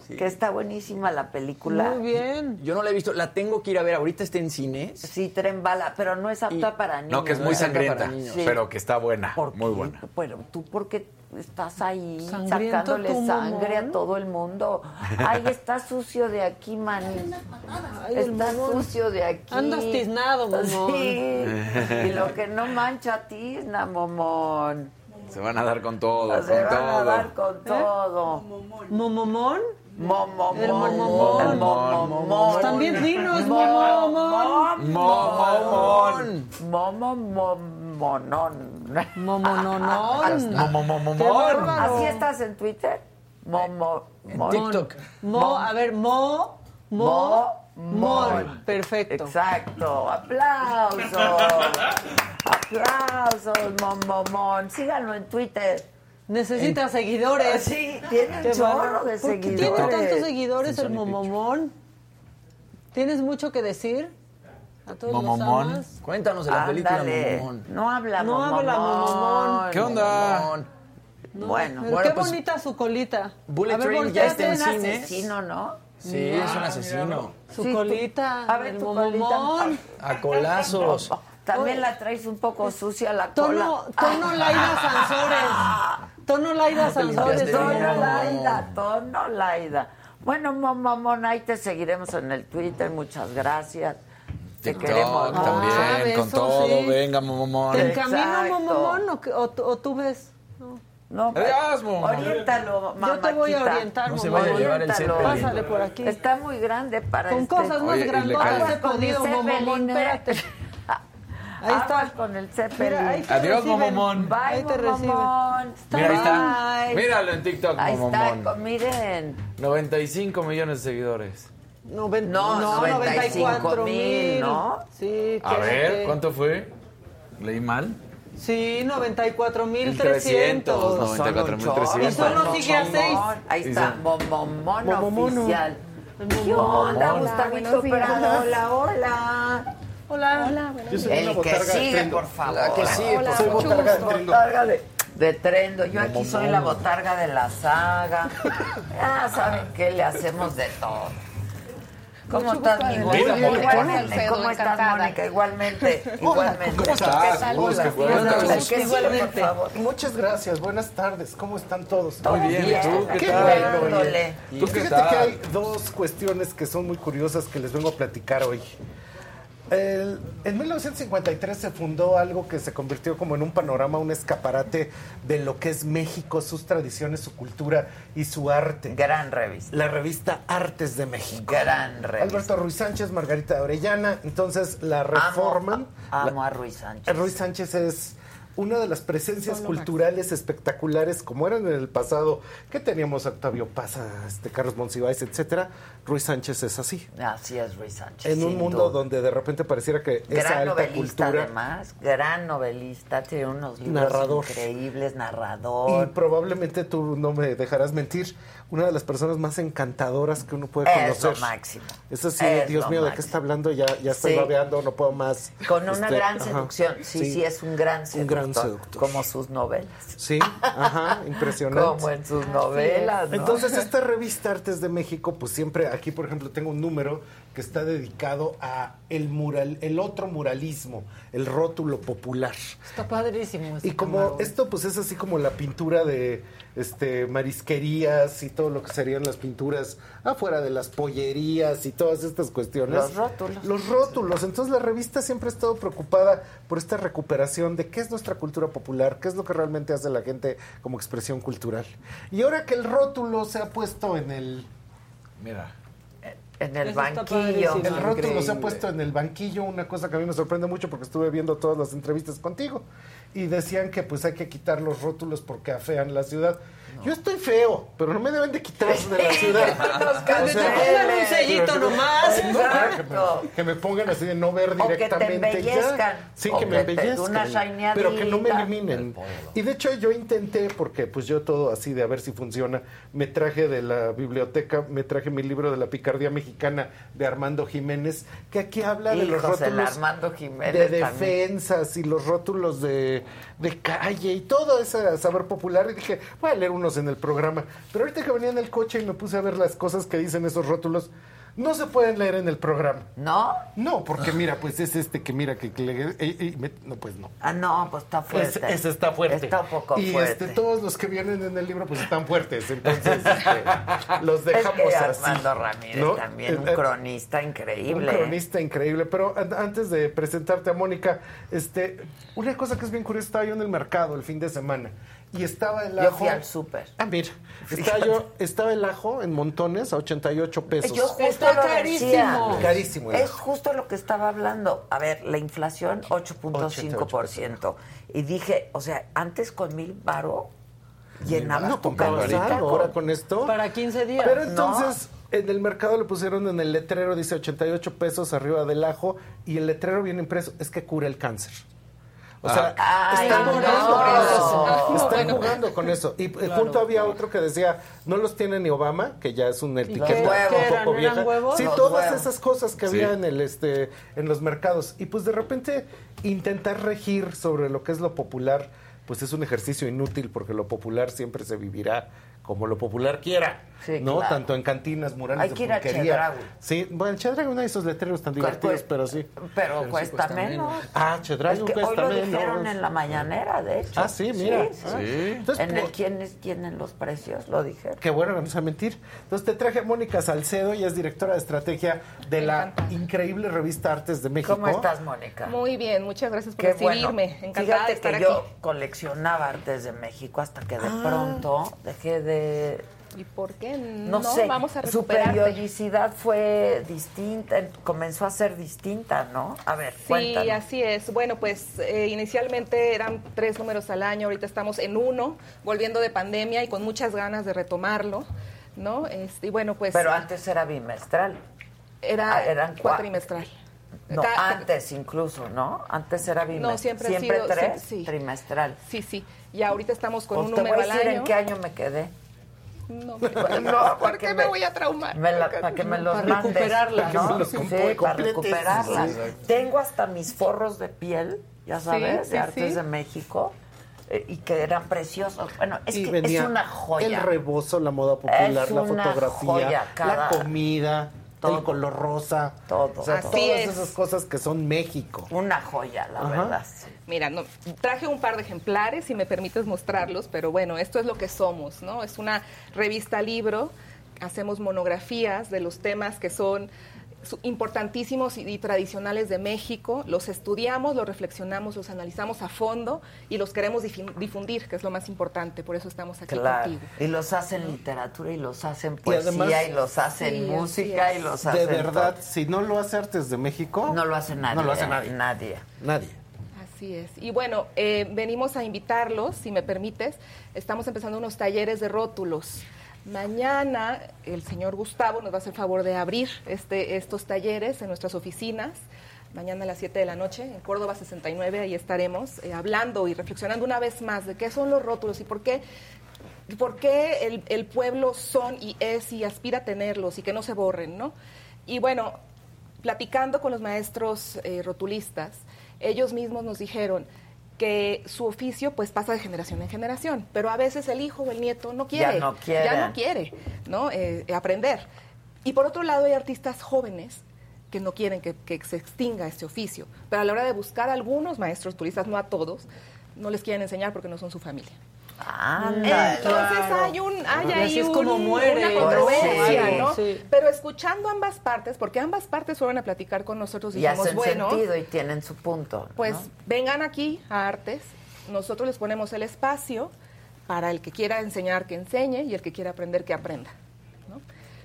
Sí. Que está buenísima la película. Muy bien. Yo no la he visto, la tengo que ir a ver. Ahorita está en cines. Sí, tren bala, pero no es apta para niños. No, que es muy No, sangrienta, para niños. Sí. pero que está buena, ¿Por muy qué? buena. Pero tú porque estás ahí Sangriento sacándole sangre a todo el mundo. Ay, está sucio de aquí, mani. Ay, Está sucio de aquí. Andas tiznado, momón. Sí. Y lo que no mancha tizna, momón. Se van a dar con todo, Se con van a dar con todo. ¿Momomón? Momomón. El momomón. El momomón. También dinos, momomón. Momomón. Momomonón. Momononón. Momomomón. Qué bárbaro. ¿Así estás en TikTok. Mo, a ver, mo, mo. Perfecto. Exacto. Aplausos. Aplausos. Síganlo en Twitter. Necesita seguidores. Sí, tiene un chorro de ¿Por qué tiene seguidores. tantos seguidores el momomón? ¿Tienes mucho que decir? A todos Momomón. los. Cuéntanos de la película. Momomón. No habla No momomón. habla momomón. ¿Qué onda? Momomón. Bueno, Pero Bueno, qué pues, bonita su colita. Bullet a ver, Train ya está en un cines. asesino, ¿no? Sí, es un asesino. Su Sí, tú- colita. A ver, tu momomón. colita. A colazos. También la traes un poco sucia la cola. Tono, tono Laida Sansores. Tono Laida Sansores. limpiaste Tono. Laida, tono Laida. Bueno, mamón, ahí te seguiremos en el Twitter. Muchas gracias. Te TikTok queremos. también, Ah, con eso todo. sí. Venga, momomón. ¿Te encamino, Exacto. momomón, o, o, tú- o tú ves? No. No, Adiós, momón. Oriéntalo, mamá. Yo te voy a orientar, No se momón. vaya a llevar el. Pásale por aquí. Está muy grande para Con este- cosas más Oye, grandotas he podido, momomón. Zeppelin, ¿eh? Espérate. Ahí está. Aguas con el Zeppelin. Mira, ahí te Adiós, reciben. momomón. Bye, Ahí te momomón. Mira, ahí está. Bye. Míralo en TikTok, Ahí está, momomón. con- miren. 95 millones de seguidores. Noven- No, 95 mil, ¿no? Sí, A ver, que- ¿cuánto fue? ¿Leí mal? Sí, 94.300. 300, Son un 94.300. Y solo sigue a momomón. seis. Ahí está, momomón Momomono. oficial. ¿Qué momomón. onda, Hola, Gustavito. Prado? Hola, hola. Hola. Hola, Yo soy una El que de sigue, por favor. La que sigue, por Soy favor. botarga de Trendo. Botarga de, de Trendo. Yo aquí soy la botarga de la saga. Ya saben que le hacemos de todo. ¿Cómo estás, mi? Adelante. Igualmente. ¿Cómo estás. Mónica? Igualmente. Igualmente. ¿cómo estás? Hola, Igualmente. Muchas gracias, buenas tardes. ¿Cómo están todos? Todo Muy bien, ¿y tú qué Qué tal? bueno, oye. Dándole. ¿Tú qué fíjate que hay dos cuestiones que son muy curiosas que les vengo a platicar hoy. El- en 1953 se fundó algo que se convirtió como en un panorama, un escaparate de lo que es México, sus tradiciones, su cultura y su arte. Gran revista. La revista Artes de México. Gran revista. Alberto Ruiz Sánchez, Margarita Orellana, entonces la reforman. Amo, amo La- a Ruiz Sánchez. Ruiz Sánchez es una de las presencias culturales espectaculares como eran en el pasado, que teníamos a Octavio Paz, a este Carlos Monsiváis, etcétera. Ruiz Sánchez es así. Así es Ruiz Sánchez. En un mundo duda. donde de repente pareciera que esa Gran alta novelista, cultura además. Gran novelista. Tiene unos libros Narrador. increíbles. y Narrador. probablemente tú no me dejarás mentir, una de las personas más encantadoras que uno puede Es conocer. lo máximo. Eso sí, Es Dios mío, ¿de qué está hablando? Ya, ya estoy Sí. babeando, no puedo más. Con una Este, gran ajá. seducción. Sí, sí, es un gran seductor. Un gran seductor. Como sus novelas. Sí, ajá, impresionante. Como en sus novelas, ¿no? Entonces, esta revista Artes de México, pues siempre aquí, por ejemplo, tengo un número que está dedicado a el mural, el otro muralismo, el rótulo popular. Está padrísimo. este Y como camarón. esto, pues es así como la pintura de este marisquerías y todo lo que serían las pinturas afuera de las pollerías y todas estas cuestiones. Los rótulos. Los rótulos. Entonces la revista siempre ha estado preocupada por esta recuperación de qué es nuestra cultura popular, qué es lo que realmente hace la gente como expresión cultural. Y ahora que el rótulo se ha puesto en el Mira. En el Eso banquillo. El rótulo se ha puesto en el banquillo, una cosa que a mí me sorprende mucho porque estuve viendo todas las entrevistas contigo y decían que pues hay que quitar los rótulos porque afean la ciudad. Yo estoy feo, pero no me deben de quitar de la ciudad. Que te pongan un sellito nomás. No, que, me, me pongan así de no ver O que te directamente embellezcan. ya. Sí, O que me que te- embellezcan. una shineadita. Pero que no me eliminen. Y de hecho yo intenté, porque pues yo todo así de a ver si funciona, me traje de la biblioteca, me traje mi libro de la picardía mexicana de Armando Jiménez, que aquí habla de los rótulos Armando Jiménez de también. defensas y los rótulos de, de calle y todo ese saber popular. Y dije, voy a leer unos en el programa. Pero ahorita que venía en el coche y me puse a ver las cosas que dicen esos rótulos, no se pueden leer en el programa. ¿No? No, porque mira, pues es este que mira que, que le- me- no, pues no. Ah, no, pues está fuerte. Ese, ese está fuerte. Está un poco y fuerte. este, todos los que vienen en el libro pues están fuertes. Entonces este, los dejamos es que así. Armando Ramírez ¿no? también, un Eh, eh, cronista increíble. un cronista increíble. Pero an- antes de presentarte a Mónica, este, una cosa que es bien curiosa, estaba yo en el mercado el fin de semana y estaba el Yo ajo. fui al súper. Ah, mira, estaba, yo, estaba el ajo en montones a 88 pesos. Yo justo Está lo carísimo. decía. Carísimo Es ajo. justo lo que estaba hablando. A ver, la inflación 8.5%. Y dije, o sea, antes con mil varo llenabas no tu ahora con esto. Para 15 días. Pero entonces en el mercado le pusieron en el letrero, dice 88 pesos arriba del ajo, y el letrero viene impreso, es que cura el cáncer. O sea, Ay, están no. jugando con eso. Ah, Están bueno. jugando con eso. Y eh, junto había otro que decía, no los tiene ni Obama, que ya es una etiqueta un ¿Qué poco vieja. Sí, Los todas huevos. esas cosas que Sí. había en el este en los mercados. Y pues de repente intentar regir sobre lo que es lo popular, pues es un ejercicio inútil porque lo popular siempre se vivirá como lo popular quiera. Sí, ¿no? claro. Tanto en cantinas, murales Hay de que ir a. Chedraui. Sí, bueno, Chedraui no hay esos letreros tan divertidos, Pues, pero sí. Pero, cuesta, cuesta menos. menos. Ah, Chedraui Es que hoy cuesta lo menos. dijeron en la mañanera, de hecho. Ah, sí, mira. Sí, Ah, Sí. Entonces, en el quiénes tienen los precios, lo dijeron. Qué bueno, vamos a mentir. Entonces te traje a Mónica Salcedo, ella es directora de estrategia de la increíble revista Artes de México. ¿Cómo estás, Mónica? Muy bien, muchas gracias por Qué bueno. recibirme. Encantada Fíjate de estar que aquí. yo coleccionaba artes de México hasta que de Ah. pronto dejé de... ¿Y por qué No, no, sé, vamos a su periodicidad fue distinta, comenzó a ser distinta, ¿no? A ver, Sí, cuéntanos. así es. Bueno, pues eh, inicialmente eran tres números al año, ahorita estamos en uno, volviendo de pandemia y con muchas ganas de retomarlo, ¿no? Este, y bueno, pues Pero antes era bimestral. era ah, eran cua- cuatrimestral. No, antes incluso, ¿no? Antes era bimestral. No, siempre ha sido- tres, siempre- sí. trimestral. Sí, sí. Y ahorita estamos con Pues un te número voy a al decir año. en qué año me quedé. No, No, ¿por qué me voy a traumar? Me la- para que me los Para mandes, recuperarlas, ¿no? ¿no? Sí, para recuperarlas. Sí, Tengo hasta mis forros de piel, ya sabes, sí, de Artes sí. de México, eh, y que eran preciosos. Bueno, es y que es una joya. el rebozo, la moda popular, Es la una fotografía, joya cada- la comida, Todo. el color rosa. Todo. O sea, Así todas es. esas cosas que son México. Una joya, la Ajá. verdad. Mira, no, traje un par de ejemplares, si me permites mostrarlos, pero bueno, esto es lo que somos, ¿no? Es una revista libro, hacemos monografías de los temas que son importantísimos y, y tradicionales de México, los estudiamos, los reflexionamos, los analizamos a fondo y los queremos difundir, que es lo más importante, por eso estamos aquí Claro. contigo. Y los hacen literatura y los hacen poesía y, además- los hacen Sí, música y los De hacen verdad, todo. si no lo hace Artes de México, No lo hace nadie. No lo hace nadie. Nadie. Nadie. Así es. Y bueno, eh, venimos a invitarlos, si me permites. Estamos empezando unos talleres de rótulos. Mañana el señor Gustavo nos va a hacer favor de abrir este, estos talleres en nuestras oficinas. Mañana a las 7 de la noche, en Córdoba 69, ahí estaremos eh, hablando y reflexionando una vez más de qué son los rótulos y por qué, por qué el, pueblo son y es y aspira a tenerlos y que no se borren, ¿no? Y bueno, platicando con los maestros eh, rotulistas, ellos mismos nos dijeron que su oficio pues pasa de generación en generación, pero a veces el hijo o el nieto no quiere, Ya no quiere. ya no quiere, ¿no? Eh, aprender. Y por otro lado hay artistas jóvenes que no quieren que, que se extinga este oficio, pero a la hora de buscar a algunos maestros turistas, no a todos, no les quieren enseñar porque no son su familia. Anda. Entonces hay un hay ahí así es un- como muere, una controversia, Sí, ¿no? sí. Pero escuchando ambas partes, porque ambas partes fueron a platicar con nosotros y Y dijimos, hacen bueno, sentido y tienen su punto. pues ¿no? vengan aquí a Artes, nosotros les ponemos el espacio para el que quiera enseñar que enseñe y el que quiera aprender que aprenda. ¿no?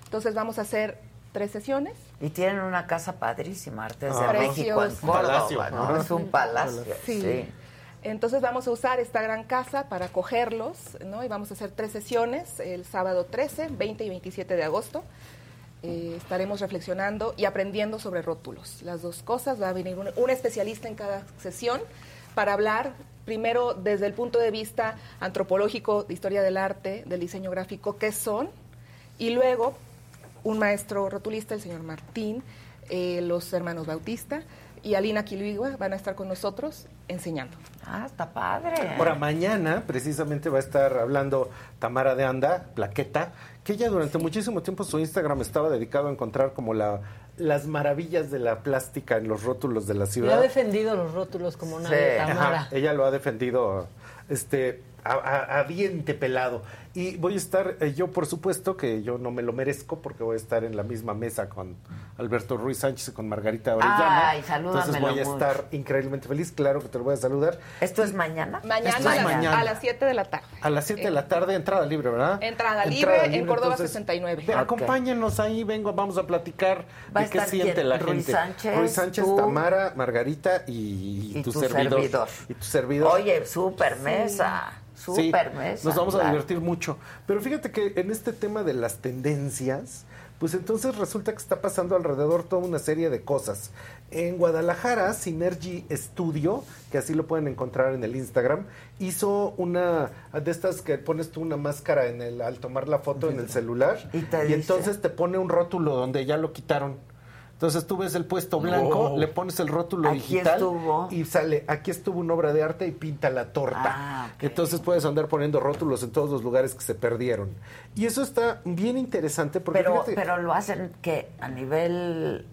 Entonces vamos a hacer tres sesiones. Y tienen una casa padrísima, Artes Ah. de México en. Córdoba, Palacio, ¿no? ¿no? Es un palacio. Sí. sí. Entonces vamos a usar esta gran casa para acogerlos, ¿no? Y vamos a hacer tres sesiones, el sábado 13, 20 y 27 de agosto. Eh, estaremos reflexionando y aprendiendo sobre rótulos. Las dos cosas, va a venir un, especialista en cada sesión para hablar primero desde el punto de vista antropológico, de historia del arte, del diseño gráfico, qué son, y luego un maestro rotulista, el señor Martín, eh, los hermanos Bautista y Alina Quiligua van a estar con nosotros enseñando. Ah, está padre. Ahora, mañana precisamente va a estar hablando Tamara de Anda, Plaqueta, que ella durante muchísimo tiempo su Instagram estaba dedicado a encontrar como la, las maravillas de la plástica en los rótulos de la Y ha ciudad. defendido los rótulos como nadie, Tamara. Ajá, ella lo ha defendido este a, a- a diente pelado. Y voy a estar, eh, yo por supuesto que yo no me lo merezco porque voy a estar en la misma mesa con Alberto Ruiz Sánchez y con Margarita Orellana. Ay, Entonces voy a mucho. estar increíblemente feliz, claro que te lo voy a saludar. ¿Esto es mañana? Mañana, Esto es a, las- mañana. a las 7 de la tarde. A las 7 de la tarde, entrada libre, ¿verdad? Entrada libre en Córdoba 69. ve, Ok. Acompáñenos ahí, vengo, vamos a platicar Va a de qué estar siente la Ruiz gente. Sánchez, Ruiz Sánchez, tú. Tamara, Margarita y, Y tu, tu servidor. servidor. Y tu servidor. Oye, súper mesa. Sí, Súper mesa. Nos vamos a divertir mucho. Pero fíjate que en este tema de las tendencias, pues entonces resulta que está pasando alrededor toda una serie de cosas. En Guadalajara, Synergy Studio, que así lo pueden encontrar en el Instagram, hizo una de estas que pones tú una máscara en el al tomar la foto en el celular Y entonces te pone un rótulo donde ya lo quitaron. Entonces tú ves el puesto blanco, le pones el rótulo Aquí digital estuvo. y sale, aquí estuvo una obra de arte y pinta la torta. Ah. Entonces puedes andar poniendo rótulos en todos los lugares que se perdieron. Y eso está bien interesante porque Pero, fíjate- pero lo hacen que a nivel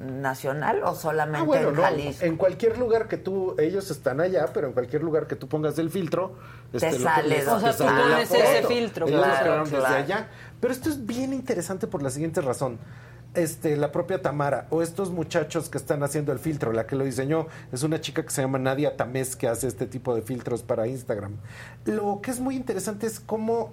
nacional o solamente Ah, bueno, en no, en cualquier lugar que tú, ellos están allá, pero en cualquier lugar que tú pongas el filtro, este, Te lo sale pones- O sea, tú pones ese filtro, Ellos lo claro, desde allá. Pero esto es bien interesante por la siguiente razón. Este, la propia Tamara o estos muchachos que están haciendo el filtro, la que lo diseñó es una chica que se llama Nadia Tamés que hace este tipo de filtros para Instagram. Lo que es muy interesante es cómo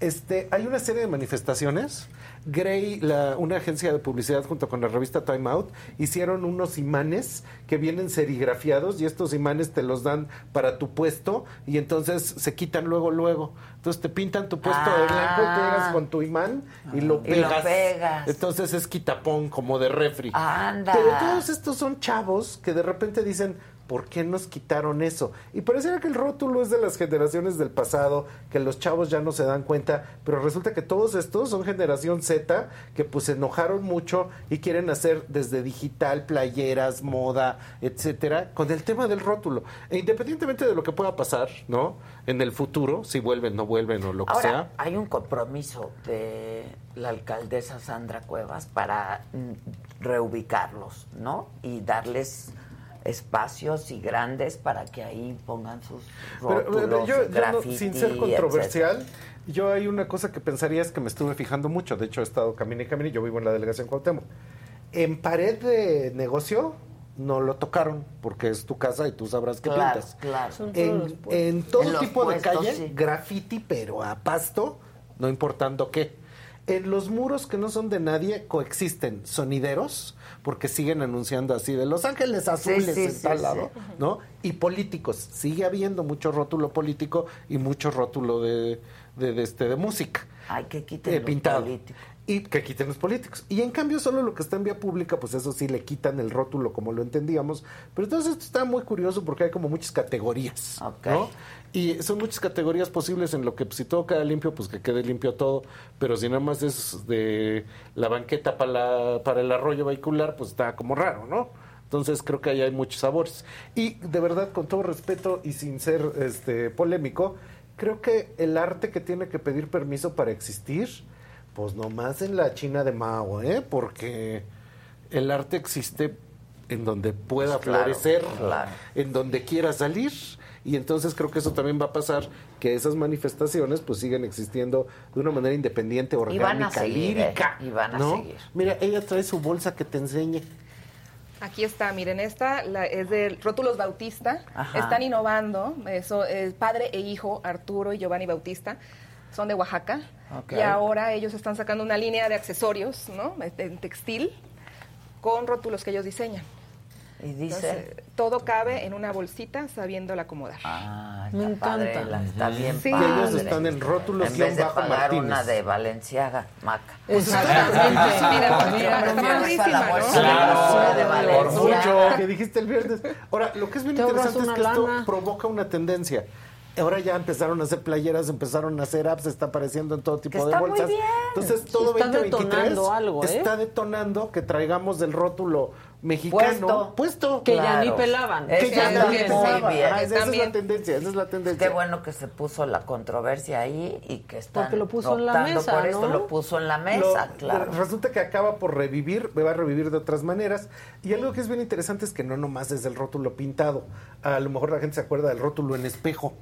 este, hay una serie de manifestaciones. Gray, la, una agencia de publicidad junto con la revista Time Out, hicieron unos imanes que vienen serigrafiados y estos imanes te los dan para tu puesto y entonces se quitan luego, luego. Entonces te pintan tu puesto de blanco y llegas con tu imán y lo Y lo pegas. Entonces es quitapón como de refri. Anda. Pero todos estos son chavos que de repente dicen, ¿por qué nos quitaron eso? Y pareciera que el rótulo es de las generaciones del pasado, que los chavos ya no se dan cuenta, pero resulta que todos estos son generación Z, que pues se enojaron mucho y quieren hacer desde digital, playeras, moda, etcétera, con el tema del rótulo. E independientemente de lo que pueda pasar, ¿no? En el futuro, si vuelven, no vuelven o lo que Ahora, sea. hay un compromiso de la alcaldesa Sandra Cuevas para mm, reubicarlos, ¿no? Y darles espacios y grandes para que ahí pongan sus rótulos, pero, yo, yo no- graffiti, sin ser etcétera. controversial, yo hay una cosa que pensaría es que me estuve fijando mucho. De hecho, he estado camine y camine. Yo vivo en la delegación Cuauhtémoc. En pared de negocio no lo tocaron porque es tu casa y tú sabrás qué Claro, pintas. claro. En, todo En tipo puestos, de calle, sí. graffiti, pero a pasto, no importando qué. En los muros que no son de nadie coexisten sonideros, porque siguen anunciando así de Los Ángeles Azules sí, en sí, tal lado, ¿no? Y políticos. Sigue habiendo mucho rótulo político y mucho rótulo de, de, de este, de música. Hay que quitar eh, pintado. políticos. Y que quiten los políticos. Y en cambio, solo lo que está en vía pública, pues eso sí le quitan el rótulo como lo entendíamos. Pero entonces esto está muy curioso porque hay como muchas categorías. ¿no? Y son muchas categorías posibles en lo que pues, si todo queda limpio, pues que quede limpio todo. Pero si nada más es de la banqueta para, la, para el arroyo vehicular, pues está como raro, ¿no? Entonces creo que ahí hay muchos sabores. Y de verdad, con todo respeto y sin ser este polémico, creo que el arte que tiene que pedir permiso para existir, pues nomás en la China de Mao, ¿eh? Porque el arte existe en donde pueda Pues claro, florecer, claro. en donde quiera salir. Y entonces creo que eso también va a pasar, que esas manifestaciones pues siguen existiendo de una manera independiente, Y orgánica, van a seguir, ¿eh? lírica. Y van a ¿no? seguir. Mira, ella trae su bolsa que te enseñe. Aquí está, miren, esta la- es de Rótulos Bautista. Ajá. Están innovando, eso es padre e hijo, Arturo y Giovanni Bautista. son de Oaxaca. Ok. Y ahora ellos están sacando una línea de accesorios, ¿no? En textil, con rótulos que ellos diseñan. Y dice... Entonces, todo cabe en una bolsita sabiéndola acomodar. Ah, Me está padre, encanta. la- está bien Sí. padre. Y ellos están en rótulos En vez de bajo pagar Martínez. una de Valenciaga, Maca. Exactamente. Mira, Mira, está la ¿no? bolsa Claro, de por Valenciaga. mucho que dijiste el viernes. Ahora, lo que es bien interesante es que esto lana. provoca una tendencia. Ahora ya empezaron a hacer playeras, empezaron a hacer apps, está apareciendo en todo tipo Que de está muy bolsas. bien. Entonces, todo Está 2023 detonando algo, ¿eh? está detonando que traigamos el rótulo mexicano Puesto. Que ya ni pelaban. Que ya Está nadie bien, bien. Ajá, esa es la tendencia, esa es la tendencia. Qué bueno que se puso la controversia ahí y que están Porque lo puso en la mesa, por esto, ¿no? lo puso en la Lo- mesa, claro. Resulta que acaba por revivir, va a revivir de otras maneras. Y algo que es bien interesante es que no nomás es el rótulo pintado. A lo mejor la gente se acuerda del rótulo en espejo.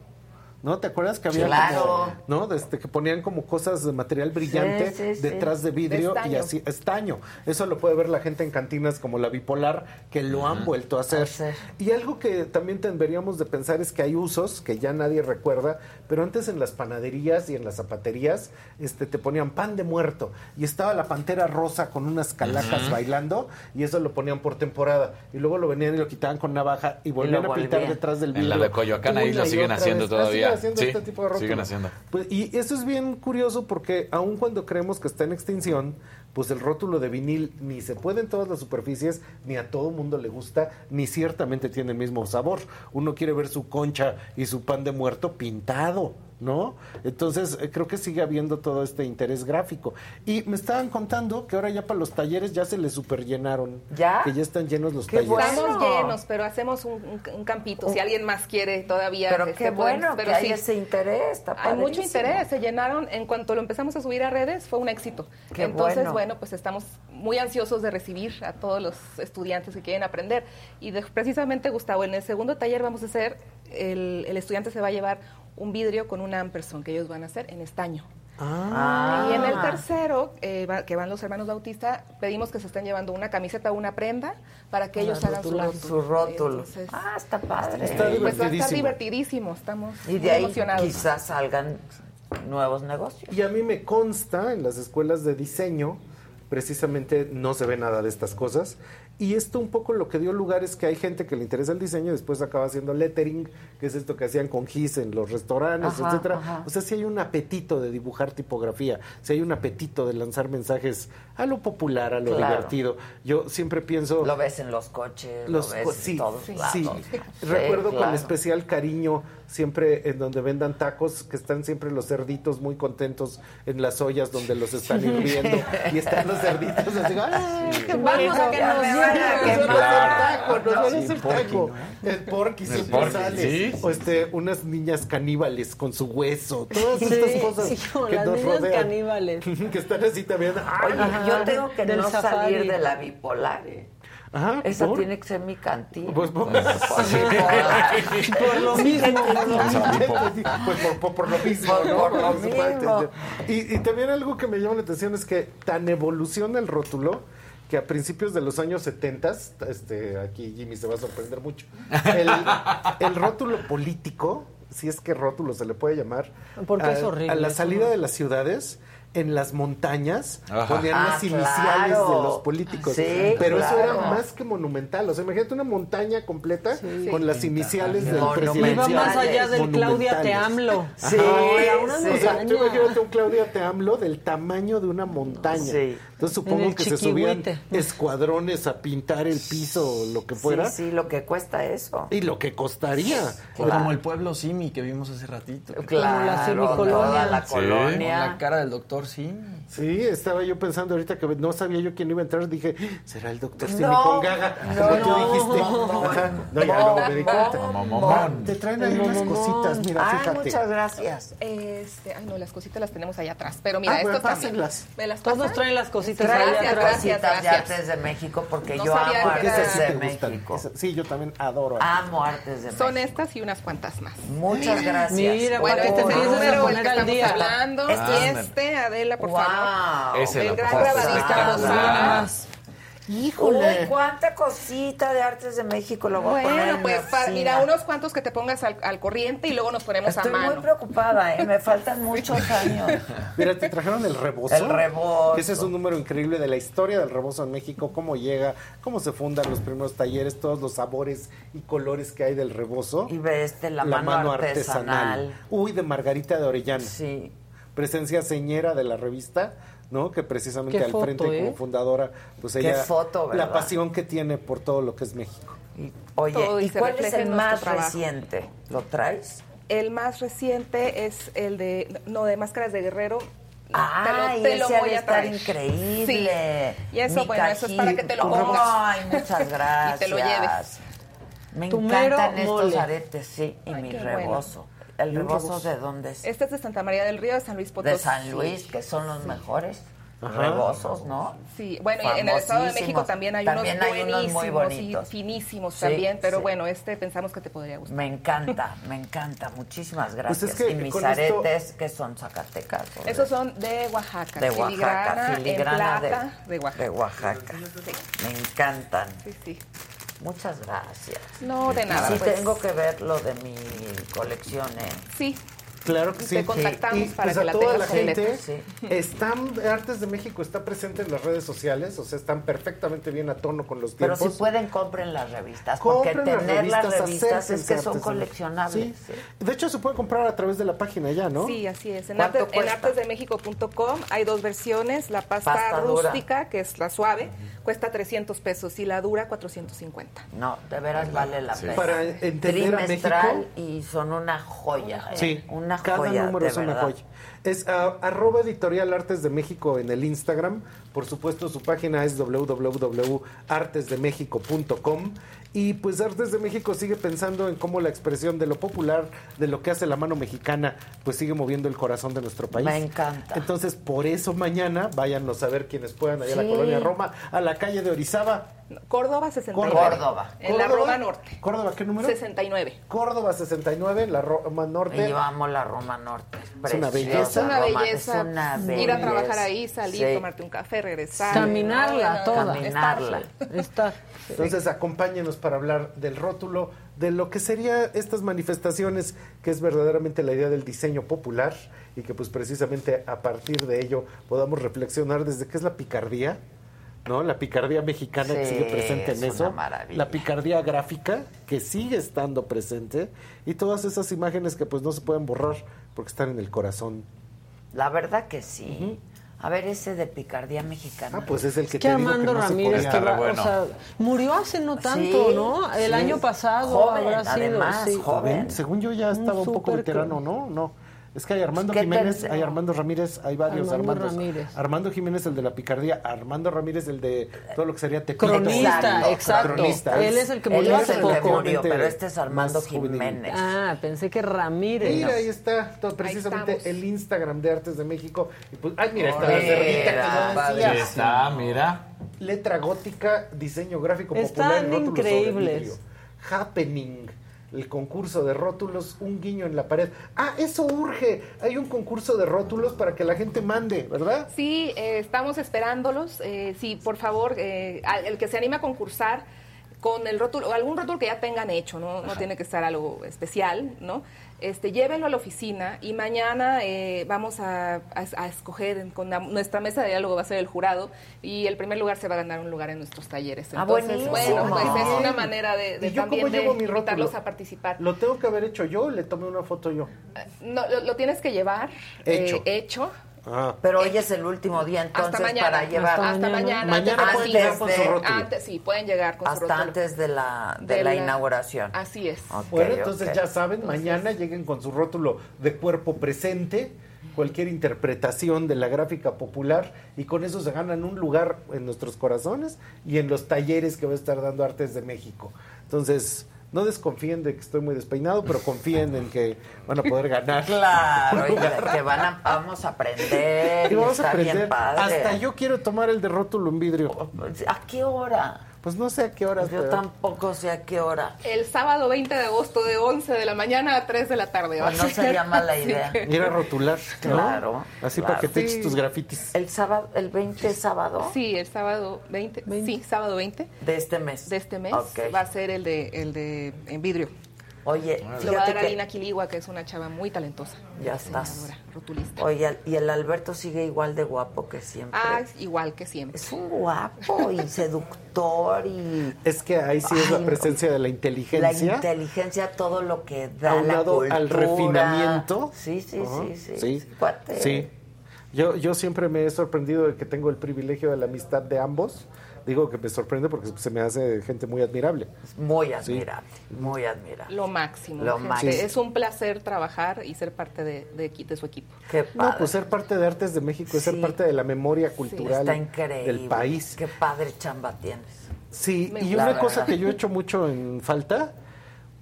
¿No? ¿Te acuerdas que había Claro. como, ¿no? Desde que ponían como cosas de material brillante Sí, sí, sí. detrás de vidrio De y así estaño. Eso lo puede ver la gente en cantinas como la bipolar que lo han vuelto a hacer. hacer. Y algo que también deberíamos de pensar es que hay usos que ya nadie recuerda, pero antes en las panaderías y en las zapaterías este te ponían pan de muerto y estaba la pantera rosa con unas calacas bailando y eso lo ponían por temporada y luego lo venían y lo quitaban con navaja y volvían a pintar volvían. detrás del En vidrio. la de Coyoacán ahí lo siguen haciendo vez. Todavía. Haciendo Sí, este tipo de siguen haciendo. Pues, y eso es bien curioso porque aun cuando creemos que está en extinción, pues el rótulo de vinil ni se puede en todas las superficies, ni a todo mundo le gusta, ni ciertamente tiene el mismo sabor. Uno quiere ver su concha y su pan de muerto pintado. ¿No? Entonces, eh, creo que sigue habiendo todo este interés gráfico. Y me estaban contando que ahora ya para los talleres ya se les superllenaron. ¿Ya? Que ya están llenos los Qué talleres. bueno. Estamos llenos, pero hacemos un, un- un campito. Si alguien más quiere todavía. Pero este, qué bueno pero que hay sí. ese interés, está Hay mucho interés, se llenaron, en cuanto lo empezamos a subir a redes fue un éxito. Qué Entonces, bueno. bueno. pues estamos muy ansiosos de recibir a todos los estudiantes que quieren aprender. Y de- precisamente, Gustavo, en el segundo taller vamos a hacer, el, el estudiante se va a llevar un vidrio con un ampersand que ellos van a hacer en estaño. Ah. Y en el tercero, eh, va- que van los hermanos Bautista, pedimos que se estén llevando una camiseta o una prenda para que ellos hagan su su rótulo. Entonces, Ah, está padre. Está pues va a estar divertidísimo. divertidísimo, estamos Y de ahí emocionados. quizás salgan nuevos negocios. Y a mí me consta en las escuelas de diseño, precisamente no se ve nada de estas cosas. Y esto un poco lo que dio lugar es que hay gente que le interesa el diseño y después acaba haciendo lettering, que es esto que hacían con GIS en los restaurantes, Ajá, etcétera. ajá. O sea, si hay un apetito de dibujar tipografía, si hay un apetito de lanzar mensajes a lo popular, a lo Claro. divertido. Yo siempre pienso... Lo ves en los coches, Los lo ves co- en sí, todos sí, lados. sí. Sí, Recuerdo con especial cariño siempre en donde vendan tacos, que están siempre los cerditos muy contentos en las ollas donde los están hirviendo y están los cerditos así, ¡ay, qué Vamos a que nos me van a lleven. nos van a quemar. hacer taco, Sí, hacer porky, taco. El porky, El sus porky, sales, sí. o este, unas niñas caníbales con su hueso, todas Sí, estas cosas sí, que las nos niñas rodean. caníbales. que están así también. ¡ay! Oye, Ajá, yo tengo que no safari. salir de la bipolar. eh. Ajá, Esa ¿por? tiene que ser mi cantina. Pues, pues, Por bipolar. Por lo mismo. Pues por, por- por lo mismo, Por- ¿no? por lo mismo. Y, y también algo que me llama la atención es que tan evoluciona el rótulo que a principios de los años 70, este, aquí Jimmy se va a sorprender mucho, el, el rótulo político, si es que rótulo se le puede llamar, Porque a, es horrible, a la salida no. de las ciudades, en las montañas, Ajá. ponían Ah, las iniciales claro. de los políticos. Sí, Pero eso era más que monumental. O sea, imagínate una montaña completa con las iniciales del presidente. Iba más allá del Claudia Te AMLO. Sí. O sea, tú imagínate un Claudia Te hablo del tamaño de una montaña. Entonces En supongo que se subían escuadrones a pintar el piso o lo que fuera. Sí, sí, lo que cuesta eso. Y lo que costaría. O como el pueblo Simi que vimos hace ratito. Claro, la semicolonia. la Sí. Con colonia. la cara del doctor Simi. Sí, estaba yo pensando ahorita que no sabía yo quién iba a entrar. Dije, ¿será el doctor Simi No, con gaga? no, no, dijiste. no, no, No, ya luego me di no, cuenta. Te traen ahí unas cositas, mira, Ay, fíjate. muchas gracias. Este, ay no, las cositas las tenemos allá atrás, pero mira, Ah, esto bueno, también. pásenlas. ¿Me las Todos traen las cositas Allá Gracias, atrás. gracias. cositas de Artes de México porque No yo amo que Porque era- Artes sí de gustan. México. Sí, yo también adoro. Amo Artes de Son México. estas y unas cuantas más. Muchas gracias. Mira, Bueno, este es el número del que estamos día. hablando. Este y es- este, Adela, por Wow. favor. Ese El gran grabadista. Híjole. Uy, cuánta cosita de Artes de México lo voy a poner Bueno, pues mira, unos cuantos que te pongas al, al corriente y luego nos ponemos Estoy a mano. muy preocupada, ¿eh? me faltan muchos años. Mira, te trajeron el rebozo. El rebozo. Ese es un número increíble de la historia del rebozo en México, cómo llega, cómo se fundan los primeros talleres, todos los sabores y colores que hay del rebozo. Y ves este, la, mano, artesanal. Uy, de Margarita de Orellana. Sí. Presencia señera de la revista, ¿no? Que precisamente al foto, frente ¿eh? como fundadora, pues Qué ella foto, la pasión que tiene por todo lo que es México. Oye, Todo y ¿y se cuál es el más trabajo. reciente? ¿Lo traes? El más reciente es el de, no, de Máscaras de Guerrero. Ay, te lo voy a estar traer. increíble. Sí. Y eso, Mi bueno, eso es para que te lo pongas. Ay, muchas gracias. Y te lo lleves. Me encantan estos mole. aretes, sí, y Ay, mi rebozo. ¿El rebozo de dónde es? Este es de Santa María del Río, de San Luis Potosí. de San Luis, que son los mejores Ajá. rebozos, ¿no? Sí, bueno, y en el Estado de México también hay También unos hay unos muy buenísimos y finísimos Sí, también, pero sí. bueno, este pensamos que te podría gustar. Me encanta, me encanta. Muchísimas gracias. Pues es que y mis con esto- aretes, que son Zacatecas. ¿o de- Esos son de Oaxaca, de Oaxaca, filigrana, filigrana en plata de, de, Oaxaca. de Oaxaca. Me encantan. Sí, sí. Muchas gracias. No, de nada. Sí, pues. tengo que ver lo de mi colección, ¿eh? Sí, Claro que Te sí. contactamos Y, para pues, que a la toda tengas la gente, Sí. están, Artes de México está presente en las redes sociales, o sea, están perfectamente bien a tono con los Pero tiempos. si pueden, compren las revistas. Porque Compren tener las revistas, es que son coleccionables. Sí. sí. De hecho, se puede comprar a través de la página ya, ¿no? Sí, así es. En, ¿Cuánto artes, en artesdemexico.com hay dos versiones. La pasta, Pasta dura. rústica, que es la suave, cuesta 300 pesos y la dura 450. No, de veras vale la Sí. pena. Para entender a México. y son una joya. ¿eh? Sí, una cada joya. número de es una verdad. joya. Es ah, arroba editorial Artes de México en el Instagram. Por supuesto, su página es www.artesdemexico.com. Y pues Artes de México sigue pensando en cómo la expresión de lo popular, de lo que hace la mano mexicana, pues sigue moviendo el corazón de nuestro país. Me encanta. Entonces, por eso mañana, váyanos a ver quienes puedan allá a la colonia Roma, a la calle de Orizaba. Córdoba 69. Córdoba. En la Córdoba. Roma Norte. Córdoba, ¿qué número? 69. Córdoba 69, la Roma Norte. Y yo amo la Roma Norte. Es una belleza. Es una Roma, belleza. es una Ir a trabajar ahí, salir, Sí. tomarte un café, regresar. Caminarla No, toda. Caminarla. Está. Entonces acompáñenos para hablar del rótulo, de lo que sería estas manifestaciones, que es verdaderamente la idea del diseño popular y que pues precisamente a partir de ello podamos reflexionar desde qué es la picardía, ¿no? La picardía mexicana que sigue presente en es eso, una maravilla. la picardía gráfica que sigue estando presente y todas esas imágenes que pues no se pueden borrar porque están en el corazón. La verdad que sí. A ver, ese de picardía mexicana. Ah, pues es el que Que te digo que Armando no se Ramírez, podía. que bueno. o sea, murió hace no tanto, Sí, ¿no? El sí. año pasado Joven, habrá sido. además, sí. joven. Según yo ya estaba un, poco súper veterano, ¿no? No. Es que hay Armando ¿Qué Jiménez, hay Armando Ramírez, hay varios Armando Armandos. Ramírez. Armando Jiménez, el de la picardía, Armando Ramírez, el de todo lo que sería Tepito. Cronista, exacto. Cronista. Él es el que murió hace poco. murió, pero este es Armando. Jiménez. Ah, pensé que Ramírez. Mira, ahí está, todo, precisamente el Instagram de Artes de México. Y pues, ay, mira, está la cerdita que decía. Ahí está, mira. Letra gótica, diseño gráfico Están popular sobre increíbles. Happening, el concurso de rótulos, un guiño en la pared. Ah, eso urge. Hay un concurso de rótulos para que la gente mande, ¿verdad? Sí, eh, estamos esperándolos. Eh, sí, por favor, eh, al- el que se anime a concursar con el rótulo, o algún rótulo que ya tengan hecho, no, no tiene que estar algo especial, ¿no? Este, llévenlo a la oficina y mañana eh, vamos a, a- a escoger con la- nuestra mesa de diálogo va a ser el jurado y el primer lugar se va a ganar un lugar en nuestros talleres. Ah, Entonces, buenísimo. bueno, pues es una manera de, de ¿Y yo también cómo de mi invitarlos a participar. ¿Lo tengo que haber hecho yo o le tomé una foto yo? No, lo, lo tienes que llevar Hecho. eh, hecho. Ah. Pero hoy es el último día, entonces, hasta mañana. para llevar. Hasta, mañana. Mañana antes- pueden llegar con su rótulo. antes- sí, pueden llegar con su Hasta rótulo. antes de la, de De la la- inauguración. Así es. Bueno, entonces ya saben, mañana lleguen con su rótulo de cuerpo presente, cualquier interpretación de la gráfica popular y con eso se ganan un lugar en nuestros corazones y en los talleres que va a estar dando Artes de México. Entonces, no desconfíen de que estoy muy despeinado, pero confíen en que van a poder ganar. Claro, y que van a, vamos a aprender. Y vamos a está aprender. padre. Hasta yo quiero tomar el de rótulo en vidrio. ¿A qué hora? Pues no sé a qué horas. Yo pero- tampoco sé a qué hora. El sábado 20 de agosto de 11 de la mañana a 3 de la tarde. Pues no ser. sería mala idea. Ir a rotular. ¿no? Claro, Así claro. para que te Sí. eches tus grafitis. El sábado, el 20 es sábado Sí, el sábado 20, sí, sábado 20 de este mes. de este mes Ok. va a ser el de el de en vidrio. Oye, Lo va a fíjate dar que- Alina Quiligua, que es una chava muy talentosa. Ya estás. Rotulista. Oye, y el Alberto sigue igual de guapo que siempre. Ah, igual que siempre. Es un guapo y seductor y Es que ahí sí es la Ay, presencia de la la inteligencia. inteligencia, todo lo que da la aunado al refinamiento. Sí, sí, Ajá, sí, sí. sí. sí, cuate. Sí. Yo, yo siempre me he sorprendido de que tengo el privilegio de la amistad de ambos. Digo que me sorprende porque se me hace gente muy admirable. Muy Sí. admirable, muy admirable. Lo máximo. Lo máximo. Es un placer trabajar y ser parte de, de, su equipo. Qué padre. No, pues ser parte de Artes de México es ser parte de la memoria cultural del país. Qué padre chamba tienes. Sí, Me y una cosa que yo he hecho mucho en falta,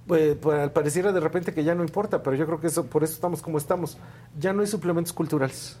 pues, pues, al pareciera de repente que ya no importa, pero yo creo que eso por eso estamos como estamos. Ya no hay suplementos culturales.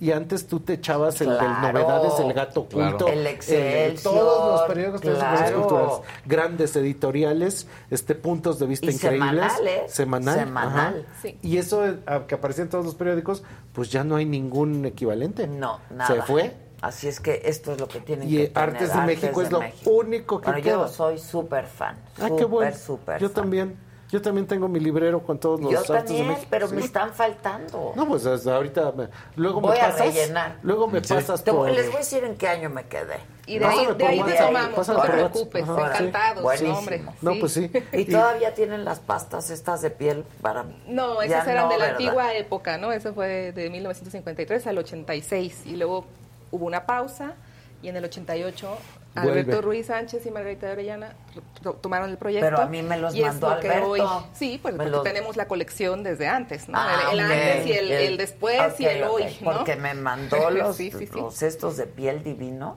Y antes tú te echabas el del. Novedades, el Gato Oculto, Claro. El Excelsior, todos los periódicos claro. culturales, grandes editoriales, este puntos de vista Y increíbles, semanales. semanal, Semanal. ajá. Sí. Y eso eh, que aparecía en todos los periódicos, pues ya no hay ningún equivalente. No, nada. Se fue. Así es que esto es lo que tienen Y que eh, tener. Artes de México es lo México. único que Bueno, queda. yo soy súper fan. Ah, qué bueno. Súper, súper Yo fan. también. Yo también tengo mi librero con todos los Yo artes de también, México. pero Sí. me están faltando. No, pues hasta ahorita me- luego Voy me a pasas. rellenar. Luego me pasas Te por les voy a decir en qué año me quedé. Y de ahí, de ahí te tomamos, no te preocupes, Ajá, sí. encantados, Buenísimo. hombre. No, pues sí. Y todavía tienen las pastas estas de piel para No, Ya esas eran no, de la ¿verdad? antigua época, ¿no? Eso fue de 1953 al 86 y luego hubo una pausa y en el 88 Vuelve. Alberto Ruiz Sánchez y Margarita de Orellana to- tomaron el proyecto. Pero a mí me los y es mandó lo que Alberto. hoy- sí, pues porque los- tenemos la colección desde antes, ¿no? Ah, el, antes y el, el después y el hoy, ¿no? Porque me mandó los, Sí, sí, sí. los estos de piel divinos.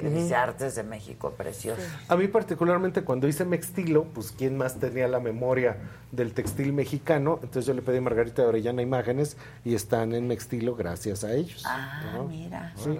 Dice Artes de México, precioso. A mí particularmente cuando hice Mextilo, pues quién más tenía la memoria del textil mexicano, entonces yo le pedí a Margarita de Orellana imágenes y están en Mextilo gracias a ellos. Ah, ¿no? mira. Sí.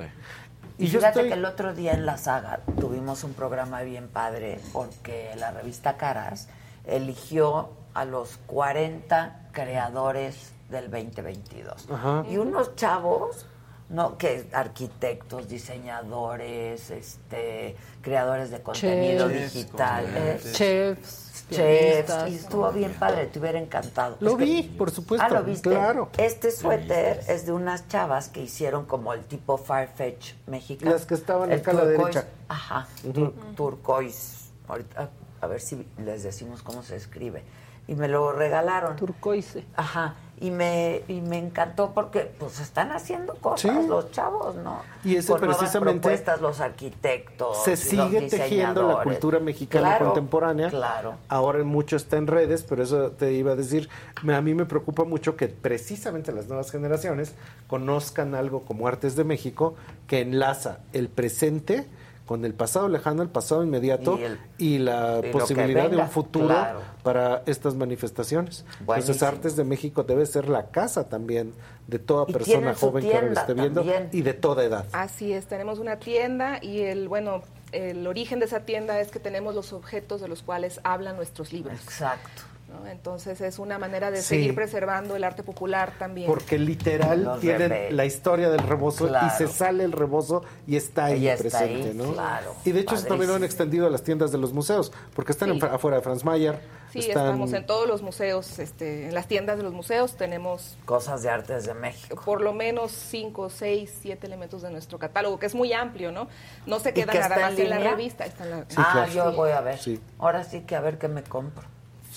Y, fíjate estoy- que el otro día en la saga tuvimos un programa bien padre porque la revista Caras eligió a los 40 creadores del 2022. Ajá. Y unos chavos, no que arquitectos, diseñadores, este, creadores de contenido Chefs, digital, eh, Chefs, chefs, y estuvo bien padre, te hubiera encantado. Lo Es que- vi, por supuesto, Ah, ¿lo viste? claro. Este suéter es de unas chavas que hicieron como el tipo Farfetch mexicano. Las que estaban El acá a la derecha. Ajá, tur- turquoise. Ahorita, a ver si les decimos cómo se escribe. Y me lo regalaron. Turcoise. Ajá. Y me, y me encantó porque pues están haciendo cosas Sí. los chavos, ¿no? Y ese Con precisamente propuestas, los arquitectos. Se los sigue tejiendo la cultura mexicana Claro, contemporánea. Claro. Ahora mucho está en redes, pero eso te iba a decir, me- a mí me preocupa mucho que precisamente las nuevas generaciones conozcan algo como Artes de México que enlaza el presente con el pasado lejano, el pasado inmediato Y el- y, la y posibilidad de un futuro claro. para estas manifestaciones. Entonces. Artes de México debe ser la casa también de toda Y persona joven que lo esté viendo también. y de toda edad. Así es, tenemos una tienda y el, bueno, el origen de esa tienda es que tenemos los objetos de los cuales hablan nuestros libros. Exacto. ¿No? Entonces es una manera de Sí. seguir preservando el arte popular también. Porque literal Los tienen la historia del rebozo Claro. y se sale el rebozo y está ahí Y está presente, ahí, ¿no? claro. Y de hecho eso también lo han extendido a las tiendas de los museos, porque están Sí. en afuera de Franz Mayer. Sí, están- estamos en todos los museos, este, en las tiendas de los museos tenemos Cosas de Artes de México. por lo menos cinco, seis, siete elementos de nuestro catálogo, que es muy amplio, ¿no? No se ¿Y queda que nada está en más en la revista. Está en la, ah, claro. yo Sí. voy a ver. Sí. Ahora sí que a ver qué me compro.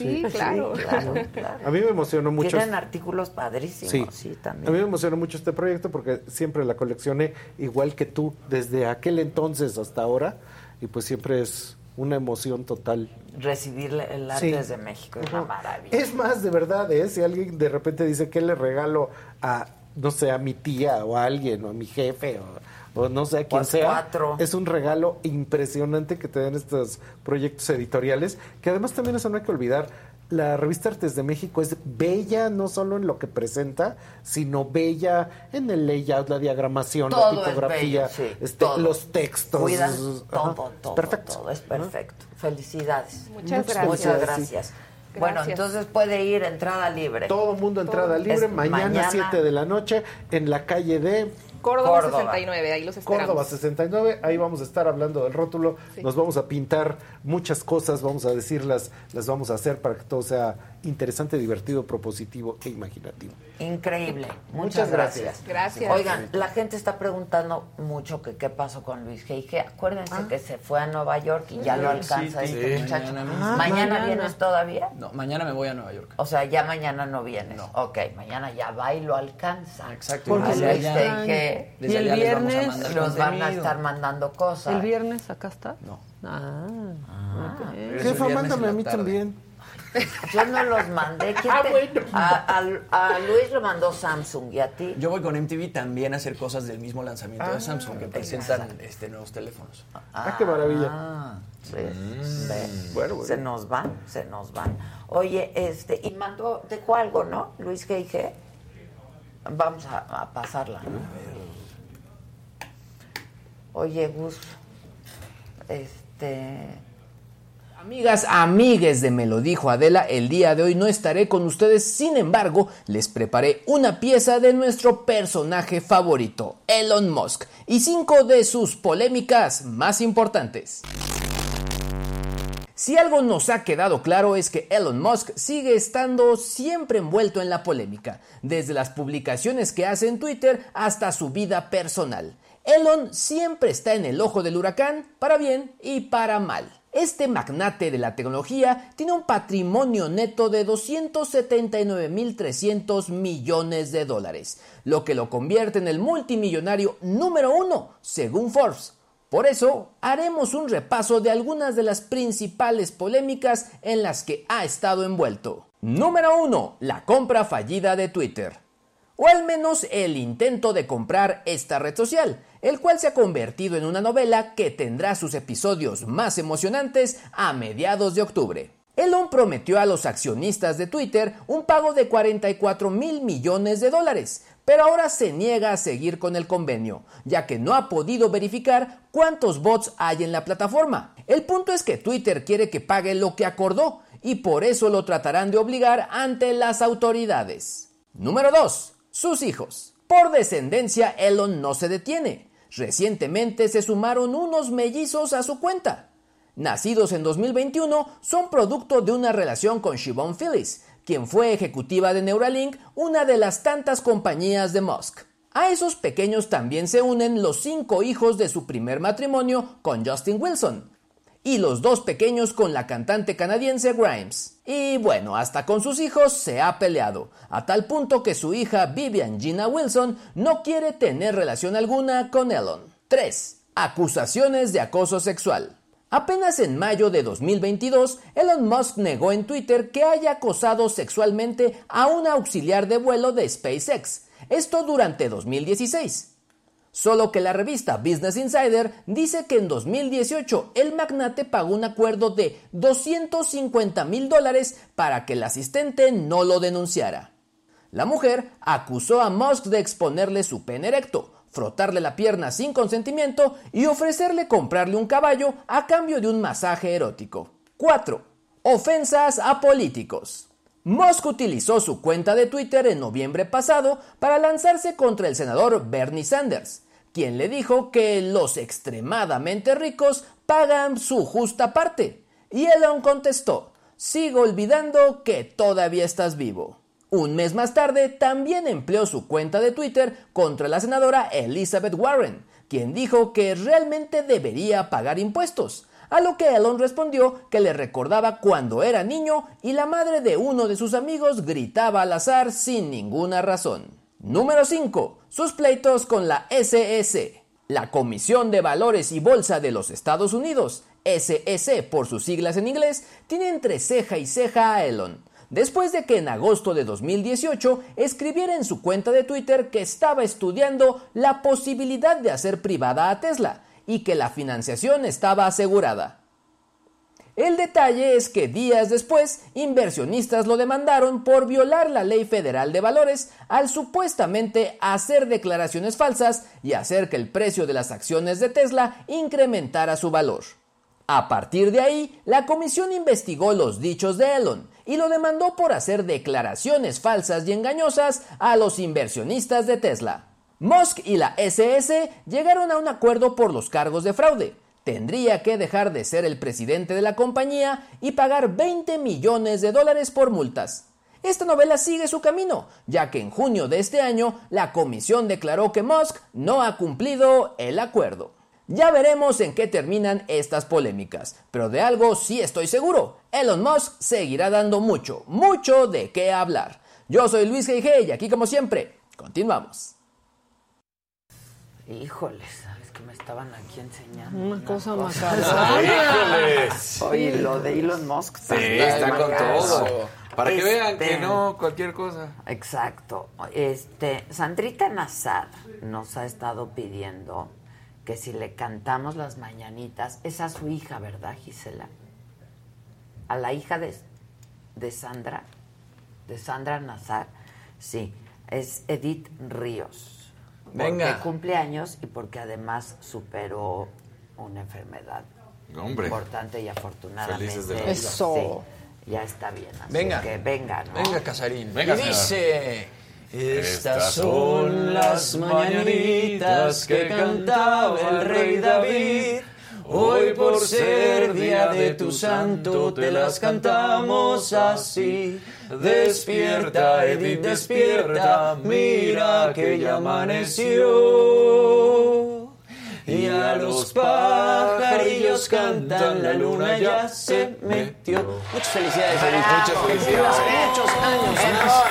Sí, claro. claro, claro. A mí me emocionó mucho. Tienen artículos padrísimos, Sí. sí, A también. mí me emocionó mucho este proyecto porque siempre la coleccioné igual que tú, desde aquel entonces hasta ahora, y pues siempre es una emoción total. Recibir el Sí. Artes de México es una maravilla. Es más, de verdad, ¿eh? si alguien de repente dice que le regalo a, no sé, a mi tía o a alguien, o a mi jefe, o, o no sé a quién sea, cuatro. es un regalo impresionante que te den estos proyectos editoriales, que además también eso no hay que olvidar. la revista Artes de México es bella no solo en lo que presenta, sino bella en el layout, la diagramación, Todo la es tipografía, bello, sí, este, todo. los textos. Cuidan todo, todo, perfecto. todo, es perfecto. Felicidades. Muchas gracias. Muchas Sí. gracias. Bueno, entonces puede ir entrada libre. Todo mundo entrada libre, Es mañana, mañana. 7 de la noche en la calle de Córdoba, Córdoba. 69, ahí los esperamos. Córdoba 69, ahí vamos a estar hablando del rótulo, Sí. nos vamos a pintar muchas cosas, vamos a decirlas, las vamos a hacer para que todo sea interesante, divertido, propositivo e imaginativo. Increíble. Muchas, Muchas gracias. gracias. Gracias. Oigan, la gente está preguntando mucho que qué pasó con Luis G. Acuérdense que se fue a Nueva York y ya lo alcanza sí, este sí. muchacho. Mañana Mañana, vienes todavía? No, mañana me voy a Nueva York. O sea, ya mañana no vienes. Ok, mañana ya va y lo alcanza. Exacto. Porque que desde Y el viernes los van a estar mandando cosas. ¿El viernes acá está? No. Ah, ok. Pero es el Jefa, mándame a mí tarde. también. Yo no los mandé. ¿Quién Ah, te- bueno. a, a- a Luis lo mandó Samsung y a ti. Yo voy con MTV también a hacer cosas del mismo lanzamiento Ah, de Samsung, que presentan este, nuevos teléfonos. Ah, qué maravilla. Ah, sí. Ve. Bueno, bueno. Se nos van, se nos van. Oye, este, y mandó, dejó algo, ¿no? Luis G.I.G. Vamos a, a pasarla, ¿no? Oye, Gus, este... Amigas, amigues de Me lo dijo Adela, el día de hoy no estaré con ustedes, sin embargo, les preparé una pieza de nuestro personaje favorito, Elon Musk, y cinco de sus polémicas más importantes. Si algo nos ha quedado claro es que Elon Musk sigue estando siempre envuelto en la polémica, desde las publicaciones que hace en Twitter hasta su vida personal. Elon siempre está en el ojo del huracán, para bien y para mal. Este magnate de la tecnología tiene un patrimonio neto de 279.300 millones de dólares, lo que lo convierte en el multimillonario número uno, según Forbes. Por eso, haremos un repaso de algunas de las principales polémicas en las que ha estado envuelto. Número 1. La compra fallida de Twitter. O al menos el intento de comprar esta red social, el cual se ha convertido en una novela que tendrá sus episodios más emocionantes a mediados de octubre. Elon prometió a los accionistas de Twitter un pago de 44 mil millones de dólares, pero ahora se niega a seguir con el convenio, ya que no ha podido verificar cuántos bots hay en la plataforma. El punto es que Twitter quiere que pague lo que acordó, y por eso lo tratarán de obligar ante las autoridades. Número 2. Sus hijos. Por descendencia, Elon no se detiene. Recientemente se sumaron unos mellizos a su cuenta. Nacidos en 2021, son producto de una relación con Siobhan Phillips, quien fue ejecutiva de Neuralink, una de las tantas compañías de Musk. A esos pequeños también se unen los cinco hijos de su primer matrimonio con Justin Wilson, y los dos pequeños con la cantante canadiense Grimes. Y bueno, hasta con sus hijos se ha peleado, a tal punto que su hija Vivian Gina Wilson no quiere tener relación alguna con Elon. 3. Acusaciones de acoso sexual. Apenas en mayo de 2022, Elon Musk negó en Twitter que haya acosado sexualmente a un auxiliar de vuelo de SpaceX, esto durante 2016. Solo que la revista Business Insider dice que en 2018 el magnate pagó un acuerdo de 250 mil dólares para que el asistente no lo denunciara. La mujer acusó a Musk de exponerle su pene erecto, frotarle la pierna sin consentimiento y ofrecerle comprarle un caballo a cambio de un masaje erótico. 4. Ofensas a políticos. Musk utilizó su cuenta de Twitter en noviembre pasado para lanzarse contra el senador Bernie Sanders, quien le dijo que los extremadamente ricos pagan su justa parte. Y Elon contestó, sigo olvidando que todavía estás vivo. Un mes más tarde también empleó su cuenta de Twitter contra la senadora Elizabeth Warren, quien dijo que realmente debería pagar impuestos, a lo que Elon respondió que le recordaba cuando era niño y la madre de uno de sus amigos gritaba al azar sin ninguna razón. Número 5. Sus pleitos con la SEC. La Comisión de Valores y Bolsa de los Estados Unidos, SEC por sus siglas en inglés, tiene entre ceja y ceja a Elon. Después de que en agosto de 2018 escribiera en su cuenta de Twitter que estaba estudiando la posibilidad de hacer privada a Tesla, y que la financiación estaba asegurada. El detalle es que días después, inversionistas lo demandaron por violar la ley federal de valores al supuestamente hacer declaraciones falsas y hacer que el precio de las acciones de Tesla incrementara su valor. A partir de ahí, la comisión investigó los dichos de Elon y lo demandó por hacer declaraciones falsas y engañosas a los inversionistas de Tesla. Musk y la SS llegaron a un acuerdo por los cargos de fraude. Tendría que dejar de ser el presidente de la compañía y pagar 20 millones de dólares por multas. Esta novela sigue su camino, ya que en junio de este año la comisión declaró que Musk no ha cumplido el acuerdo. Ya veremos en qué terminan estas polémicas, pero de algo sí estoy seguro, Elon Musk seguirá dando mucho, mucho de qué hablar. Yo soy Luis G.G. y aquí como siempre, continuamos. Híjoles, estaban aquí enseñando. Una cosa macabra. Híjoles. Oye, lo de Elon Musk Sí, está con todo. Para que vean que Este, no, cualquier cosa. Exacto. Este, Sandrita Nazar nos ha estado pidiendo que si le cantamos las mañanitas, es a su hija, ¿verdad, Gisela? A la hija de, de Sandra, de Sandra Nazar, sí, es Edith Ríos. Venga. Porque cumple años y porque además superó una enfermedad Hombre. importante y afortunadamente. Felices de la vida. Eso. sí, ya está bien. Así Venga. que venga, ¿no? Venga, Casarín. Venga, y dice... Estas son las mañanitas que cantaba el rey David. Hoy por ser día de tu santo te las cantamos así. Despierta, Edith, despierta, mira que ya amaneció. Y a los pajarillos cantan, la luna ya se metió. Muchas felicidades, Edith. Muchas felicidades. Muchos años más.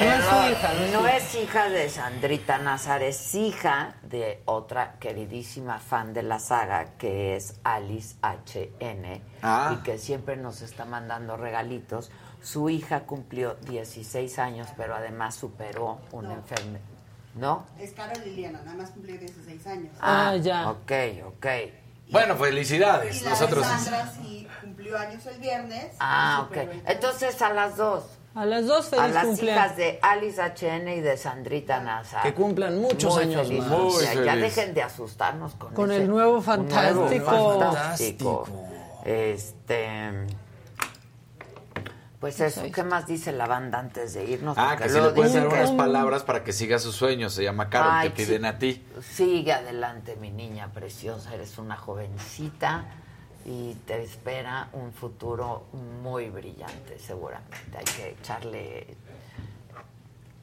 No es su hija, no es no su es hija de Sandrita Nazar, es hija de otra queridísima fan de la saga que es Alice HN Ah. y que siempre nos está mandando regalitos. Su hija cumplió 16 años, pero además superó una enfermedad. ¿No? Es Carol Liliana, nada más cumplió 16 años. Ah, ya. Ok, ok. Bueno, felicidades. Y la Nosotros. de Sandra sí cumplió años el viernes. Ah, ok. Entonces a las dos. A las dos A feliz las cumpleaños. hijas de Alice HN y de Sandrita Nazar. Que cumplan muchos Muy años feliz más. Muy día. Ya dejen de asustarnos con, Con ese- el nuevo un nuevo fantástico. fantástico. Este. Pues eso, ¿qué más dice la banda antes de irnos? Ah, Porque que si le puedes dar unas que- palabras para que siga sus sueños. Se llama Carol, Ay, te piden a ti. Sigue adelante, mi niña preciosa. Eres una jovencita y te espera un futuro muy brillante, seguramente. Hay que echarle.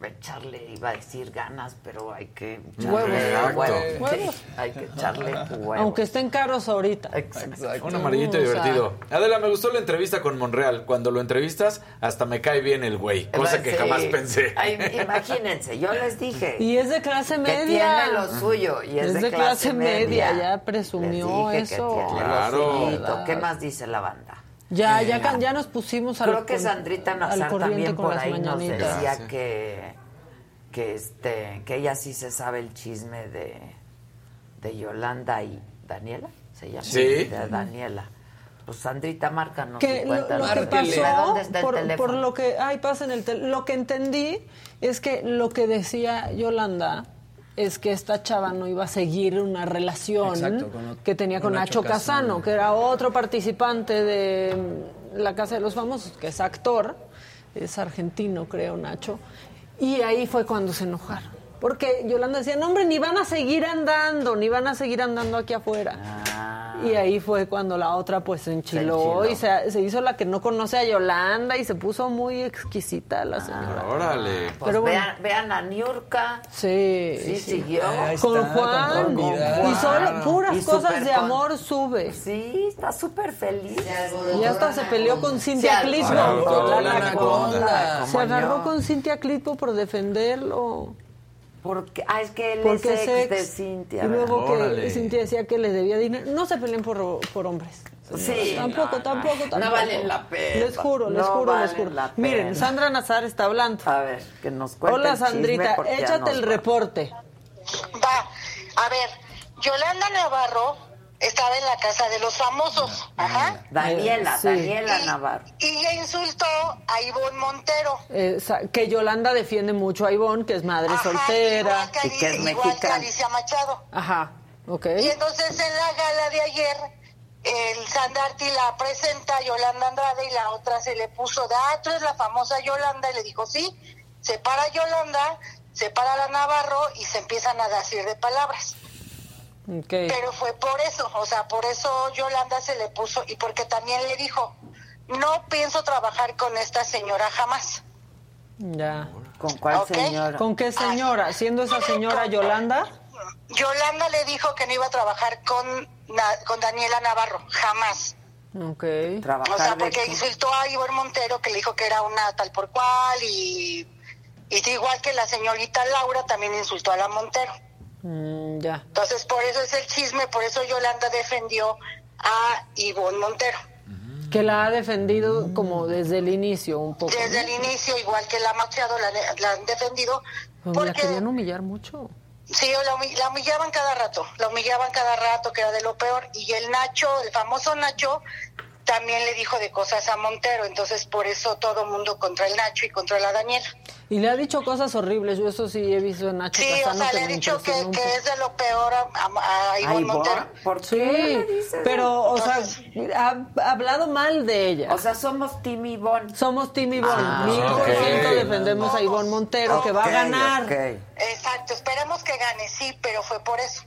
Echarle, iba a decir ganas, pero hay que echarle Huevos. Exacto. huevos. Sí, Huevos. hay que echarle huevos. Aunque estén caros ahorita. Exacto. Un amarillito O sea- divertido. Adela, me gustó la entrevista con Monreal. Cuando lo entrevistas, hasta me cae bien el güey. Cosa que jamás pensé. Ay, imagínense, yo les dije. Y es de clase que media. tiene lo suyo y es, Es de, de clase, clase media, ya presumió Les dije eso. Que tiene Claro. lo. ¿Qué más dice la banda? Ya, ya, can- ya nos pusimos al Creo que Sandrita Nazar corriente también por las ahí nos decía que que este que ella sí se sabe el chisme de de Yolanda y Daniela, se llama. Sí. De Daniela. Pues Sandrita, márcanos. que lo, lo que ¿De pasó dónde está el por, teléfono? por lo que ay pasa en el tel- lo que entendí es que lo que decía Yolanda es que esta chava no iba a seguir una relación Exacto, con ot- que tenía con con Nacho Nacho Casano, Casano. que era otro participante de La Casa de los Famosos, que es actor, es argentino, creo, Nacho. Y ahí fue cuando se enojaron. Porque Yolanda decía, no, hombre, ni van a seguir andando, ni van a seguir andando aquí afuera. Y ahí fue cuando la otra pues se enchiló, enchiló. y se, se hizo la que no conoce a Yolanda y se puso muy exquisita la señora. Órale. Pues Pero bueno. vean, vean a Niurka. Sí, Sí, sí. siguió. Con está, Juan. con Juan. Y solo puras Y cosas de con- amor sube. Sí, está súper feliz. Y hasta se peleó con Cintia anaconda. Se agarró con Cintia Clitbo por defenderlo. Porque, ah, es que él Porque es es ex de ex. Cintia. Y luego que. Cintia decía que le debía dinero. No se peleen por, por hombres. Sí, Tampoco, no, tampoco, no. tampoco. No valen la pena. Les juro, les No juro, les juro. la Miren. Sandra Nazar está hablando. A ver, que nos cuente Hola, Sandrita, échate el va. reporte. Va, a ver, Yolanda Navarro estaba en la casa de los famosos. Ajá. Daniela, Sí. Daniela Navarro. Y le insultó a Ivonne Montero. Que Yolanda defiende mucho a Ivonne, que es madre soltera. igual que Ali- igual que Alicia Machado. Ajá, ok. Y entonces en la gala de ayer, el Sandarti la presenta a Yolanda Andrade y la otra se le puso de, ah, tú eres la famosa Yolanda, y le dijo, sí, se para Yolanda, se para la Navarro y se empiezan a decir de palabras. Pero fue por eso, o sea, por eso Yolanda se le puso y porque también le dijo, no pienso trabajar con esta señora jamás. Ya. ¿Con cuál Ok. señora? ¿Con qué señora? ¿Siendo esa señora Yolanda? Yolanda le dijo que no iba a trabajar con, con Daniela Navarro, jamás. Ok. O sea, porque insultó a Ivor Montero, que le dijo que era una tal por cual, y, y igual que la señorita Laura también insultó a la Montero. Mm, ya. Entonces, por eso es el chisme, por eso Yolanda defendió a Ivonne Montero. Que la ha defendido como desde el inicio un poco. Desde el inicio, igual que la Machado la, la han defendido. La porque querían humillar mucho. sí, la, la humillaban cada rato, la humillaban cada rato, que era de lo peor. Y el Nacho, el famoso Nacho, también le dijo de cosas a Montero, entonces por eso todo mundo contra el Nacho y contra la Daniela. Y le ha dicho cosas horribles. Yo eso sí he visto en Nacho Sí, o sea, que le he dicho que, es de lo peor a, a, a Ivonne Montero. ¿Por qué Sí, le dices pero, o Entonces- sea, ha hablado mal de ella. O sea, somos Team Ivonne. Somos Team Ivonne. Ah, Mil por ciento defendemos a Ivonne Montero, que va a ganar. Exacto, esperemos que gane, sí, pero fue por eso.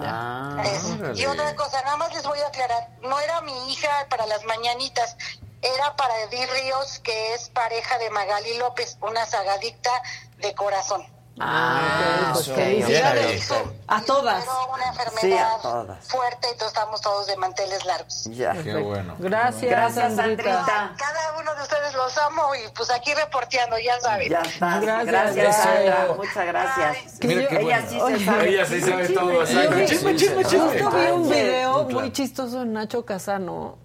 Ah, Es- y otra cosa, nada más les voy a aclarar, no era mi hija para las mañanitas, era para Edith Ríos, que es pareja de Magali López, una sagadicta de corazón. Ah, pues ok, felicidades. ok, ok. A todas. Pero una Sí, a enfermedad todas. fuerte, entonces estamos todos de manteles largos. Ya. Qué bueno. Gracias, Gracias, Sandrita. Sandrita. Cada uno de ustedes los amo y pues aquí reporteando, ya saben. Ya está. Gracias, Gracias. Sandra. Muchas gracias. Que yo- qué Ella bueno. sí se sabe. Ella sí sabe todo. Yo exacto. vi- Chisme, chisme, chisme. Justo vi un video muy chistoso de Nacho Casano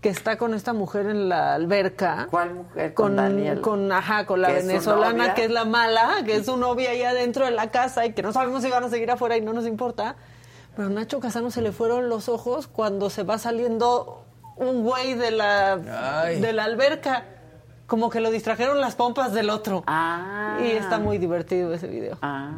que está con esta mujer en la alberca. ¿Cuál mujer? Con, Con, Daniel. con, ajá, con la ¿Que es su venezolana que es la mala, que es su novia ahí adentro de la casa y que no sabemos si van a seguir afuera y no nos importa. Pero a Nacho Casano se le fueron los ojos cuando se va saliendo un güey de la, Ay. de la alberca. Como que lo distrajeron las pompas del otro. Ah. Y está muy divertido ese video. Ah.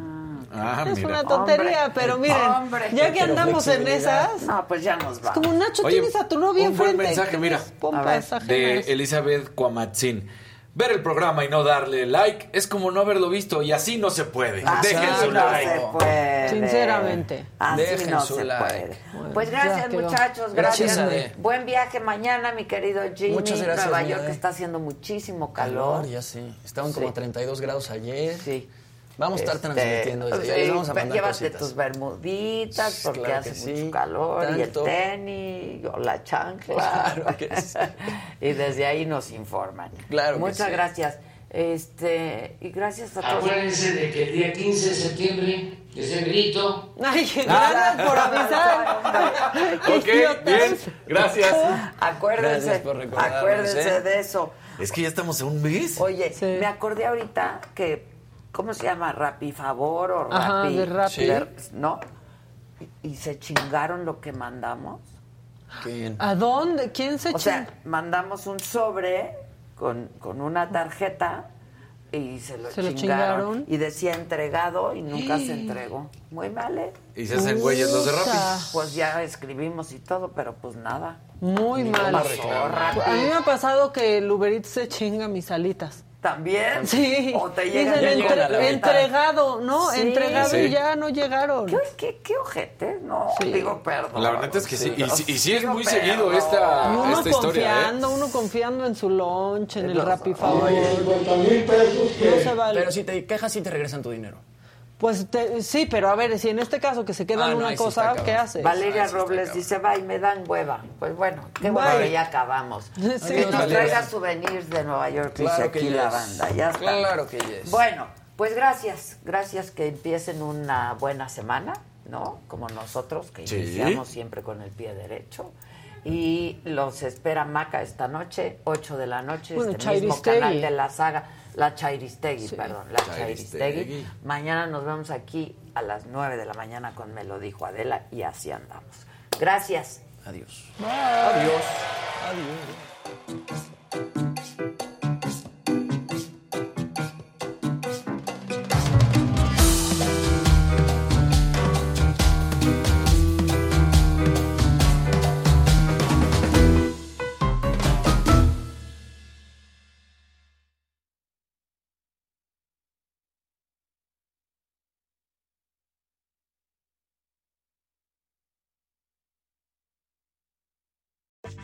Ah, es mira. una tontería, Hombre. pero miren, Hombre. ya que andamos en esas, No, pues ya nos va. como Nacho, Oye, tienes a tu novia un buen enfrente. mensaje, que mira. A ver, de. Elizabeth Cuamatzin. Ver el programa y no darle like es como no haberlo visto y así no se puede. Así Dejen su no like. se puede. Sinceramente. Así Dejen no su se like. puede. Bueno, pues gracias, quedó. muchachos. Gracias. Buen viaje mañana, mi querido Jimmy. Muchas gracias, Nueva York Ade. está haciendo muchísimo Calor, calor. ya sí. Estaban Sí. como 32 grados ayer. Sí. Vamos a estar Este, transmitiendo desde allá. sí, vamos a mandar Llévate cositas. tus bermuditas porque Claro hace que sí. mucho calor y el tenis o la chancla. Claro que sí. y desde ahí nos informan. Claro que Muchas sí. gracias. Este, y gracias a todos. Acuérdense de que el día 15 de septiembre es el grito. Ay, gracias por avisar. Ok, bien. Gracias. Acuérdense, Gracias por acuérdense ¿eh? de eso. Es que ya estamos en un mes. Oye, Sí. me acordé ahorita que, ¿cómo se llama? Rappi Favor o Ajá, Rappi. de Rappi. Sí. ¿No? Y, y se chingaron lo que mandamos. ¿Quién? ¿A dónde? ¿Quién se O sea, mandamos un sobre con, con una tarjeta y se lo, ¿Se lo chingaron, chingaron? Y decía entregado y nunca se entregó. Muy mal, ¿eh? Y se hacen güeyes los de Rappi. Pues ya escribimos y todo, pero pues nada. Muy mal. A mí me ha pasado que el Uber Eats se chinga mis alitas. ¿También? Sí. O te llegan, Dicen ya llegan entre- a la entregado, ¿no? Sí. Entregado Sí. y ya no llegaron. ¿Qué, qué, qué ojete? No, Sí. digo perdón. La verdad es que sí. Y, sí- y sí es muy perdón. seguido esta, Y uno esta historia. ¿eh? confiando, uno confiando en su lunch, en el Rappi Favor. No se vale. Pero si te quejas, sí te regresan tu dinero. Pues te- sí, pero a ver, si en este caso que se queda Ah, en no, una cosa. ¿qué haces? Valeria Ah, Robles dice, va y me dan hueva. Pues bueno, qué bueno que ya acabamos. Sí. Que nos Valeria. traiga souvenirs de Nueva York, dice Claro aquí la banda. Ya está. Claro que yes. Bueno, pues gracias. Gracias que empiecen una buena semana, ¿no? Como nosotros, que Sí. iniciamos siempre con el pie derecho. Y los espera Maca esta noche, 8 de la noche, Bueno, este mismo canal de la saga. La Chairistegui, perdón, la Chairistegui. Chairistegui. Mañana nos vemos aquí a las 9 de la mañana con Me lo dijo Adela y así andamos. Gracias. Adiós. Adiós. Adiós.